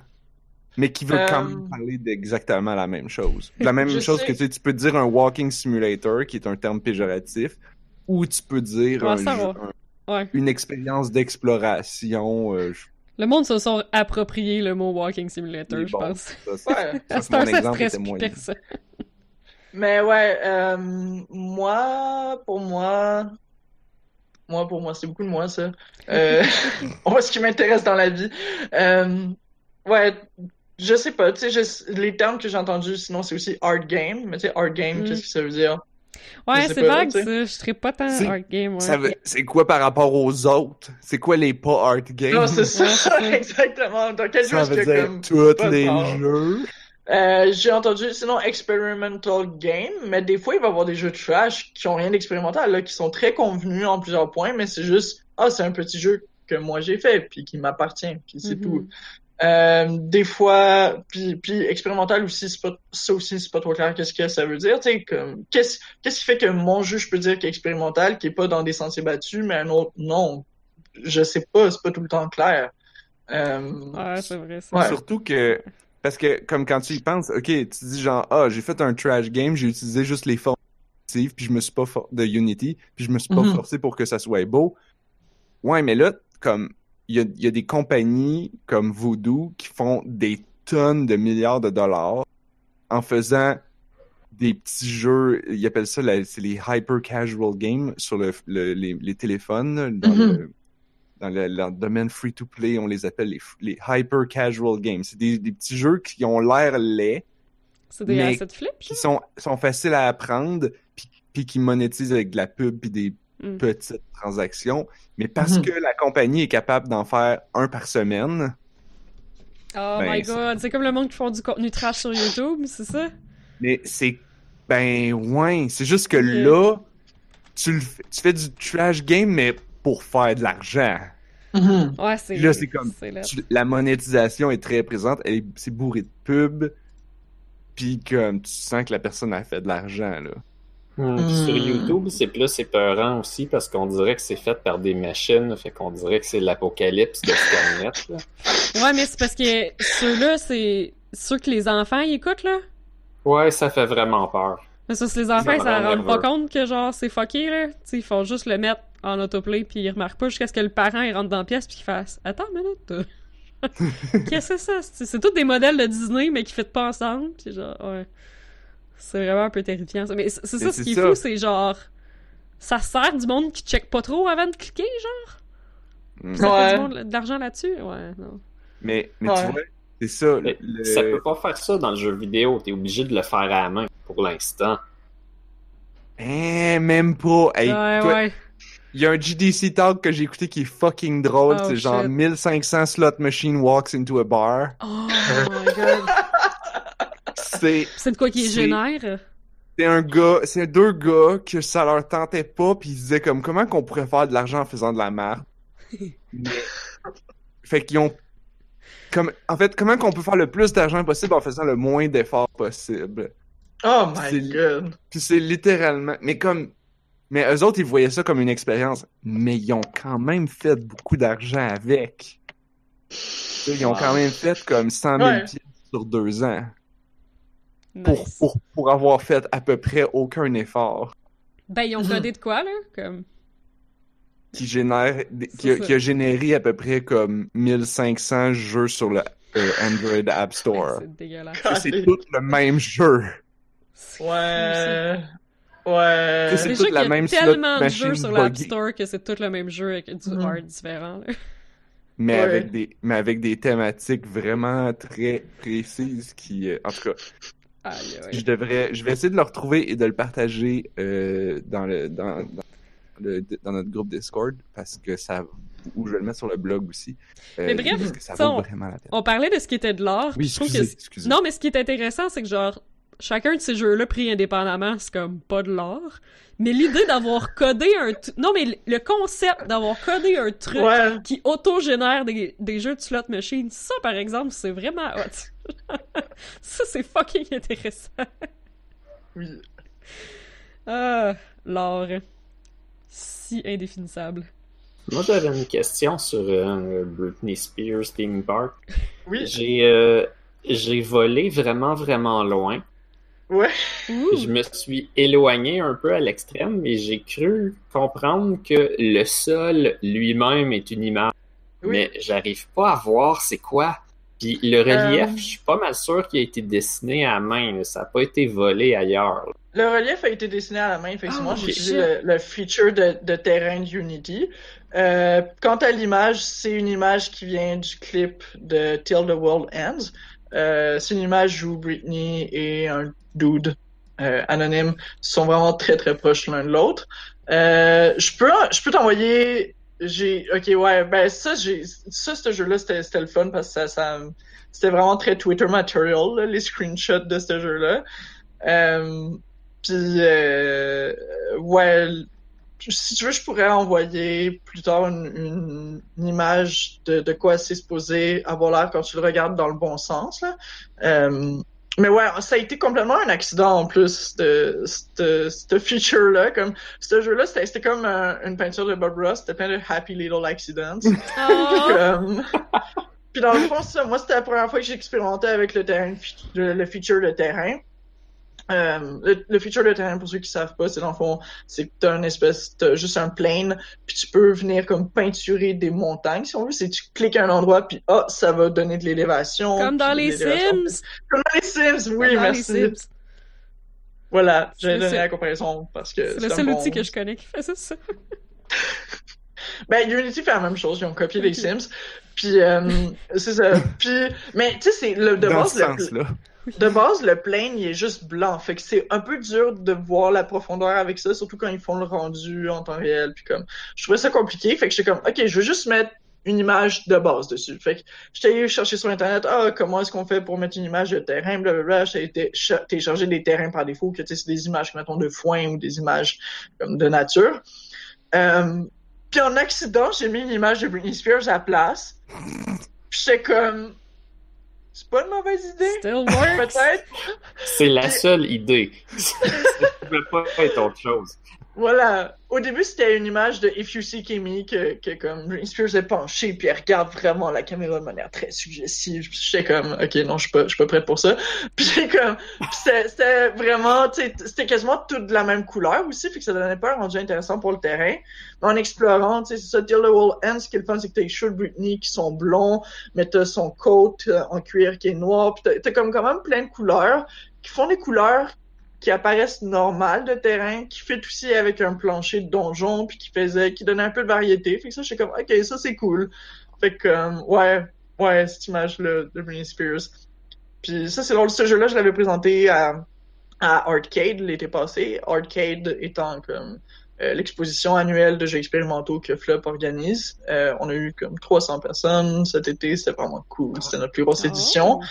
Speaker 1: mais qui veut quand
Speaker 3: Euh,
Speaker 1: même parler d'exactement la même chose. La même chose
Speaker 3: sais.
Speaker 1: que tu sais, tu peux dire un walking simulator qui est un terme péjoratif ou tu peux dire
Speaker 4: Ouais,
Speaker 1: un
Speaker 4: ça
Speaker 1: jeu-
Speaker 4: va.
Speaker 1: un-
Speaker 4: Ouais.
Speaker 1: une expérience d'exploration euh, je-
Speaker 4: Le monde se sont approprié le mot Walking Simulator,
Speaker 1: Mais
Speaker 4: je pense.
Speaker 1: ça, ça, ça, mon
Speaker 4: ça
Speaker 1: exemple était moyen.
Speaker 4: personne.
Speaker 3: Mais ouais, euh, moi, pour moi, moi, pour moi, c'est beaucoup de moi, ça. Euh, on voit ce qui m'intéresse dans la vie. Euh, ouais, je sais pas, tu sais, les termes que j'ai entendus, sinon c'est aussi art game. Mais tu sais, art game,
Speaker 4: Mm.
Speaker 3: qu'est-ce que ça veut dire?
Speaker 4: Ouais, c'est vague ça. Je serais pas tant art game. Ouais.
Speaker 1: C'est quoi par rapport aux autres? C'est quoi les pas art games?
Speaker 3: Non, c'est ça,
Speaker 4: Ouais, c'est ça.
Speaker 3: exactement. Dans quel jeu
Speaker 1: Ça
Speaker 3: est-ce
Speaker 1: veut dire
Speaker 3: comme
Speaker 1: tous les jeux?
Speaker 3: Euh, j'ai entendu, sinon experimental game, mais des fois il va y avoir des jeux trash qui ont rien d'expérimental, là, qui sont très convenus en plusieurs points, mais c'est juste, ah, c'est un petit jeu que moi j'ai fait, puis qui m'appartient, puis c'est
Speaker 4: Mhm.
Speaker 3: tout. Euh, des fois, puis, puis expérimental aussi, c'est pas, ça aussi c'est pas trop clair qu'est-ce que ça veut dire, tu sais, comme, qu'est-ce, qu'est-ce qui fait que mon jeu je peux dire qu'il est expérimental, qui est pas dans des sentiers battus, mais un autre non, je sais pas, c'est pas tout le temps clair. Euh,
Speaker 4: Ouais, c'est vrai ça.
Speaker 3: Ouais.
Speaker 1: Surtout que, parce que comme quand tu y penses, ok, tu dis genre, ah, j'ai fait un trash game, j'ai utilisé juste les formes puis je me suis pas for- de Unity, puis je me suis pas
Speaker 3: Mhm.
Speaker 1: forcé pour que ça soit beau. Ouais, mais là, comme, il y a, il y a des compagnies comme Voodoo qui font des tonnes de milliards de dollars en faisant des petits jeux, ils appellent ça, c'est les hyper casual games sur le, le- les, les téléphones, dans,
Speaker 3: Mhm.
Speaker 1: le, dans le, domaine free-to-play, on les appelle les, les hyper casual games. C'est des, des petits jeux qui ont l'air laids,
Speaker 4: C'est des
Speaker 1: Mais-
Speaker 4: assets flip,
Speaker 1: qui sont, sont faciles à apprendre, puis, puis qui monétisent avec de la pub puis des
Speaker 4: Mm.
Speaker 1: petites transactions. Mais parce
Speaker 3: Mhm.
Speaker 1: que la compagnie est capable d'en faire un par semaine,
Speaker 4: Oh
Speaker 1: Ben,
Speaker 4: my god, c'est comme le monde qui font du contenu trash sur YouTube, c'est ça?
Speaker 1: mais c'est... Ben, ouais, c'est juste que là, tu, le tu fais du trash game, mais pour faire de l'argent.
Speaker 3: mhm.
Speaker 4: Ouais, c'est.
Speaker 1: Là, c'est comme-. Tu- la monétisation est très présente, elle est- c'est bourré de pubs, puis comme tu sens que la personne a fait de l'argent, là.
Speaker 2: Hmm, puis
Speaker 3: Hmm.
Speaker 2: Sur YouTube, c'est plus épeurant aussi parce qu'on dirait que c'est fait par des machines, fait qu'on dirait que c'est l'apocalypse de Skynet. là.
Speaker 4: Ouais, mais c'est parce que ceux-là, c'est ceux que les enfants ils écoutent, là.
Speaker 2: Ouais, ça fait vraiment peur.
Speaker 4: Mais ça, c'est les enfants,
Speaker 2: Ça
Speaker 4: ils s'en
Speaker 2: rend
Speaker 4: rendent pas compte que genre c'est fucké, là. Ils font juste le mettre en autoplay puis ils remarquent pas jusqu'à ce que le parent il rentre dans la pièce puis qu'il fasse Attends une minute. Qu'est-ce que c'est ça? C'est tous des modèles de Disney mais qui fit pas ensemble. Puis genre, ouais. C'est vraiment un peu terrifiant ça. Mais c'est ça ce
Speaker 1: c'est
Speaker 4: qui est
Speaker 1: ça.
Speaker 4: fou, c'est genre. Ça sert du monde qui check pas trop avant de cliquer, genre?
Speaker 1: Mm.
Speaker 4: Ça fait
Speaker 3: Ouais.
Speaker 4: du monde- de l'argent là-dessus? Ouais, non.
Speaker 1: Mais, mais
Speaker 3: Ouais.
Speaker 1: tu vois, c'est ça.
Speaker 2: Mais
Speaker 1: le-
Speaker 2: Ça peut pas faire ça dans le jeu vidéo, t'es obligé de le faire à la main pour l'instant.
Speaker 1: Hein, même pas. Hey,
Speaker 4: ouais,
Speaker 1: toi,
Speaker 4: ouais.
Speaker 1: Il y a un GDC Talk que j'ai écouté qui est fucking drôle.
Speaker 4: Oh,
Speaker 1: c'est genre
Speaker 4: shit.
Speaker 1: 1500 slot machine walks into a bar.
Speaker 4: Oh my god.
Speaker 1: C'est
Speaker 4: C'est de quoi qui est génère?
Speaker 1: c'est un gars, c'est deux gars que ça leur tentait pas puis ils se disaient comme comment qu'on pourrait faire de l'argent en faisant de la merde? Mais- fait qu'ils ont comme en fait comment qu'on peut faire le plus d'argent possible en faisant le moins d'efforts possible?
Speaker 3: Oh my
Speaker 1: C'est-
Speaker 3: god.
Speaker 1: Puis c'est littéralement mais comme mais eux autres ils voyaient ça comme une expérience mais ils ont quand même fait beaucoup d'argent avec. Ils ont quand même fait comme 100 000
Speaker 3: Ouais.
Speaker 1: pièces sur deux ans pour,
Speaker 4: Nice.
Speaker 1: pour, pour avoir fait à peu près aucun effort
Speaker 4: Ben, ils ont codé de quoi, là? Comme...
Speaker 1: qui génère qui a,
Speaker 4: ça.
Speaker 1: qui a généré à peu près comme 1500 jeux sur le euh, Android App Store.
Speaker 4: C'est dégueulasse.
Speaker 1: C'est tout le même jeu.
Speaker 3: Ouais. Ouais.
Speaker 1: C'est toute la
Speaker 4: qu'il y a
Speaker 1: même slot
Speaker 4: tellement de jeux sur l'App. Store que c'est tout le même jeu avec du
Speaker 3: Mhm.
Speaker 4: art différent. là.
Speaker 1: Mais
Speaker 3: Ouais.
Speaker 1: avec des mais avec des thématiques vraiment très précises qui euh, en tout cas Je devrais je vais essayer de le retrouver et de le partager euh, dans le dans, dans, le- dans notre groupe Discord parce que ça ou je vais le mettre sur le blog aussi euh,
Speaker 4: Mais bref,
Speaker 1: parce que ça
Speaker 4: ça,
Speaker 1: vaut
Speaker 4: on-
Speaker 1: vraiment la peine.
Speaker 4: On parlait de ce qui était de l'art.
Speaker 1: Oui,
Speaker 4: je trouve
Speaker 1: excusez,
Speaker 4: que
Speaker 1: excusez.
Speaker 4: Non, mais ce qui est intéressant, c'est que genre, chacun de ces jeux-là pris indépendamment, c'est comme pas de l'art. Mais l'idée d'avoir codé un... Non, mais le concept d'avoir codé un truc
Speaker 3: Ouais.
Speaker 4: qui auto-génère des, des jeux de slot machine, ça, par exemple, c'est vraiment hot. Ça, c'est fucking intéressant.
Speaker 3: Oui.
Speaker 4: Ah, l'art. Si indéfinissable.
Speaker 2: Moi, j'avais une question sur euh, Britney Spears Theme Park.
Speaker 3: Oui.
Speaker 2: J'ai euh, j'ai volé vraiment, vraiment loin.
Speaker 3: Ouais.
Speaker 4: Ouh.
Speaker 2: Je me suis éloigné un peu à l'extrême, mais j'ai cru comprendre que le sol lui-même est une image.
Speaker 3: Oui.
Speaker 2: Mais j'arrive pas à voir c'est quoi. Puis le relief,
Speaker 3: Euh.
Speaker 2: je suis pas mal sûr qu'il a été dessiné à main. là. Ça n'a pas été volé ailleurs. là.
Speaker 3: Le relief a été dessiné à la main, effectivement.
Speaker 4: Ah,
Speaker 3: J'ai utilisé le, le feature de, de terrain d'Unity. Euh, quant à l'image, c'est une image qui vient du clip de Till the World Ends. Euh, c'est une image où Britney et un dude euh, anonymes sont vraiment très très proches l'un de l'autre. Euh, je peux je peux t'envoyer j'ai ok ouais ben ça j'ai ça ce jeu là c'était c'était le fun parce que ça, ça c'était vraiment très Twitter material là, les screenshots de ce jeu là euh, puis euh, ouais si tu veux je pourrais envoyer plus tard une, une, une image de, de quoi c'est supposé avoir l'air quand tu le regardes dans le bon sens là. Euh, mais ouais, ça a été complètement un accident en plus, de ce feature-là. Comme, ce jeu-là, c'était comme un, une peinture de Bob Ross, c'était plein de happy little accidents.
Speaker 4: Oh.
Speaker 3: comme... Puis dans le fond, ça, moi, c'était la première fois que j'ai expérimenté avec le terrain, le, le feature de terrain. Euh, le, le, feature de terrain, pour ceux qui savent pas, c'est dans le fond, c'est que t'as une espèce, t'as juste un plane, puis tu peux venir comme peinturer des montagnes, si on veut. C'est tu cliques à un endroit, puis ah, ça va donner de l'élévation.
Speaker 4: Comme dans les Sims!
Speaker 3: Comme dans les Sims, oui,
Speaker 4: Comme
Speaker 3: merci.
Speaker 4: Sims.
Speaker 3: Voilà, j'ai donné la comparaison parce que
Speaker 4: C'est le seul
Speaker 3: bon-
Speaker 4: outil que je connais qui faisait ça.
Speaker 3: Ben, Unity fait la même chose, ils ont copié les Sims. Puis, euh, c'est ça. Puis, mais tu sais, c'est le de
Speaker 1: Dans
Speaker 3: base,
Speaker 1: ce
Speaker 3: le,
Speaker 1: sens-là.
Speaker 3: De base, le plane, il est juste blanc. Fait que c'est un peu dur de voir la profondeur avec ça, surtout quand ils font le rendu en temps réel. Puis comme, je trouvais ça compliqué. Fait que j'étais comme, ok, je veux juste mettre une image de base dessus. Fait que j'étais allé chercher sur Internet, ah, comment est-ce qu'on fait pour mettre une image de terrain, blablabla. J'ai télécharger des terrains par défaut, que tu sais, c'est des images, mettons, de foin ou des images comme de nature. Euh, puis en accident, j'ai mis une image de Britney Spears à la place. J'étais comme, c'est pas une mauvaise idée.
Speaker 4: Still!
Speaker 3: Peut-être.
Speaker 2: C'est la seule idée. ça pouvait pas être autre chose.
Speaker 3: Voilà. Au début, c'était une image de If You See Kimmy que, que comme Britney Spears est penchée puis elle regarde vraiment la caméra de manière très suggestive. J'étais comme, ok, non, je suis pas, je suis pas prête pour ça. Puis comme, c'était vraiment, c'était quasiment toutes de la même couleur aussi, fait que ça donnait pas un rendu intéressant pour le terrain. Mais en explorant, tu sais, c'est ça, Till the World Ends, ce qui est le fun, c'est que t'as les cheveux de Britney qui sont blonds, mais t'as son coat euh, en cuir qui est noir, puis t'as comme quand même plein de couleurs qui font des couleurs qui apparaissent normales de terrain, qui fit aussi avec un plancher de donjon, puis qui faisait, qui donnait un peu de variété. Fait que ça, j'étais comme, ok, ça c'est cool. Fait que, euh, ouais, ouais, cette image-là de Britney Spears. Puis ça, c'est drôle, ce jeu-là, je l'avais présenté à, à Arcade l'été passé. Arcade étant comme euh, l'exposition annuelle de jeux expérimentaux que Flop organise. Euh, on a eu comme 300 personnes cet été, c'était vraiment cool. C'était notre plus grosse édition.
Speaker 4: Oh.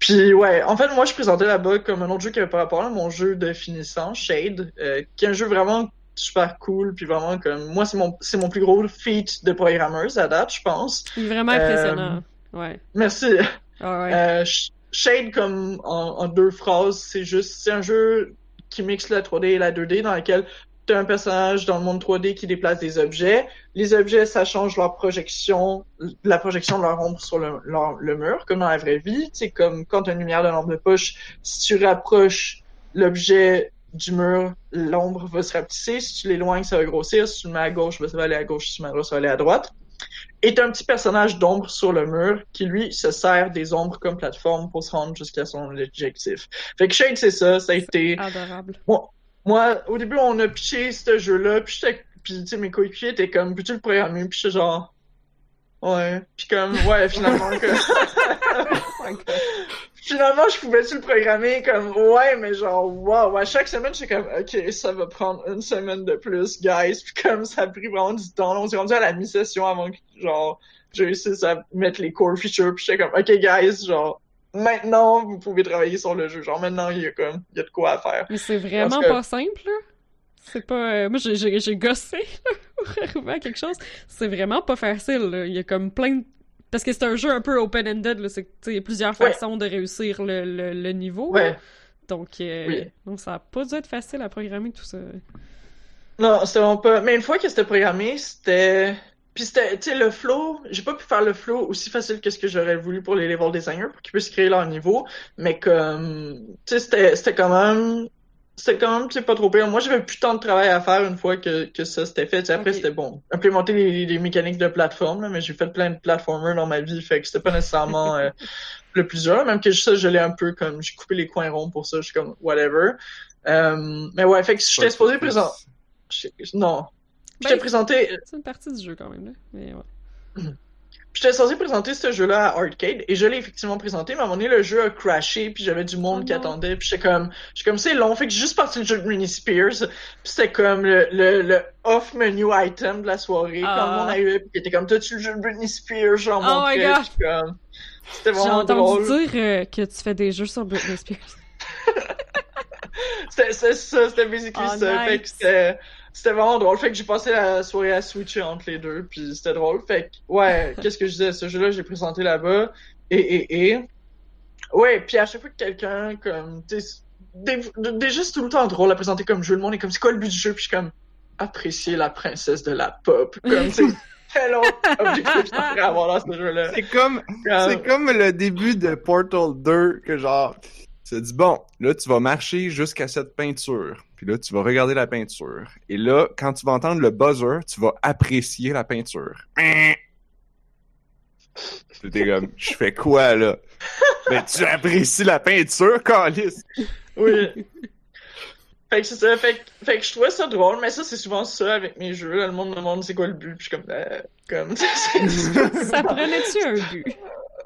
Speaker 3: Puis ouais, en fait, moi, je présentais là-bas comme un autre jeu qui avait pas rapport à mon jeu de finissant, Shade, euh, qui est un jeu vraiment super cool, puis vraiment comme moi, c'est mon c'est mon plus gros feat de programmeuse à date, je pense.
Speaker 4: Vraiment
Speaker 3: Euh,
Speaker 4: impressionnant. Ouais.
Speaker 3: Merci.
Speaker 4: Ah ouais.
Speaker 3: Euh, Sh- Shade, comme en, en deux phrases, c'est juste, c'est un jeu qui mixe la 3D et la 2D dans lequel tu as un personnage dans le monde 3D qui déplace des objets. Les objets, ça change leur projection, la projection de leur ombre sur le, leur- le mur, comme dans la vraie vie. C'est comme quand tu as une lumière de lampe de poche, si tu rapproches l'objet du mur, l'ombre va se rapetisser. Si tu l'éloignes, ça va grossir. Si tu le mets à gauche, ben, ça va aller à gauche. Si tu le mets à droite, ça va aller à droite. Et t'as un petit personnage d'ombre sur le mur qui, lui, se sert des ombres comme plateforme pour se rendre jusqu'à son objectif. Fait que Shade, c'est ça. Ça a été...
Speaker 4: Adorable.
Speaker 3: Moi, au début, on a pitché ce jeu-là, puis j'étais... Puis, tu sais, mes coéquipiers étaient comme, peux-tu le programmer? Puis j'étais genre... Ouais. Puis comme, ouais, finalement, que... finalement, je pouvais-tu le programmer? Comme, ouais, mais genre, wow, à chaque semaine, j'étais comme, ok, ça va prendre une semaine de plus, guys. Puis comme, ça a pris vraiment du temps. Là, on s'est rendu à la mi-session avant que, genre, j'ai réussi à mettre les core features. Puis j'étais comme, ok, guys, genre, maintenant, vous pouvez travailler sur le jeu. Genre, maintenant, il y a comme, il y a de quoi à faire.
Speaker 4: Mais c'est vraiment
Speaker 3: que-
Speaker 4: pas simple, là. C'est pas. euh, Moi, j'ai- gossé là, pour arriver à quelque chose. C'est vraiment pas facile, là. Il y a comme plein de. Parce que c'est un jeu un peu open-ended, là. C'est il y a plusieurs
Speaker 3: Ouais.
Speaker 4: façons de réussir le, le, le niveau. là.
Speaker 3: Ouais.
Speaker 4: Donc, euh,
Speaker 3: Oui.
Speaker 4: donc, ça a pas dû être facile à programmer tout ça.
Speaker 3: Non, pas. Mais une fois que c'était programmé, c'était. Puis c'était, tu sais, le flow, j'ai pas pu faire le flow aussi facile que ce que j'aurais voulu pour les level designers pour qu'ils puissent créer leur niveau, mais comme, tu sais, c'était, c'était quand même, c'était quand même, tu sais, pas trop pire. Moi, j'avais plus tant de travail à faire une fois que, que ça s'était fait. Après, c'était bon. Implémenter les, les mécaniques de plateforme, là, mais j'ai fait plein de platformers dans ma vie, fait que c'était pas nécessairement euh, le plus dur. Même que ça, je l'ai un peu comme, j'ai coupé les coins ronds pour ça, je suis comme, whatever. Euh, mais ouais, fait que j'étais supposé présent. Non. Je
Speaker 4: Ben,
Speaker 3: t'ai présenté.
Speaker 4: C'est une partie du jeu quand même, là. Mais ouais.
Speaker 3: J'étais censé présenter ce jeu-là à Arcade et je l'ai effectivement présenté, mais à un moment donné, le jeu a crashé puis j'avais du monde
Speaker 4: Oh
Speaker 3: qui
Speaker 4: non.
Speaker 3: attendait puis j'étais comme, j'étais comme c'est long, fait que j'ai juste parti le jeu de Britney Spears puis c'était comme le, le, le off menu item de la soirée quand
Speaker 4: Ah.
Speaker 3: monde arrivait puis était comme t'as-tu le jeu de Britney Spears, genre
Speaker 4: Oh my
Speaker 3: montrais,
Speaker 4: God.
Speaker 3: puis comme, c'était
Speaker 4: J'ai entendu
Speaker 3: drôle.
Speaker 4: dire euh, que tu fais des jeux sur Britney Spears.
Speaker 3: C'était ça, c'était basically
Speaker 4: Oh,
Speaker 3: ça. Fait que
Speaker 4: nice.
Speaker 3: c'était c'était vraiment drôle. Fait que j'ai passé la soirée à switcher entre les deux, puis c'était drôle. Fait que, ouais, qu'est-ce que je disais? Ce jeu-là, j'ai présenté là-bas. Et, et, et. Ouais, puis à chaque fois que quelqu'un, comme, tu déjà c'est tout le temps drôle à présenter comme jeu. Le monde est comme, c'est quoi le but du jeu? Puis je suis comme, apprécier la princesse de la pop. Comme, quel autre objectif avoir dans ce jeu-là?
Speaker 1: C'est comme,
Speaker 3: Comme-
Speaker 1: c'est comme le début de Portal 2 que genre, tu dit bon, là tu vas marcher jusqu'à cette peinture, puis là tu vas regarder la peinture, et là quand tu vas entendre le buzzer, tu vas apprécier la peinture. C'était comme, je fais quoi là? Ben tu apprécies la peinture, Calis?
Speaker 3: Oui. Fait que c'est ça, fait que, fait que je trouvais ça drôle, mais ça c'est souvent ça avec mes jeux, là, le monde me demande c'est quoi le but, puis je suis comme, euh, comme, c'est-
Speaker 4: Ça prenait-tu un but?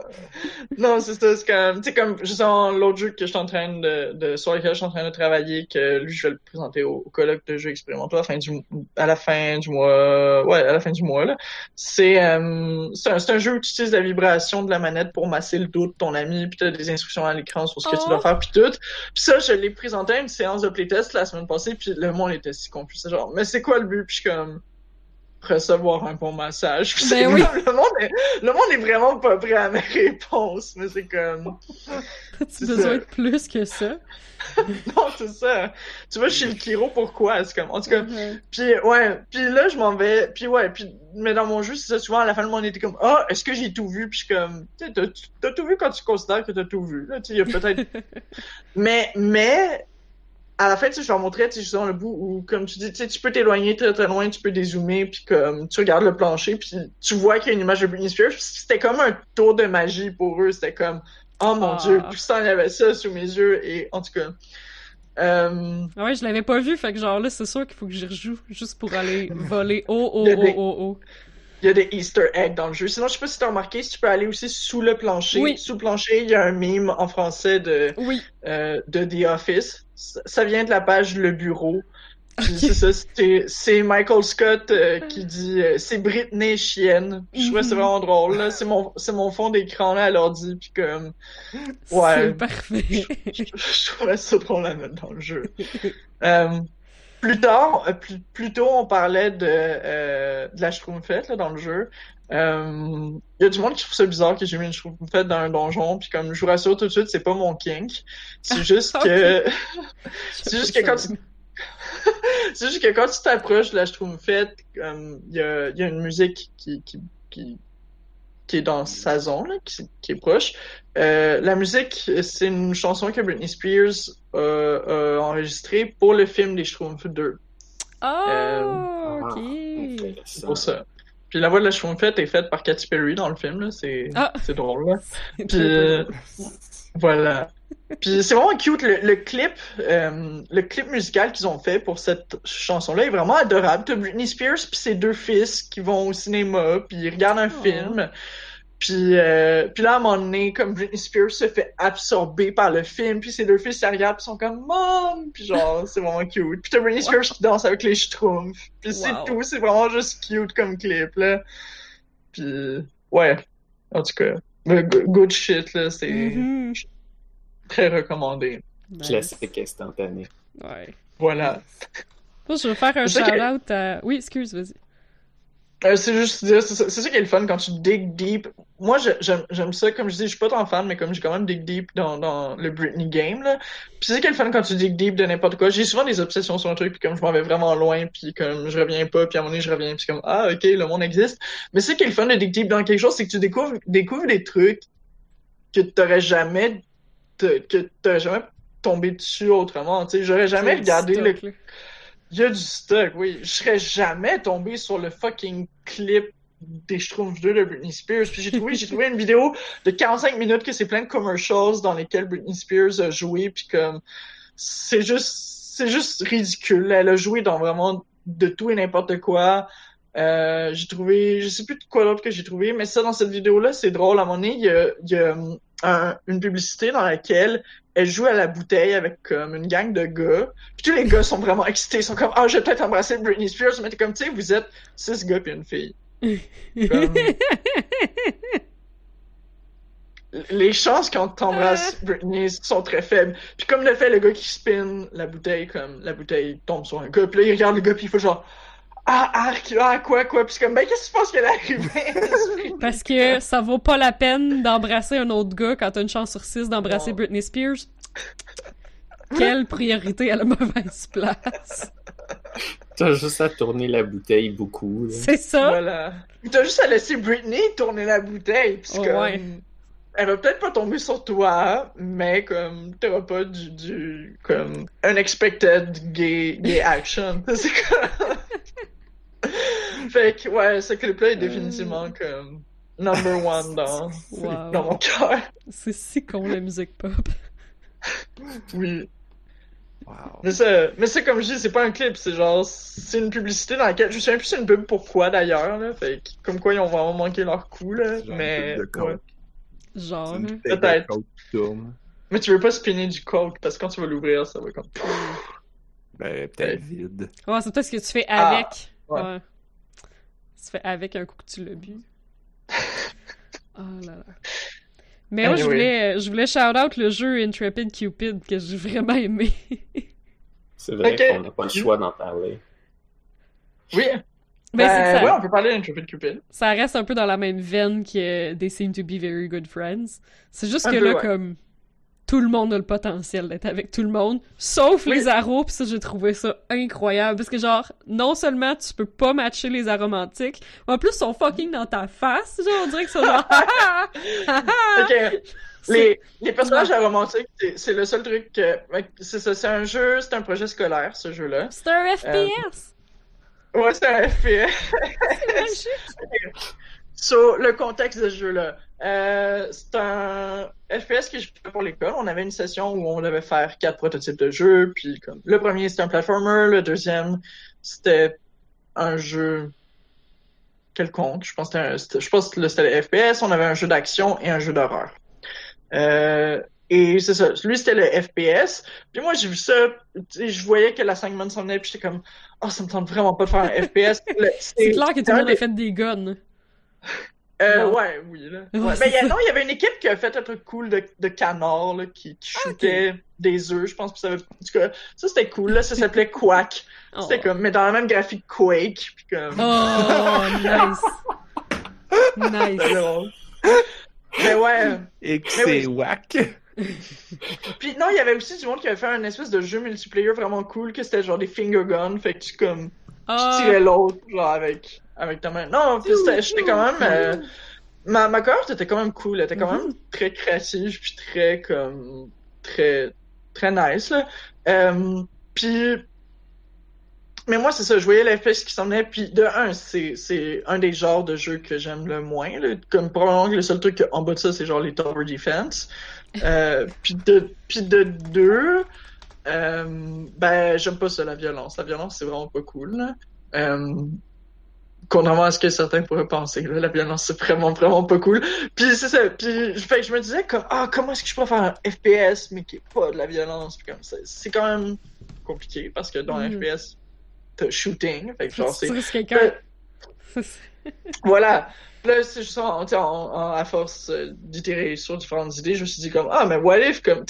Speaker 3: non, c'est ça, c'est comme, tu sais, comme, justement, l'autre jeu que je suis en train de, de, sur lequel je suis en train de travailler, que lui, je vais le présenter au, au colloque de jeux expérimentaux à la fin du, à la fin du mois, ouais, à la fin du mois, là. C'est, euh, c'est un, jeu où tu utilises la vibration de la manette pour masser le dos de ton ami, puis t'as des instructions à l'écran sur ce que tu
Speaker 4: Oh.
Speaker 3: dois faire, puis tout. Puis ça, je l'ai présenté à une séance de playtest la semaine passée, puis le monde était si confus. C'est genre, mais c'est quoi le but? Puis je suis comme, recevoir un bon massage.
Speaker 4: Ben oui.
Speaker 3: comme, le monde est, le monde est vraiment pas prêt à mes réponses, mais c'est comme,
Speaker 4: T'as-tu
Speaker 3: C'est
Speaker 4: besoin
Speaker 3: ça.
Speaker 4: de plus que ça?
Speaker 3: non, c'est ça. Tu vois, chez le Kiro, pourquoi? C'est comme, en tout cas, puis ouais, puis là je m'en vais, puis ouais, puis mais dans mon jeu c'est ça souvent à la fin le monde était comme ah est-ce que j'ai tout vu? Puis je suis comme tu t'as tout vu quand tu considères que t'as tout vu là tu sais il y a peut-être mais mais à la fin tu sais je leur montrais tu sais justement le bout où comme tu dis tu sais tu peux t'éloigner très très loin tu peux dézoomer puis comme tu regardes le plancher puis tu vois qu'il y a une image de Britney Spears c'était comme un tour de magie pour eux. C'était comme oh mon
Speaker 4: Ah.
Speaker 3: dieu ça il y avait ça sous mes yeux et en tout cas euh,
Speaker 4: Ah Ouais, je l'avais pas vu, fait que genre là, c'est sûr qu'il faut que j'y rejoue juste pour aller voler. Oh oh
Speaker 3: Il y a Il y a des Easter eggs dans le jeu. Sinon, je sais pas si t'as remarqué, si tu peux aller aussi sous le plancher.
Speaker 4: Oui.
Speaker 3: Sous le plancher, il y a un meme en français de,
Speaker 4: Oui.
Speaker 3: euh, de The Office. Ça, vient de la page Le Bureau. Puis
Speaker 4: Ok.
Speaker 3: c'est ça, c'est, c'est Michael Scott euh, qui dit euh, c'est Britney chienne. Je trouvais que c'est vraiment drôle. C'est mon mon fond d'écran là à l'ordi puis comme
Speaker 4: C'est
Speaker 3: Ouais.
Speaker 4: parfait.
Speaker 3: je, je trouvais ça drôle à mettre dans le jeu. Euh, plus tard, euh, plus, plus tôt, on parlait de, euh, de la Schtroumpfette là, dans le jeu. Euh, Il y a du monde qui trouve ça bizarre que j'ai mis une Schtroumpfette dans un donjon, puis comme je vous rassure tout de suite, c'est pas mon kink. C'est juste que c'est juste que quand tu c'est juste que quand tu t'approches de la Schtroumpfette, il y a, y a une musique qui, qui, qui, qui est dans sa zone, là, qui, qui est proche. Euh, la musique, c'est une chanson que Britney Spears euh, a enregistrée pour le film des Schtroumpfs 2.
Speaker 4: Oh,
Speaker 2: Ah,
Speaker 4: ok.
Speaker 3: C'est pour ça. Puis la voix de la Schtroumpfette est faite par Katy Perry dans le film, là. C'est,
Speaker 4: Ah.
Speaker 3: c'est drôle, là.
Speaker 4: C'est
Speaker 3: Puis, euh. Voilà. Puis c'est vraiment cute. Le, le clip, euh, le clip musical qu'ils ont fait pour cette chanson-là est vraiment adorable. T'as Britney Spears puis ses deux fils qui vont au cinéma puis ils regardent un
Speaker 4: Oh.
Speaker 3: film. Puis, euh, puis là, à un moment donné, comme Britney Spears se fait absorber par le film, puis ses deux fils se regardent puis sont comme « Mom! » Puis genre, c'est vraiment cute. Puis t'as Britney Spears qui danse avec les schtroumpfs. Puis c'est tout, c'est vraiment juste cute comme clip, là. Puis, ouais. En tout cas, le go- good shit, là, c'est
Speaker 4: Mhm.
Speaker 3: très recommandé.
Speaker 4: Nice.
Speaker 2: Classique instantané.
Speaker 4: Ouais.
Speaker 3: Voilà.
Speaker 4: Moi, je veux faire un
Speaker 3: ça que-
Speaker 4: shout-out à... Oui, excuse, vas-y.
Speaker 3: Euh, c'est juste dire, c'est ça, qui est le fun quand tu dig deep. Moi, j'aime, j'aime ça, comme je dis, je suis pas tant fan, mais comme j'ai quand même dig deep dans, dans le Britney game, là. Puis c'est ça qui est le fun quand tu dig deep de n'importe quoi. J'ai souvent des obsessions sur un truc, puis comme je m'en vais vraiment loin, puis comme je reviens pas, puis à un moment donné, je reviens, puis comme, ah, ok, le monde existe. Mais c'est ça qui est le fun de dig deep dans quelque chose, c'est que tu découvres, découvres des trucs que t'aurais jamais, que t'aurais jamais tombé dessus autrement, tu sais. J'aurais jamais regardé le. Il y a du stock, oui. Je serais jamais tombé sur le fucking clip des Schtroumpfs 2 de Britney Spears. Puis j'ai trouvé, j'ai trouvé une vidéo de 45 minutes que c'est plein de commercials dans lesquels Britney Spears a joué. Puis comme, c'est juste, c'est juste ridicule. Elle a joué dans vraiment de tout et n'importe quoi. Euh, j'ai trouvé, je sais plus de quoi d'autre que j'ai trouvé, mais ça, dans cette vidéo-là, c'est drôle. À un moment donné, il y a, il y a un- une publicité dans laquelle elle joue à la bouteille avec comme une gang de gars. Puis tous les gars sont vraiment excités. Ils sont comme, ah, je vais peut-être embrasser Britney Spears. Mais t'es comme, tu sais, vous êtes six gars puis une fille. Comme- les chances qu'on t'embrasse Britney sont très faibles. Puis comme le fait le gars qui spin la bouteille, comme la bouteille tombe sur un gars, puis là il regarde le gars puis il fait genre ah arc ah quoi quoi? Puis c'est comme ben qu'est-ce que tu penses qu'elle arrivée
Speaker 4: Parce que ça vaut pas la peine d'embrasser un autre gars quand t'as une chance sur six d'embrasser. Britney Spears. Quelle priorité à la mauvaise place.
Speaker 2: T'as juste à tourner la bouteille beaucoup. là.
Speaker 4: C'est ça?
Speaker 3: voilà t'as juste à laisser Britney tourner la bouteille puis c'est
Speaker 4: Oh,
Speaker 3: comme
Speaker 4: ouais.
Speaker 3: elle va peut-être pas tomber sur toi mais comme t'auras pas du, du comme unexpected gay gay action c'est comme fait que ouais ce clip là est définitivement comme number one dans
Speaker 4: Wow.
Speaker 3: dans mon cœur
Speaker 4: C'est si con la musique pop.
Speaker 3: oui
Speaker 1: Wow.
Speaker 3: Mais ça, mais ça, comme je dis, c'est pas un clip, c'est genre, c'est une publicité dans laquelle, je me souviens plus c'est une pub pourquoi d'ailleurs, là, fait que, comme quoi ils ont vraiment manqué leur coup, là,
Speaker 1: Genre
Speaker 3: mais,
Speaker 1: une pub de coke.
Speaker 3: ouais.
Speaker 4: Genre.
Speaker 1: Une
Speaker 3: Peut-être. Mais tu veux pas spinner du coke, parce que quand tu vas l'ouvrir, ça va comme,
Speaker 1: Ben, peut-être vide.
Speaker 4: Ouais, c'est peut-être ce que tu fais
Speaker 3: Ah,
Speaker 4: avec.
Speaker 3: Ouais.
Speaker 4: ouais. Tu fais avec un coup que tu l'as bu. Oh là là. Mais moi, je voulais, je voulais shout out le jeu Intrepid Cupid que j'ai vraiment aimé.
Speaker 2: C'est vrai qu'on n'a pas le choix d'en parler.
Speaker 3: oui,
Speaker 4: Ben, c'est que
Speaker 3: ben,
Speaker 4: ça,
Speaker 3: ouais, on peut parler d'Intrepid Cupid.
Speaker 4: ça reste un peu dans la même veine que They Seem to Be Very Good Friends. C'est juste
Speaker 3: Un
Speaker 4: que
Speaker 3: peu,
Speaker 4: là,
Speaker 3: ouais.
Speaker 4: comme tout le monde a le potentiel d'être avec tout le monde, sauf
Speaker 3: Oui.
Speaker 4: les aros, pis ça, j'ai trouvé ça incroyable. Parce que genre, non seulement tu peux pas matcher les aromantiques, mais en plus, ils sont fucking dans ta face. Genre, on dirait que c'est genre... Ah, ah, ah. C'est-
Speaker 3: les, les personnages romantiques, c'est- c'est le seul truc que, ouais, c'est ça, c'est un jeu, c'est un projet scolaire, ce jeu-là.
Speaker 4: C'est un FPS!
Speaker 3: Ouais, c'est un FPS.
Speaker 4: C'est magique!
Speaker 3: So, le contexte de ce jeu-là. Euh, c'est un FPS que je fais pour l'école. On avait une session où on devait faire quatre prototypes de jeux. Puis comme le premier c'était un platformer, le deuxième c'était un jeu quelconque. Je pense que c'était un- je pense que c'était le FPS. On avait un jeu d'action et un jeu d'horreur. Euh, et c'est ça. Lui c'était le FPS. Puis moi j'ai vu ça. tu Je voyais que la 5 months s'en venait. Puis j'étais comme, oh ça me tente vraiment pas de faire un FPS.
Speaker 4: C'est clair que tout le
Speaker 3: un
Speaker 4: monde a
Speaker 3: des-
Speaker 4: fait des guns.
Speaker 3: Euh, ouais, oui, là.
Speaker 4: Ouais,
Speaker 3: Ouais,
Speaker 4: c'est
Speaker 3: ben, y a- non, il y avait une équipe qui a fait un truc cool de, de canard, là, qui, qui
Speaker 4: Ah,
Speaker 3: shootait des œufs, je pense, que ça, avait- en tout cas, ça c'était cool, là, ça s'appelait Quack.
Speaker 4: Oh,
Speaker 3: C'était comme, mais dans la même graphique Quake, puis comme...
Speaker 4: oh nice! Nice!
Speaker 3: Mais ouais,
Speaker 1: Et que
Speaker 3: Mais oui.
Speaker 1: c'est whack.
Speaker 3: puis non, il y avait aussi du monde qui avait fait un espèce de jeu multiplayer vraiment cool, que c'était genre des finger guns, fait que tu, comme, tu
Speaker 4: Ah,
Speaker 3: tirais l'autre, genre, avec, avec ta main. Non, puis j'étais quand même... euh, ma, ma cohorte était quand même cool, elle était quand même très créative, puis très, comme, très, très nice, là. Euh, puis, mais moi, c'est ça, je voyais l'FPS qui s'en venait, puis de un, c'est, un des genres de jeux que j'aime le moins, là. Comme, probablement que le seul truc en bas de ça, c'est genre les Tower Defense. Euh, puis de, de deux, euh, ben, j'aime pas ça, la violence. La violence, c'est vraiment pas cool, là. Euh, contrairement à ce que certains pourraient penser, là, la violence, c'est vraiment, vraiment pas cool. Puis c'est ça, puis fait je me disais comme, ah, comment est-ce que je peux faire un FPS, mais qui est pas de la violence, puis comme ça, c'est quand même compliqué, parce que dans un
Speaker 4: Mhm.
Speaker 3: FPS, t'as shooting, fait que genre, c'est...
Speaker 4: quelqu'un.
Speaker 3: Voilà. Là, c'est juste en, en- en- à force euh, d'itérer sur différentes idées, je me suis dit comme, ah, mais what if, comme,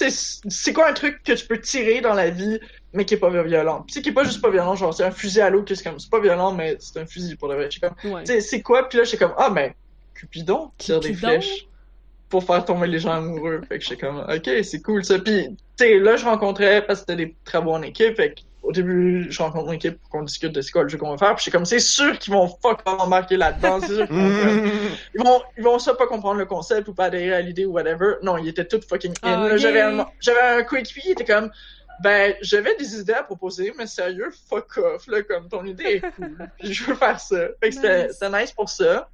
Speaker 3: c'est quoi un truc que tu peux tirer dans la vie, mais qui est pas violent? Puis, qui est pas juste pas violent, genre, c'est un fusil à l'eau, que c'est comme, c'est pas violent, mais c'est un fusil pour de vrai. J'étais comme,
Speaker 4: Ouais.
Speaker 3: tu sais, c'est quoi? Puis là, j'étais comme, ah, mais Cupidon tire des flèches pour faire tomber les gens amoureux. Fait que j'étais comme, ok, c'est cool ça. Puis, tu sais, là, je rencontrais, parce que c'était des travaux en équipe, fait que au début, je rencontre mon équipe pour qu'on discute de c'est quoi le jeu qu'on va faire. Puis j'étais comme, c'est sûr qu'ils vont fuck embarquer là-dedans. C'est sûr qu'ils vont, ils vont, ils vont soit pas comprendre le concept ou pas adhérer à l'idée ou whatever. Non, ils étaient tous fucking in.
Speaker 4: Ah.
Speaker 3: J'avais un, j'avais un coéquipier, il était comme, ben, j'avais des idées à proposer, mais sérieux, fuck off, là, comme ton idée est cool. Puis je veux faire ça. Fait que c'était,
Speaker 4: Nice.
Speaker 3: c'était nice pour ça.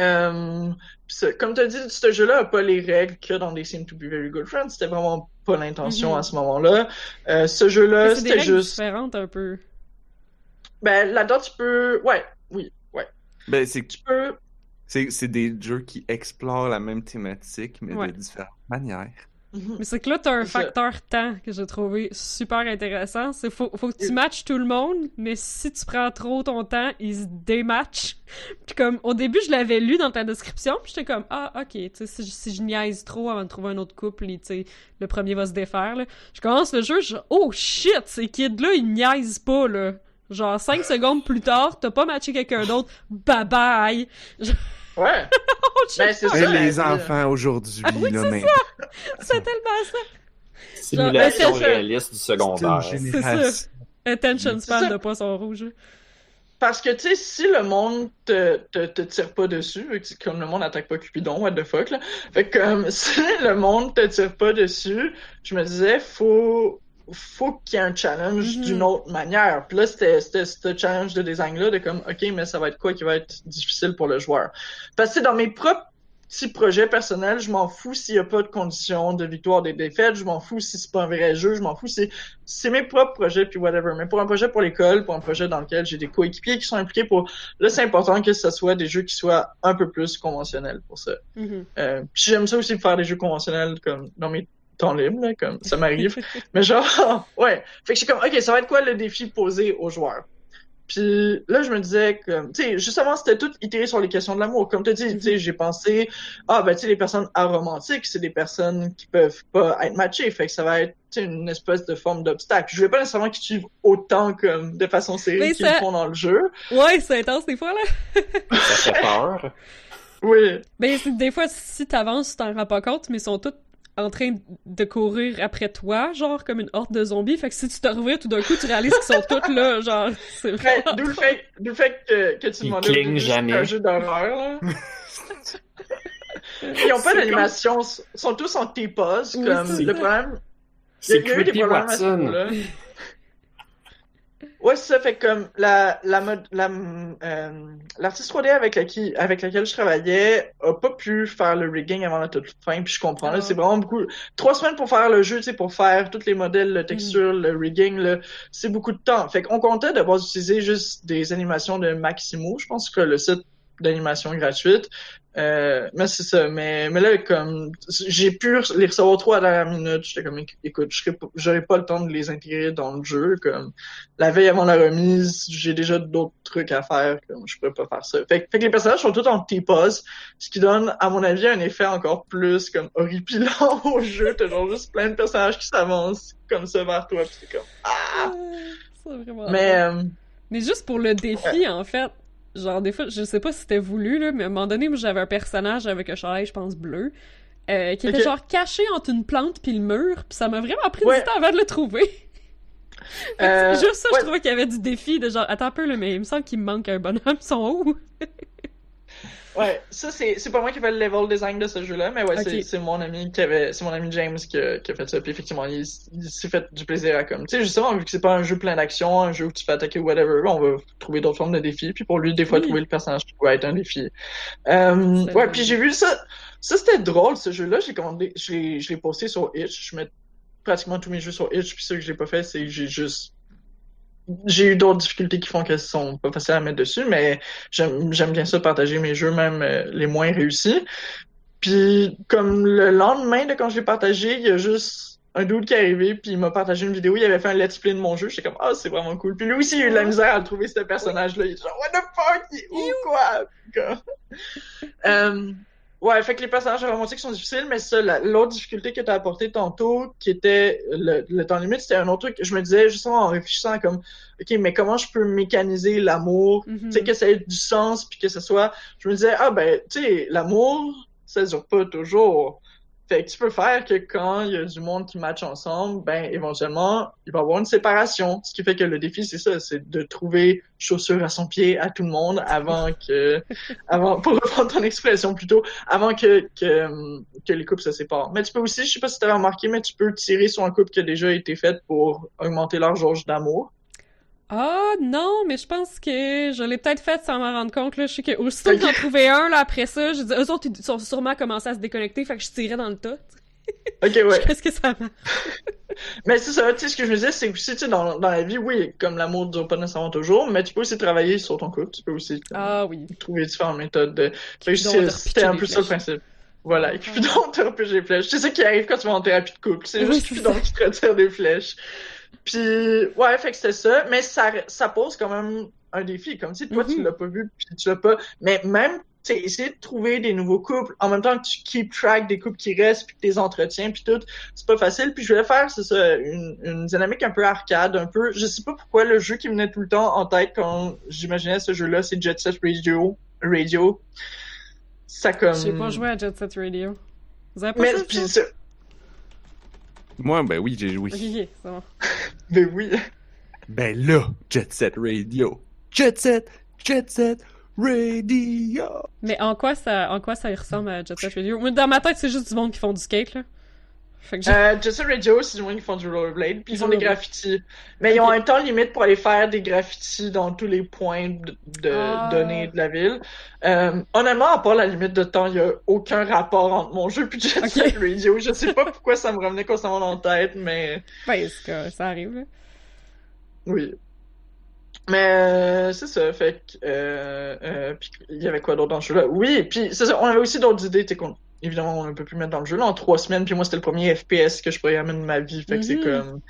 Speaker 3: Euh, pis ça, comme t'as dit, ce jeu-là a pas les règles qu'il y a dans des Seem to be Very Good Friends. C'était vraiment pas l'intention
Speaker 4: Mhm.
Speaker 3: à ce moment-là. Euh, ce jeu-là, c'était juste.
Speaker 4: différentes un peu.
Speaker 3: Ben, là-dedans, tu peux. Ouais, oui, ouais.
Speaker 1: Ben, c'est
Speaker 3: Tu peux.
Speaker 1: c'est c'est des jeux qui explorent la même thématique, mais
Speaker 4: Ouais.
Speaker 1: de différentes manières.
Speaker 3: Mhm.
Speaker 4: Mais c'est que là, t'as un facteur temps que j'ai trouvé super intéressant. C'est faut, faut que tu matches tout le monde, mais si tu prends trop ton temps, ils se dématchent. Puis comme, au début, je l'avais lu dans ta description, puis j'étais comme, ah, ok, tu sais, si, si je niaise trop avant de trouver un autre couple, et, tu sais, le premier va se défaire, là. Je commence le jeu, je oh shit, ces kids-là, ils niaisent pas, là. Genre, cinq secondes plus tard, t'as pas matché quelqu'un d'autre, bye bye!
Speaker 3: Ouais.
Speaker 4: Oh,
Speaker 3: Ben, c'est ça.
Speaker 1: Les enfants aujourd'hui,
Speaker 4: Ah oui,
Speaker 1: là,
Speaker 4: c'est
Speaker 1: mais
Speaker 4: c'est tellement ça!
Speaker 2: Simulation
Speaker 4: Genre,
Speaker 2: réaliste du
Speaker 1: c'est
Speaker 2: secondaire.
Speaker 1: génération.
Speaker 4: Attention
Speaker 3: C'est
Speaker 4: span
Speaker 3: ça.
Speaker 4: de poisson rouge.
Speaker 3: Parce que, tu sais, si le monde te, te, te tire pas dessus, c'est comme le monde attaque pas Cupidon, what the fuck, là. Fait que, comme, si le monde te tire pas dessus, je me disais, faut, faut qu'il y ait un challenge
Speaker 4: Mhm.
Speaker 3: d'une autre manière. Puis là, c'était, c'était ce challenge de design-là, de comme, OK, mais ça va être quoi qui va être difficile pour le joueur? Parce que dans mes propres petits projets personnels, je m'en fous s'il y a pas de conditions de victoire des défaites, je m'en fous si c'est pas un vrai jeu, je m'en fous si c'est mes propres projets puis whatever. Mais pour un projet pour l'école, pour un projet dans lequel j'ai des coéquipiers qui sont impliqués pour, là, c'est important que ce soit des jeux qui soient un peu plus conventionnels pour ça.
Speaker 4: Mhm.
Speaker 3: Euh, puis j'aime ça aussi faire des jeux conventionnels comme dans mes temps libres, là, comme ça m'arrive. Mais genre, ouais. Fait que je suis comme, ok, ça va être quoi le défi posé aux joueurs? Puis là, je me disais que, tu sais, justement, c'était tout itéré sur les questions de l'amour. Comme tu dit, tu sais, j'ai pensé, ah, ben, tu sais, les personnes aromantiques, c'est des personnes qui peuvent pas être matchées. Fait que ça va être, une espèce de forme d'obstacle. Je voulais pas nécessairement qu'ils suivent autant comme de façon
Speaker 4: Mais
Speaker 3: série qu'ils
Speaker 4: ça-
Speaker 3: font dans le jeu.
Speaker 4: Ouais, c'est intense des fois, là.
Speaker 2: Ça fait peur.
Speaker 3: Oui.
Speaker 4: Ben, des fois, si t'avances, tu t'en rends pas compte, mais ils sont tous en train de courir après toi, genre comme une horde de zombies. Fait que si tu te reviens, tout d'un coup, tu réalises qu'ils sont tous là, genre, c'est
Speaker 3: Ouais,
Speaker 4: vraiment...
Speaker 3: D'où le fait, d'où le fait que, que tu c'était un jeu d'horreur, là. Ils ont pas d'animation, ils sont tous en T-pose,
Speaker 4: Oui,
Speaker 3: comme,
Speaker 4: c'est
Speaker 3: le
Speaker 4: ça.
Speaker 3: problème,
Speaker 2: C'est creepy Watson.
Speaker 3: Ouais, ça fait comme la la mode la euh, l'artiste 3D avec laquelle avec laquelle je travaillais a pas pu faire le rigging avant la toute fin puis je comprends là
Speaker 4: Ah.
Speaker 3: c'est vraiment beaucoup trois semaines pour faire le jeu tu sais pour faire tous les modèles
Speaker 4: Mm.
Speaker 3: le texture le rigging c'est beaucoup de temps fait qu'on comptait d'abord utiliser juste des animations de Maximo je pense que le site d'animation gratuite euh, mais c'est ça mais mais là comme j'ai pu les recevoir trois à la dernière minute j'étais comme écoute j'aurais pas le temps de les intégrer dans le jeu comme la veille avant la remise, j'ai déjà d'autres trucs à faire, comme je pourrais pas faire ça. Fait, que- fait que les personnages sont tous en T-pose, ce qui donne, à mon avis, un effet encore plus comme horripilant au jeu. T'as genre juste plein de personnages qui s'avancent comme ça vers toi, pis c'est comme ah.
Speaker 4: C'est vraiment...
Speaker 3: Mais euh,
Speaker 4: Mais juste pour le défi, en fait, genre, des fois, je sais pas si c'était voulu, là, mais à un moment donné, j'avais un personnage avec un chandail, je pense, bleu, euh, qui était genre caché entre une plante puis le mur, puis ça m'a vraiment pris
Speaker 3: Ouais.
Speaker 4: du temps avant de le trouver.
Speaker 3: euh,
Speaker 4: Juste ça,
Speaker 3: ouais.
Speaker 4: je trouvais qu'il y avait du défi de genre, attends un peu, là, mais il me semble qu'il me manque un bonhomme, sont où?
Speaker 3: Ouais, ça c'est c'est pas moi qui fais le level design de ce jeu-là, mais ouais,
Speaker 4: Ok.
Speaker 3: c'est c'est mon ami qui avait c'est mon ami James qui a, qui a fait ça. Puis effectivement, il, il s'est fait du plaisir à comme tu sais justement vu que c'est pas un jeu plein d'action, un jeu où tu fais attaquer ou whatever, on va trouver d'autres formes de défis. Puis pour lui, des fois
Speaker 4: Oui.
Speaker 3: trouver le personnage qui pourrait être un défi. Euh, ouais, puis j'ai vu ça. Ça c'était drôle ce jeu-là. J'ai commandé, je l'ai je l'ai posté sur Itch. Je mets pratiquement tous mes jeux sur Itch. Puis ce que j'ai pas fait, c'est que j'ai juste j'ai eu d'autres difficultés qui font qu'elles sont pas faciles à mettre dessus, mais j'aime bien ça partager mes jeux, même euh, les moins réussis. Puis comme le lendemain de quand je l'ai partagé, il y a juste un dude qui est arrivé, puis il m'a partagé une vidéo, il avait fait un let's play de mon jeu, j'étais comme ah c'est vraiment cool. Puis lui aussi il a eu de la misère à trouver ce personnage-là, il est genre what the fuck, il est où quoi? Euh, Ouais, fait que les personnages romantiques sont difficiles, mais ça, la- l'autre difficulté que tu as apporté tantôt, qui était le, le temps limite, c'était un autre truc. Je me disais, justement, en réfléchissant comme, OK, mais comment je peux mécaniser l'amour,
Speaker 4: Mhm.
Speaker 3: tu sais, que ça ait du sens, puis que ce soit... Je me disais, ah ben, tu sais, l'amour, ça dure pas toujours. Fait que tu peux faire que quand il y a du monde qui match ensemble, ben éventuellement, il va y avoir une séparation. Ce qui fait que le défi, c'est ça, c'est de trouver chaussure à son pied à tout le monde avant que, avant, pour reprendre ton expression plutôt, avant que, que, que les couples se séparent. Mais tu peux aussi, je sais pas si tu avais remarqué, mais tu peux tirer sur un couple qui a déjà été fait pour augmenter leur jauge d'amour.
Speaker 4: Ah non, mais je pense que je l'ai peut-être fait sans m'en rendre compte. Là. Je sais que aussitôt que
Speaker 3: Ok.
Speaker 4: j'en trouvais un, là, après ça, je dis, eux autres, ils sont sûrement commencé à se déconnecter, fait que je tirais dans le tas.
Speaker 3: Ok, ouais.
Speaker 4: Qu'est-ce que ça marche?
Speaker 3: Mais c'est ça, tu sais, ce que je me disais, c'est que aussi, tu sais, dans, dans la vie, oui, comme l'amour dure pas nécessairement toujours, mais tu peux aussi travailler sur ton couple, tu peux aussi comme,
Speaker 4: Ah oui.
Speaker 3: trouver différentes méthodes de... Que c'était un peu ça le principe. Voilà, et Cupidon te repêche des flèches. C'est ça qui arrive quand tu vas en thérapie de couple, c'est
Speaker 4: Oui,
Speaker 3: juste
Speaker 4: ça.
Speaker 3: qui te retire des flèches. Puis, ouais, fait que c'était ça, mais ça, ça pose quand même un défi, comme si toi, tu
Speaker 4: Mhm.
Speaker 3: l'as pas vu, puis tu l'as pas... Mais même, tu sais, essayer de trouver des nouveaux couples, en même temps que tu keep track des couples qui restent, puis que tes entretiens, puis tout, c'est pas facile. Puis je voulais faire, c'est ça, une, une dynamique un peu arcade, un peu... Je sais pas pourquoi le jeu qui me venait tout le temps en tête quand j'imaginais ce jeu-là, c'est Jet Set Radio. Radio. Ça comme...
Speaker 4: J'ai pas joué à Jet Set Radio. Vous avez pas
Speaker 3: Mais,
Speaker 4: ça?
Speaker 1: Moi, ben oui, j'ai joué.
Speaker 4: C'est bon.
Speaker 3: Ben oui.
Speaker 1: Ben là, Jet Set Radio. Jet Set, Jet Set Radio.
Speaker 4: Mais en quoi ça, en quoi ça y ressemble à Jet Set Radio? Dans ma tête, c'est juste du monde qui font du skate, là. Fait que.
Speaker 3: Euh, du monde qui font du rollerblade, puis ils font des graffitis. Mais ils ont un temps limite pour aller faire des graffitis dans tous les points de, de
Speaker 4: Ah.
Speaker 3: données de la ville. Euh, honnêtement, à part la limite de temps, il y a aucun rapport entre mon jeu puis Jet
Speaker 4: Ok.
Speaker 3: Set Radio. Je sais pas pourquoi ça me revenait constamment dans la tête, mais
Speaker 4: Ben, c'est que ça arrive,
Speaker 3: oui. Mais euh, c'est ça, fait que euh, euh, puis il y avait quoi d'autre dans ce jeu-là? Oui, puis c'est ça, on avait aussi d'autres idées, sais, qu'on évidemment on ne peut plus mettre dans le jeu là en trois semaines, puis moi c'était le premier FPS que je programmais de ma vie, fait que c'est
Speaker 4: Mhm.
Speaker 3: comme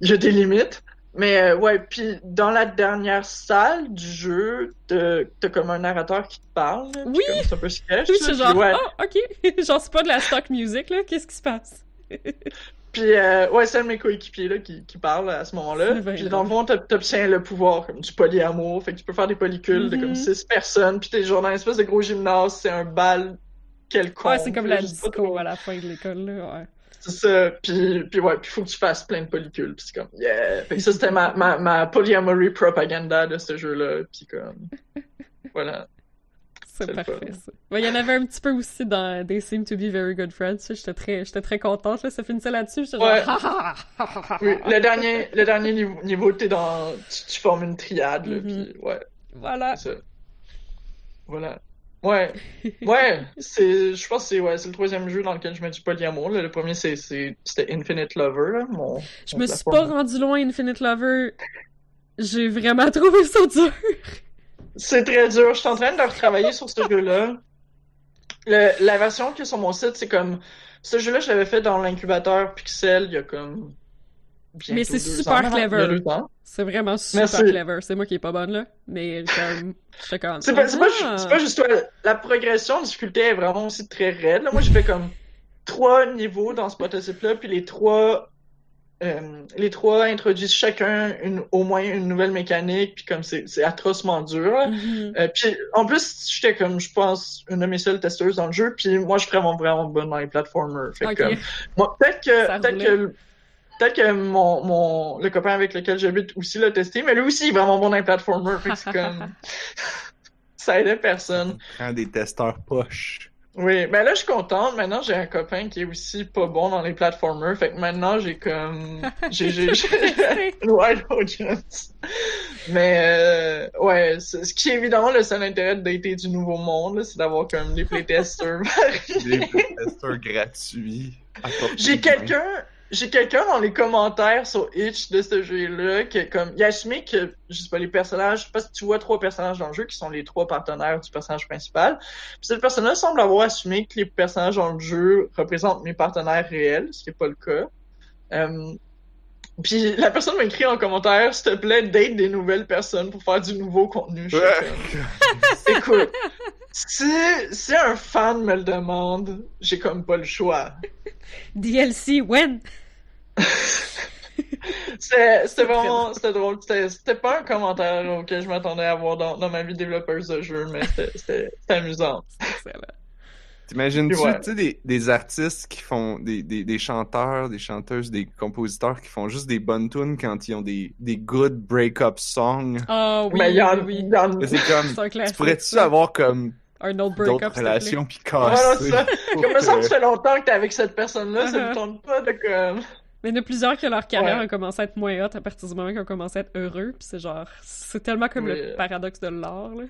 Speaker 3: il y a des limites. Mais euh, ouais, puis dans la dernière salle du jeu, t'as comme un narrateur qui te parle.
Speaker 4: Oui!
Speaker 3: C'est un peu sketch.
Speaker 4: Oui, c'est genre,
Speaker 3: ouais.
Speaker 4: oh, ok. genre, c'est pas de la stock music, là. Qu'est-ce qui se passe?
Speaker 3: Puis, euh, ouais, c'est un de mes coéquipiers là, qui, qui parle à ce moment-là.
Speaker 4: Bien
Speaker 3: Puis, dans le fond, t'ob- t'obtiens le pouvoir comme du polyamour. Fait que tu peux faire des polycules de
Speaker 4: Mhm.
Speaker 3: comme six personnes. Puis, t'es genre dans une espèce de gros gymnase. C'est un bal quelconque.
Speaker 4: Ouais, c'est comme la disco à la fin de l'école, là. Ouais.
Speaker 3: C'est ça. Puis, puis ouais, puis faut que tu fasses plein de polycules. Puis c'est comme, yeah. Que ça, c'était ma, ma, ma polyamory propaganda de ce jeu-là. Puis comme, voilà.
Speaker 4: C'est parfait, ça. Ouais, il y en avait un petit peu aussi dans They Seem to Be Very Good Friends. J'étais très, j'étais très contente, là. Ça finissait là-dessus. J'étais genre,
Speaker 3: Ouais.
Speaker 4: ha, ha, ha, ha, ha,
Speaker 3: Oui, le dernier, le dernier niveau, niveau t'es dans, tu, tu formes une triade, là.
Speaker 4: Mhm.
Speaker 3: Puis, ouais.
Speaker 4: Voilà.
Speaker 3: Voilà. Ouais. Ouais. C'est, je pense que c'est, ouais, c'est le troisième jeu dans lequel je mets du polyamour. là. Le premier, c'était Infinite Lover, là, mon,
Speaker 4: Je
Speaker 3: mon
Speaker 4: me suis pas rendu loin Infinite Lover. J'ai vraiment trouvé ça dur.
Speaker 3: C'est très dur. Je suis en train de retravailler sur ce jeu-là. Le, la version qui est sur mon site, c'est comme, ce jeu-là, je l'avais fait dans l'incubateur Pixel il y a comme,
Speaker 4: Mais c'est super clever.
Speaker 3: Ans.
Speaker 4: C'est vraiment super
Speaker 3: Merci.
Speaker 4: clever. C'est moi qui est pas bonne, là. Mais comme, j'étais comme.
Speaker 3: C'est pas, c'est pas,
Speaker 4: ah.
Speaker 3: c'est pas juste toi. La progression de difficulté est vraiment aussi très raide. Là, moi, j'ai fait comme trois niveaux dans ce prototype-là, puis les trois, euh, les trois introduisent chacun une, au moins une nouvelle mécanique, puis comme c'est, atrocement dur.
Speaker 4: Mhm.
Speaker 3: Euh, puis en plus, j'étais comme, je pense, une de mes seules testeuses dans le jeu, puis moi, je suis vraiment, vraiment bonne dans les platformers. Fait que,
Speaker 4: Ok.
Speaker 3: comme, moi, peut-être que, peut-être que, peut-être que mon, mon, le copain avec lequel j'habite aussi l'a testé, mais lui aussi, il est vraiment bon dans les platformers. Fait que c'est comme, ça aidait personne.
Speaker 1: Prends des testeurs poches.
Speaker 3: Oui, ben là, je suis contente. Maintenant, j'ai un copain qui est aussi pas bon dans les platformers. Fait que maintenant, j'ai comme, j'ai, j'ai, wide audience. Mais, euh, ouais, c'est- ce qui est évidemment le seul intérêt de dater du nouveau monde, là, c'est d'avoir comme des playtesters
Speaker 1: Des
Speaker 3: variés.
Speaker 1: testeurs gratuits.
Speaker 3: J'ai quelqu'un, j'ai quelqu'un dans les commentaires sur Itch de ce jeu-là qui est comme, assumé que, je sais pas, les personnages, parce que tu vois trois personnages dans le jeu qui sont les trois partenaires du personnage principal. Puis cette personne-là semble avoir assumé que les personnages dans le jeu représentent mes partenaires réels, ce qui est pas le cas. Euh, puis la personne m'a écrit en commentaire, s'il te plaît, date des nouvelles personnes pour faire du nouveau contenu. Je comme, Écoute, si, si un fan me le demande, j'ai comme pas le choix.
Speaker 4: DLC, when?
Speaker 3: C'était vraiment, c'était drôle. C'était pas un commentaire auquel je m'attendais à avoir dans, dans ma vie de développeuse de jeu, mais c'était- amusant.
Speaker 1: T'imagines-tu,
Speaker 3: Ouais.
Speaker 1: des, des artistes qui font, des, des, des chanteurs, des chanteuses, des compositeurs qui font juste des bonnes tunes quand ils ont des, des good break-up songs?
Speaker 4: Ah oui,
Speaker 3: mais il y en,
Speaker 4: oui, oui.
Speaker 1: C'est comme, tu pourrais-tu
Speaker 4: ça.
Speaker 1: avoir comme
Speaker 4: un autre
Speaker 1: d'autres
Speaker 4: break-up,
Speaker 1: relations puis
Speaker 3: Voilà,
Speaker 1: casser?
Speaker 3: ça.
Speaker 1: pour
Speaker 3: Comme ça, ça fait longtemps que t'es avec cette personne-là, ça
Speaker 4: Uh-huh.
Speaker 3: me tente pas de comme.
Speaker 4: Mais il y en a plusieurs que leur carrière
Speaker 3: Ouais.
Speaker 4: a commencé à être moins hot à partir du moment qu'ils ont commencé à être heureux, puis c'est genre, c'est tellement comme
Speaker 3: Oui.
Speaker 4: le paradoxe de l'art, là.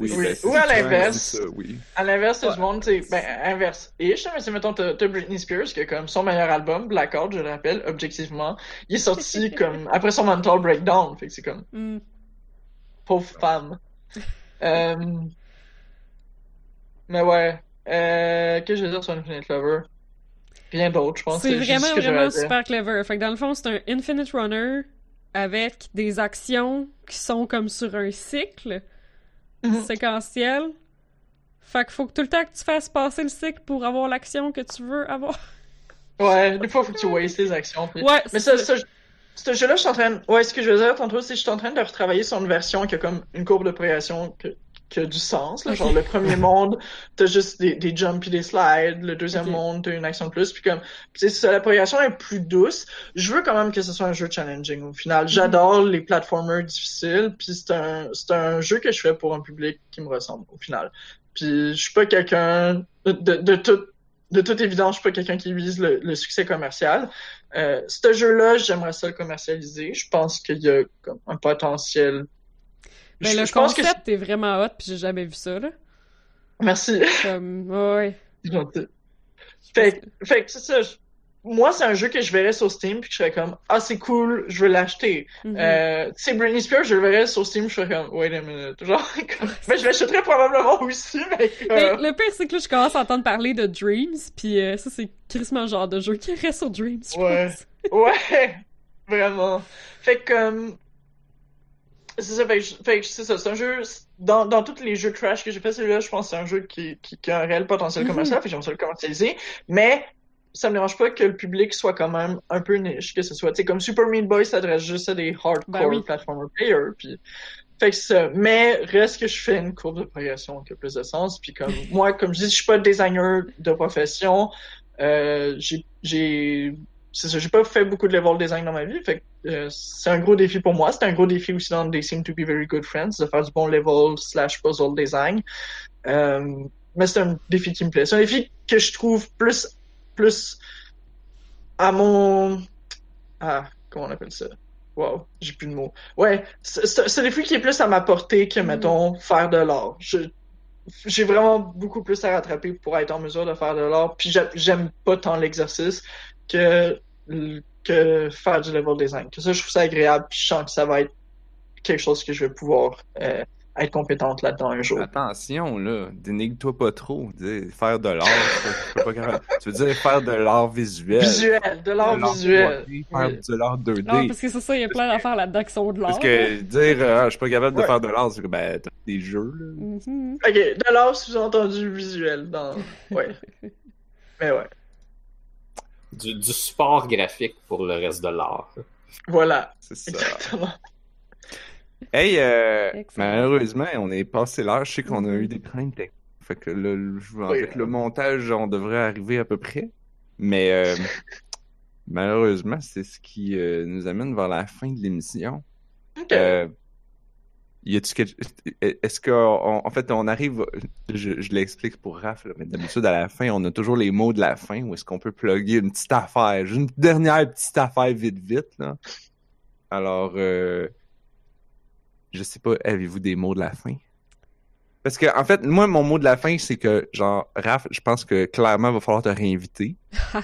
Speaker 1: Oui,
Speaker 3: Oui.
Speaker 1: ben, c'est
Speaker 3: Ou à l'inverse.
Speaker 1: c'est oui.
Speaker 3: À l'inverse, tout le monde, sais, ben, inverse. Ish, mais c'est, mettons, t'as, Britney Spears, qui est comme son meilleur album, Blackout, je le rappelle, objectivement. Il est sorti comme, après son mental breakdown. Fait que c'est comme,
Speaker 4: Hmm.
Speaker 3: pauvre femme. Euh... Mais ouais. Euh, qu'est-ce que je veux dire sur Infinite Lover? Rien d'autre, je pense.
Speaker 4: C'est vraiment,
Speaker 3: ce
Speaker 4: vraiment super clever. Fait que dans le fond, c'est un Infinite Runner avec des actions qui sont comme sur un cycle
Speaker 3: Mhm.
Speaker 4: séquentiel. Fait qu'il faut que tout le temps que tu fasses passer le cycle pour avoir l'action que tu veux avoir.
Speaker 3: Ouais, des fois, faut que tu wastes tes actions. puis-
Speaker 4: Ouais,
Speaker 3: Mais ça, ça, ce jeu-là, je suis en train. Ouais, ce que je veux dire tantôt, c'est que je suis en train de retravailler sur une version qui a comme une courbe de progression que- qui a du sens. Là. Genre, le premier monde, t'as juste des, des jumps puis des slides. Le deuxième
Speaker 4: Ok.
Speaker 3: monde, t'as une action de plus. Puis comme, c'est ça, la progression est plus douce. Je veux quand même que ce soit un jeu challenging au final. J'adore les platformers difficiles. Puis c'est un, c'est un jeu que je fais pour un public qui me ressemble au final. Puis je suis pas quelqu'un de, de, de tout de toute évidence, je suis pas quelqu'un qui vise le, le succès commercial. Euh, ce jeu-là, j'aimerais ça le commercialiser. Je pense qu'il y a comme un potentiel.
Speaker 4: Ben,
Speaker 3: je,
Speaker 4: le
Speaker 3: je pense que
Speaker 4: concept est vraiment hot, puis j'ai jamais vu ça, là.
Speaker 3: merci.
Speaker 4: Comme, ouais.
Speaker 3: Fait, que- fait que c'est ça. je- Moi, c'est un jeu que je verrais sur Steam puis que je serais comme ah c'est cool, je veux l'acheter. Euh, tu sais Britney Spears, je le verrais sur Steam, je serais comme wait a minute, genre comme, ben je l'achèterais probablement aussi, mais
Speaker 4: Mais
Speaker 3: comme,
Speaker 4: le pire, c'est que là, je commence à entendre parler de Dreams, puis euh, ça, c'est crissement genre de jeu qui reste sur Dreams, je
Speaker 3: Ouais.
Speaker 4: pense.
Speaker 3: Ouais, vraiment. Fait que, comme, c'est ça, fait fait c'est ça, c'est un jeu, dans, dans tous les jeux trash que j'ai fait, celui-là, je pense que c'est un jeu qui, qui, qui a un réel potentiel
Speaker 4: Mhm.
Speaker 3: commercial, fait que j'aimerais ça le commercialiser, mais ça me dérange pas que le public soit quand même un peu niche, que ce soit, tu sais, comme Super Meat Boy s'adresse juste à des hardcore
Speaker 4: Ben oui.
Speaker 3: platformer players, puis fait que ça, mais reste que je fais une courbe de progression qui a plus de sens, puis comme, moi, comme je dis, je suis pas designer de profession, euh, j'ai, j'ai, c'est ça, j'ai pas fait beaucoup de level design dans ma vie, fait que euh, c'est un gros défi pour moi. C'est un gros défi aussi dans They Seem to Be Very Good Friends de faire du bon level slash puzzle design. Euh, mais c'est un défi qui me plaît. C'est un défi que je trouve plus, plus à mon, ah, comment on appelle ça? Wow, j'ai plus de mots. Ouais, c'est un défi qui est plus à ma portée que,
Speaker 4: Mhm.
Speaker 3: mettons, faire de l'art. Je, j'ai vraiment beaucoup plus à rattraper pour être en mesure de faire de l'art. Puis j'a- j'aime pas tant l'exercice que que faire du level design. Que ça, je trouve ça agréable. Puis je sens que ça va être quelque chose que je vais pouvoir euh, être compétente là-dedans un jour.
Speaker 1: Attention, là, dénigre-toi pas trop. Dis, faire de l'art, c'est pas grave. Tu veux dire faire de l'art visuel.
Speaker 3: Visuel, de l'art visuel.
Speaker 1: 3D, faire
Speaker 3: Oui.
Speaker 1: de l'art 2D.
Speaker 4: Non, parce que c'est ça, il y a plein d'affaires là-dedans qui sont de l'art.
Speaker 1: Parce que dire euh, Ah, je suis pas capable de
Speaker 3: Ouais.
Speaker 1: faire de l'art, c'est que ben t'as des jeux là.
Speaker 4: Mhm.
Speaker 3: Ok, de l'art sous-entendu visuel dans. Ouais. Mais ouais.
Speaker 2: Du, du support graphique pour le reste de l'art.
Speaker 3: Voilà.
Speaker 1: C'est ça.
Speaker 3: Exactement.
Speaker 1: Hey, euh, malheureusement, on est passé l'heure. Je sais qu'on a
Speaker 4: Mhm.
Speaker 1: eu des problèmes techniques. Fait que là, le-
Speaker 3: Oui.
Speaker 1: avec le montage, on devrait arriver à peu près. Mais euh, malheureusement, c'est ce qui euh, nous amène vers la fin de l'émission.
Speaker 3: Ok.
Speaker 1: Y a-tu quelque... Est-ce qu'en en fait, on arrive... Je, je l'explique pour Raph, là, mais d'habitude, à la fin, on a toujours les mots de la fin où est-ce qu'on peut plugger une petite affaire, une dernière petite affaire vite, vite, là. Alors, euh, je sais pas, avez-vous des mots de la fin? Parce que, en fait, moi, mon mot de la fin, c'est que, genre, Raph, je pense que clairement, il va falloir te réinviter.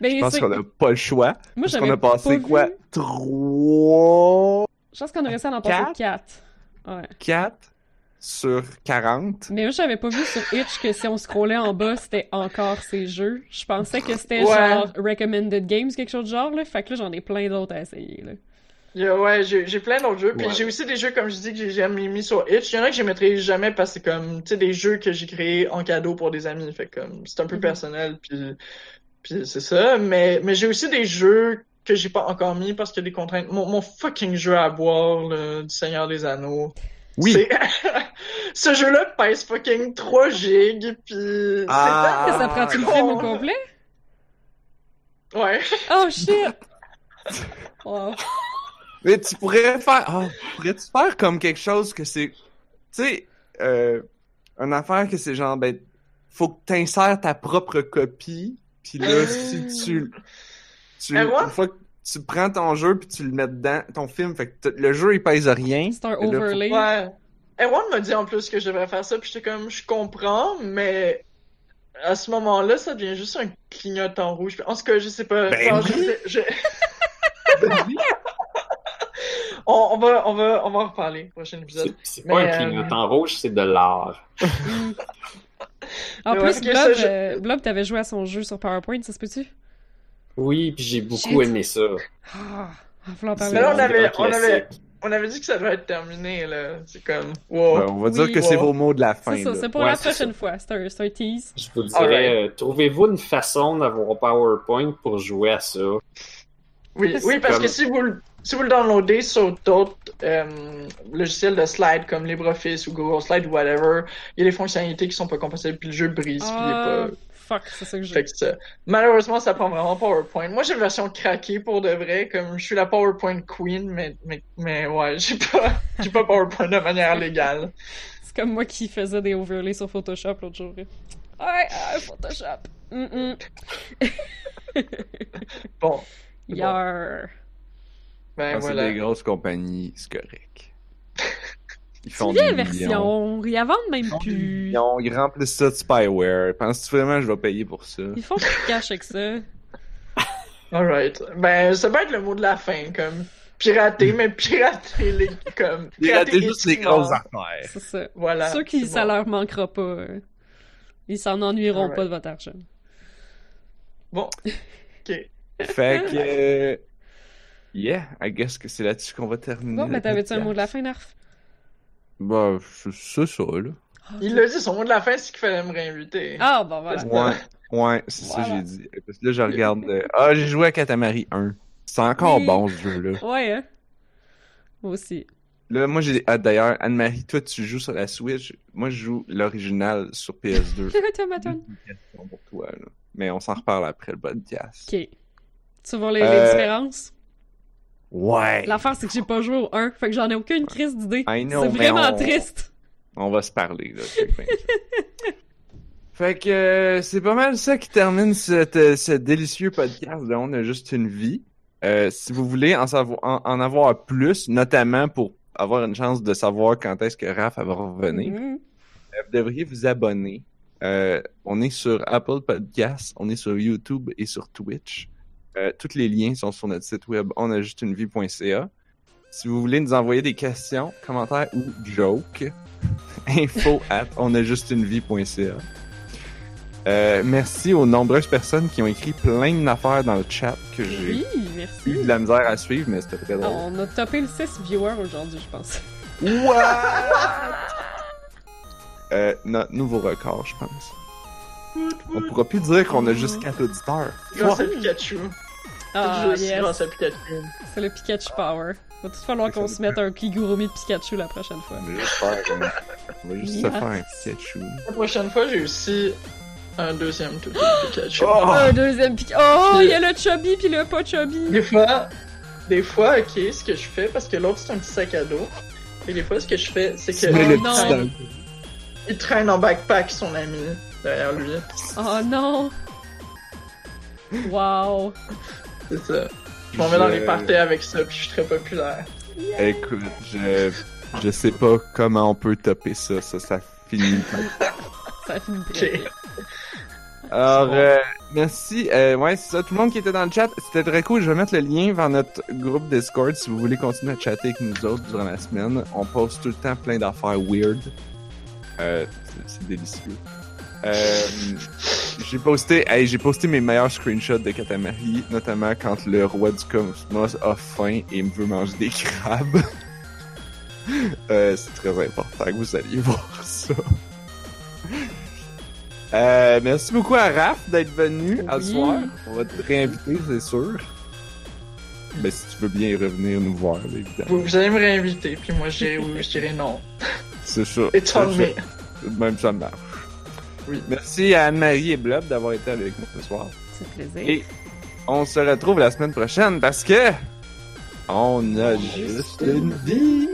Speaker 4: Ben,
Speaker 1: Je pense qu'on n'a pas le choix.
Speaker 4: Moi,
Speaker 1: Parce
Speaker 4: j'avais
Speaker 1: qu'on a passé
Speaker 4: pas
Speaker 1: quoi?
Speaker 4: vu.
Speaker 1: Trois...
Speaker 4: Je pense qu'on aurait ça à en passer
Speaker 1: Quatre?
Speaker 4: 4. Ouais.
Speaker 1: 4 sur 40.
Speaker 4: Mais moi, j'avais pas vu sur Itch que si on scrollait en bas, c'était encore ces jeux. Je pensais que c'était
Speaker 3: Ouais.
Speaker 4: genre Recommended Games, quelque chose de genre, là. Fait que là, j'en ai plein d'autres à essayer, là.
Speaker 3: Il y a- ouais, j'ai j'ai plein d'autres jeux. Puis
Speaker 2: Ouais.
Speaker 3: j'ai aussi des jeux, comme je dis, que j'ai jamais mis sur Itch. Il y en a que je mettrai jamais parce que c'est comme, tu sais, des jeux que j'ai créés en cadeau pour des amis. Fait que comme, c'est un peu
Speaker 4: Mhm.
Speaker 3: personnel. Puis, puis c'est ça. Mais, mais j'ai aussi des jeux que j'ai pas encore mis parce qu'il y a des contraintes. Mon, mon fucking jeu à boire, le, du Seigneur des Anneaux.
Speaker 1: Oui.
Speaker 3: Ce jeu-là pèse fucking 3 gigs. Puis,
Speaker 1: Ah.
Speaker 4: Que ça prend-tu le film au complet?
Speaker 3: ouais.
Speaker 4: Oh shit! Wow.
Speaker 1: Mais tu pourrais faire. Ah, pourrais-tu faire comme quelque chose que c'est. Tu sais, euh, une affaire que c'est genre, ben, faut que t'insères ta propre copie. Puis là,
Speaker 3: Euh.
Speaker 1: si tu. Tu une fois que tu prends ton jeu puis tu le mets dedans, ton film, fait que le jeu il pèse rien.
Speaker 4: C'est un
Speaker 1: Et là, faut-
Speaker 4: overlay.
Speaker 3: Ouais. Erwan m'a dit en plus que je devrais faire ça, puis j'étais comme, je comprends, mais à ce moment-là, ça devient juste un clignotant rouge. En tout cas, je sais pas.
Speaker 1: Ben
Speaker 3: Non, je
Speaker 1: oui.
Speaker 3: sais- je- on, on va, on va, on va en reparler prochain épisode.
Speaker 2: C'est c'est
Speaker 3: Mais,
Speaker 2: pas un
Speaker 3: euh,
Speaker 2: clignotant rouge, c'est de l'art.
Speaker 4: En
Speaker 3: Ouais,
Speaker 4: plus,
Speaker 3: ok,
Speaker 4: Blob,
Speaker 3: ça, je-
Speaker 4: euh, Blob, t'avais joué à son jeu sur PowerPoint, ça se peut-tu?
Speaker 2: Oui, puis j'ai beaucoup aimé ça.
Speaker 4: Ah, parler
Speaker 3: là, on avait- on avait-. On avait dit que ça devait être terminé, là. C'est comme, wow.
Speaker 1: Ben, on va dire que c'est vos mots de la fin.
Speaker 4: C'est ça, c'est pour
Speaker 2: Ouais,
Speaker 4: la prochaine fois. C'est un, c'est un tease.
Speaker 2: Je vous dirais, euh, trouvez-vous une façon d'avoir PowerPoint pour jouer à ça?
Speaker 3: Oui, oui, parce
Speaker 2: Comme-
Speaker 3: que si vous, le- si vous le downloadez sur d'autres euh, logiciels de slide comme LibreOffice ou Google Slide ou whatever, il y a des fonctionnalités qui sont pas compatibles, puis le jeu brise, puis il est
Speaker 4: Ah,
Speaker 3: pas...
Speaker 4: fuck, c'est ça que j'ai.
Speaker 3: Fait que ça. Malheureusement, ça prend vraiment PowerPoint. Moi, j'ai une version craquée pour de vrai, comme je suis la PowerPoint queen, mais, mais, mais ouais, j'ai pas, j'ai pas PowerPoint de manière légale.
Speaker 4: C'est comme moi qui faisais des overlays sur Photoshop l'autre jour. Ouais, ah, Photoshop. Mm -mm.
Speaker 3: Bon,
Speaker 4: Yar.
Speaker 3: ben
Speaker 1: Quand c'est
Speaker 3: voilà.
Speaker 1: des grosses compagnies, c'est correct. Ils font des
Speaker 4: la
Speaker 1: millions.
Speaker 4: version. Ils la vendent même
Speaker 1: Ils
Speaker 4: plus.
Speaker 1: millions, Ils remplissent ça de spyware. Penses-tu vraiment que je vais payer pour ça?
Speaker 4: Ils font plus de cash avec ça.
Speaker 3: Alright. Ben, ça va être le mot de la fin, comme pirater, mais pirater les, comme,
Speaker 1: Pirater juste les grosses affaires.
Speaker 4: C'est ça.
Speaker 3: Voilà.
Speaker 4: Ceux qui, ça
Speaker 3: bon.
Speaker 4: leur manquera pas. euh, Ils s'en ennuieront
Speaker 3: Alright.
Speaker 4: pas de votre argent.
Speaker 3: Bon. Ok.
Speaker 1: Fait que... euh, Yeah, I guess que c'est là-dessus qu'on va terminer.
Speaker 4: Bon,
Speaker 1: le
Speaker 4: ben t'avais-tu un mot de la fin, Narf?
Speaker 1: Bah, c'est c'est ça, là.
Speaker 3: Il l'a dit, son mot de la fin, c'est qu'il fallait me réinviter.
Speaker 4: Ah, bon, voilà.
Speaker 1: Ouais, ouais, c'est ça que j'ai dit. Parce que là, je regarde... euh, Ah, j'ai joué à Katamari 1. C'est encore
Speaker 4: Oui.
Speaker 1: bon, ce jeu-là.
Speaker 4: Ouais, hein? Moi aussi.
Speaker 1: Là, moi, j'ai... Ah, d'ailleurs, Anne-Marie, toi, tu joues sur la Switch. Moi, je joue l'original sur PS2.
Speaker 4: Automaton.
Speaker 1: Une question pour toi, là. Mais on s'en reparle après le podcast.
Speaker 4: Ok. Tu vas voir les, les
Speaker 1: Euh,
Speaker 4: différences?
Speaker 1: Ouais!
Speaker 4: L'affaire, c'est que j'ai pas joué au 1, fait que j'en ai aucune crise d'idée.
Speaker 1: I know,
Speaker 4: C'est vraiment
Speaker 1: on-
Speaker 4: triste.
Speaker 1: On va se parler, là. fait que euh, c'est pas mal ça qui termine cette, euh, ce délicieux podcast de On a juste une vie. Euh, si vous voulez en, savoir, en, en avoir plus, notamment pour avoir une chance de savoir quand est-ce que Raph va revenir,
Speaker 4: Mhm.
Speaker 1: euh, vous devriez vous abonner. On est sur Apple Podcasts, on est sur YouTube et sur Twitch. Euh, tous les liens sont sur notre site web onajustunevie.ca. Si vous voulez nous envoyer des questions, commentaires ou jokes, info at onajustunevie.ca. Euh, merci aux nombreuses personnes qui ont écrit plein d'affaires dans le chat que j'ai
Speaker 4: Oui,
Speaker 1: eu de la misère à suivre, mais c'était très drôle.
Speaker 4: on a topé le 6 viewers aujourd'hui, je pense.
Speaker 1: Euh, notre nouveau record, je pense. On pourra plus dire qu'on a juste 4 auditeurs.
Speaker 3: Grâce à Pikachu.
Speaker 4: Ah, yes.
Speaker 3: grâce à Pikachu.
Speaker 4: C'est le Pikachu Power. Va tout falloir qu'on se mette un Kigurumi de Pikachu la prochaine fois.
Speaker 1: On va juste faire, on va juste se
Speaker 4: Yes.
Speaker 1: faire un Pikachu.
Speaker 3: La prochaine fois, j'ai aussi un deuxième tout Pikachu.
Speaker 1: Oh!
Speaker 4: Un deuxième Pikachu. Oh, il y a le chubby puis le pas chubby.
Speaker 3: Des fois, des fois, ok, ce que je fais, parce que l'autre c'est un petit sac à dos. Et des fois, ce que je fais, c'est que
Speaker 4: Oh
Speaker 3: il traîne en backpack son ami derrière lui.
Speaker 4: Oh non. Wow.
Speaker 3: C'est ça. Je m'en vais dans les parties avec ça, puis je suis très populaire.
Speaker 1: Écoute, je, je sais pas comment on peut topper ça, ça, ça finit. pas.
Speaker 4: Ça finit très
Speaker 3: Ok.
Speaker 4: bien.
Speaker 1: Alors, euh, merci. Euh, ouais, c'est ça, tout le monde qui était dans le chat, c'était très cool. Je vais mettre le lien vers notre groupe Discord si vous voulez continuer à chatter avec nous autres durant la semaine. On poste tout le temps plein d'affaires weird. Euh, c'est délicieux. Euh, j'ai posté, hey, j'ai posté mes meilleurs screenshots de Katamari, notamment quand le roi du cosmos a faim et me veut manger des crabes. Euh, c'est très important que vous alliez voir ça. Euh, merci beaucoup à Raph d'être venu à ce
Speaker 4: Oui.
Speaker 1: soir. On va te réinviter, c'est sûr. Mais si tu veux bien revenir nous voir, là, évidemment.
Speaker 3: Vous, vous allez me réinviter, puis moi je dirais oui, je dirais non.
Speaker 1: C'est
Speaker 3: on
Speaker 1: C'est
Speaker 3: me.
Speaker 1: ça. Même ça marche.
Speaker 3: Oui.
Speaker 1: Merci à Anne-Marie et Blob d'avoir été avec nous ce soir.
Speaker 4: C'est plaisir.
Speaker 1: Et on se retrouve la semaine prochaine parce que on a juste une vie.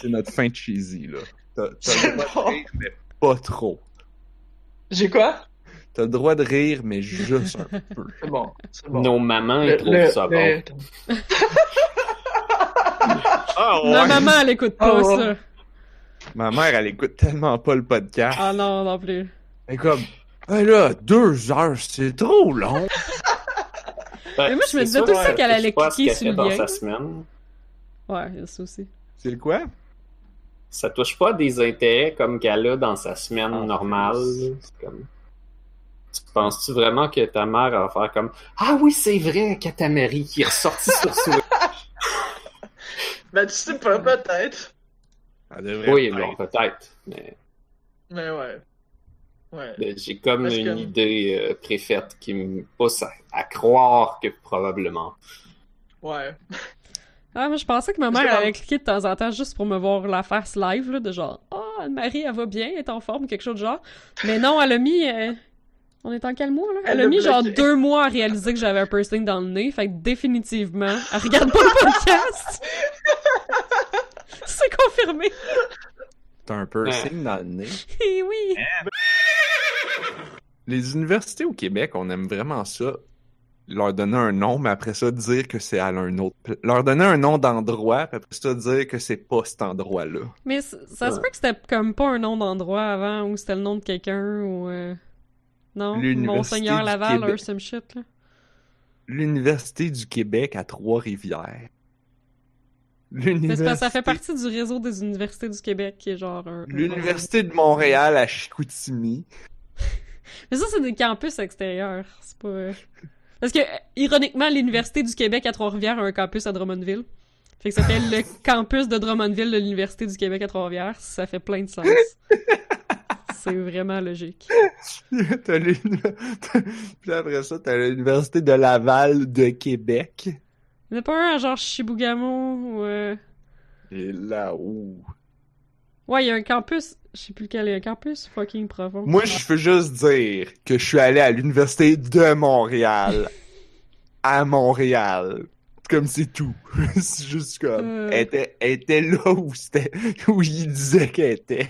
Speaker 1: C'est notre fin cheesy, là. T'as le droit
Speaker 3: bon.
Speaker 1: de rire, mais pas trop.
Speaker 3: J'ai quoi?
Speaker 1: T'as le droit de rire, mais juste un peu.
Speaker 3: C'est bon. Bon.
Speaker 2: Nos mamans,
Speaker 3: Le-
Speaker 2: ils trouvent
Speaker 3: le-
Speaker 2: ça bon.
Speaker 3: le-
Speaker 1: Ah
Speaker 4: Ma maman, elle écoute pas
Speaker 3: Oh.
Speaker 4: ça.
Speaker 1: Ma mère, elle écoute tellement pas le podcast.
Speaker 4: Ah non, non plus.
Speaker 1: Elle est comme, hey là, deux heures, c'est trop long.
Speaker 2: Ben,
Speaker 4: Mais moi, je me disais tout
Speaker 2: ça
Speaker 4: qu'elle allait cliquer sur le
Speaker 2: dans
Speaker 4: lien.
Speaker 2: sa semaine.
Speaker 4: Ouais, il y a ça aussi.
Speaker 1: C'est le quoi?
Speaker 2: Ça touche pas à des intérêts comme qu'elle a dans sa semaine
Speaker 1: Ah,
Speaker 2: normale. comme... Tu penses-tu vraiment que ta mère va faire comme Ah oui, c'est vrai, Katamari qui est ressorti sur Switch.
Speaker 3: Ben, tu sais pas, peut-être.
Speaker 2: Oui, bon,
Speaker 1: être.
Speaker 2: peut-être. Mais
Speaker 3: Mais ouais. Ouais.
Speaker 2: mais j'ai comme
Speaker 3: Parce
Speaker 2: une
Speaker 3: que-
Speaker 2: idée euh, préfaite qui me pousse à, à croire que probablement.
Speaker 3: Ouais.
Speaker 4: Ah, moi, je pensais que ma mère allait cliquer de temps en temps juste pour me voir la face live, là, de genre, ah, Anne-Marie, elle va bien, elle est en forme, quelque chose de genre. Mais non, elle a mis. euh, On est en quel mois, là? Elle,
Speaker 3: Elle
Speaker 4: a mis genre deux mois à réaliser que j'avais un piercing dans le nez, fait que définitivement, elle regarde pas le podcast! C'est confirmé!
Speaker 1: T'as un piercing dans le nez.
Speaker 4: Eh oui!
Speaker 1: Les universités au Québec, on aime vraiment ça. Leur donner un nom, mais après ça, dire que c'est à un autre. Leur donner un nom d'endroit, puis après ça, dire que c'est pas cet endroit-là.
Speaker 4: Mais ça se peut que c'était comme pas un nom d'endroit avant, ou c'était le nom de quelqu'un, ou. euh, Non? Monseigneur Laval, or some shit, là?
Speaker 1: L'Université du Québec à Trois-Rivières. L'Université
Speaker 4: ça fait partie du réseau des universités du Québec, qui est genre un...
Speaker 1: l'Université de Montréal à Chicoutimi.
Speaker 4: Mais ça, c'est des campus extérieurs. C'est pas. Parce que, ironiquement, l'Université du Québec à Trois-Rivières a un campus à Drummondville. Fait que ça fait le campus de Drummondville de l'Université du Québec à Trois-Rivières. Ça fait plein de sens. c'est vraiment logique.
Speaker 1: T'as Puis après ça, t'as l'Université de Laval de Québec.
Speaker 4: Il n'y en a pas un genre Chibougamau ou. euh,
Speaker 1: Et là, où?
Speaker 4: Ouais, il y a un campus. Je sais plus lequel. Il y a un campus fucking profond.
Speaker 1: Moi, je veux juste dire que je suis allé à l'Université de Montréal. à Montréal. Comme c'est tout. c'est juste comme.
Speaker 4: Euh.
Speaker 1: Elle, était, elle était là où c'était, où il disait qu'elle était.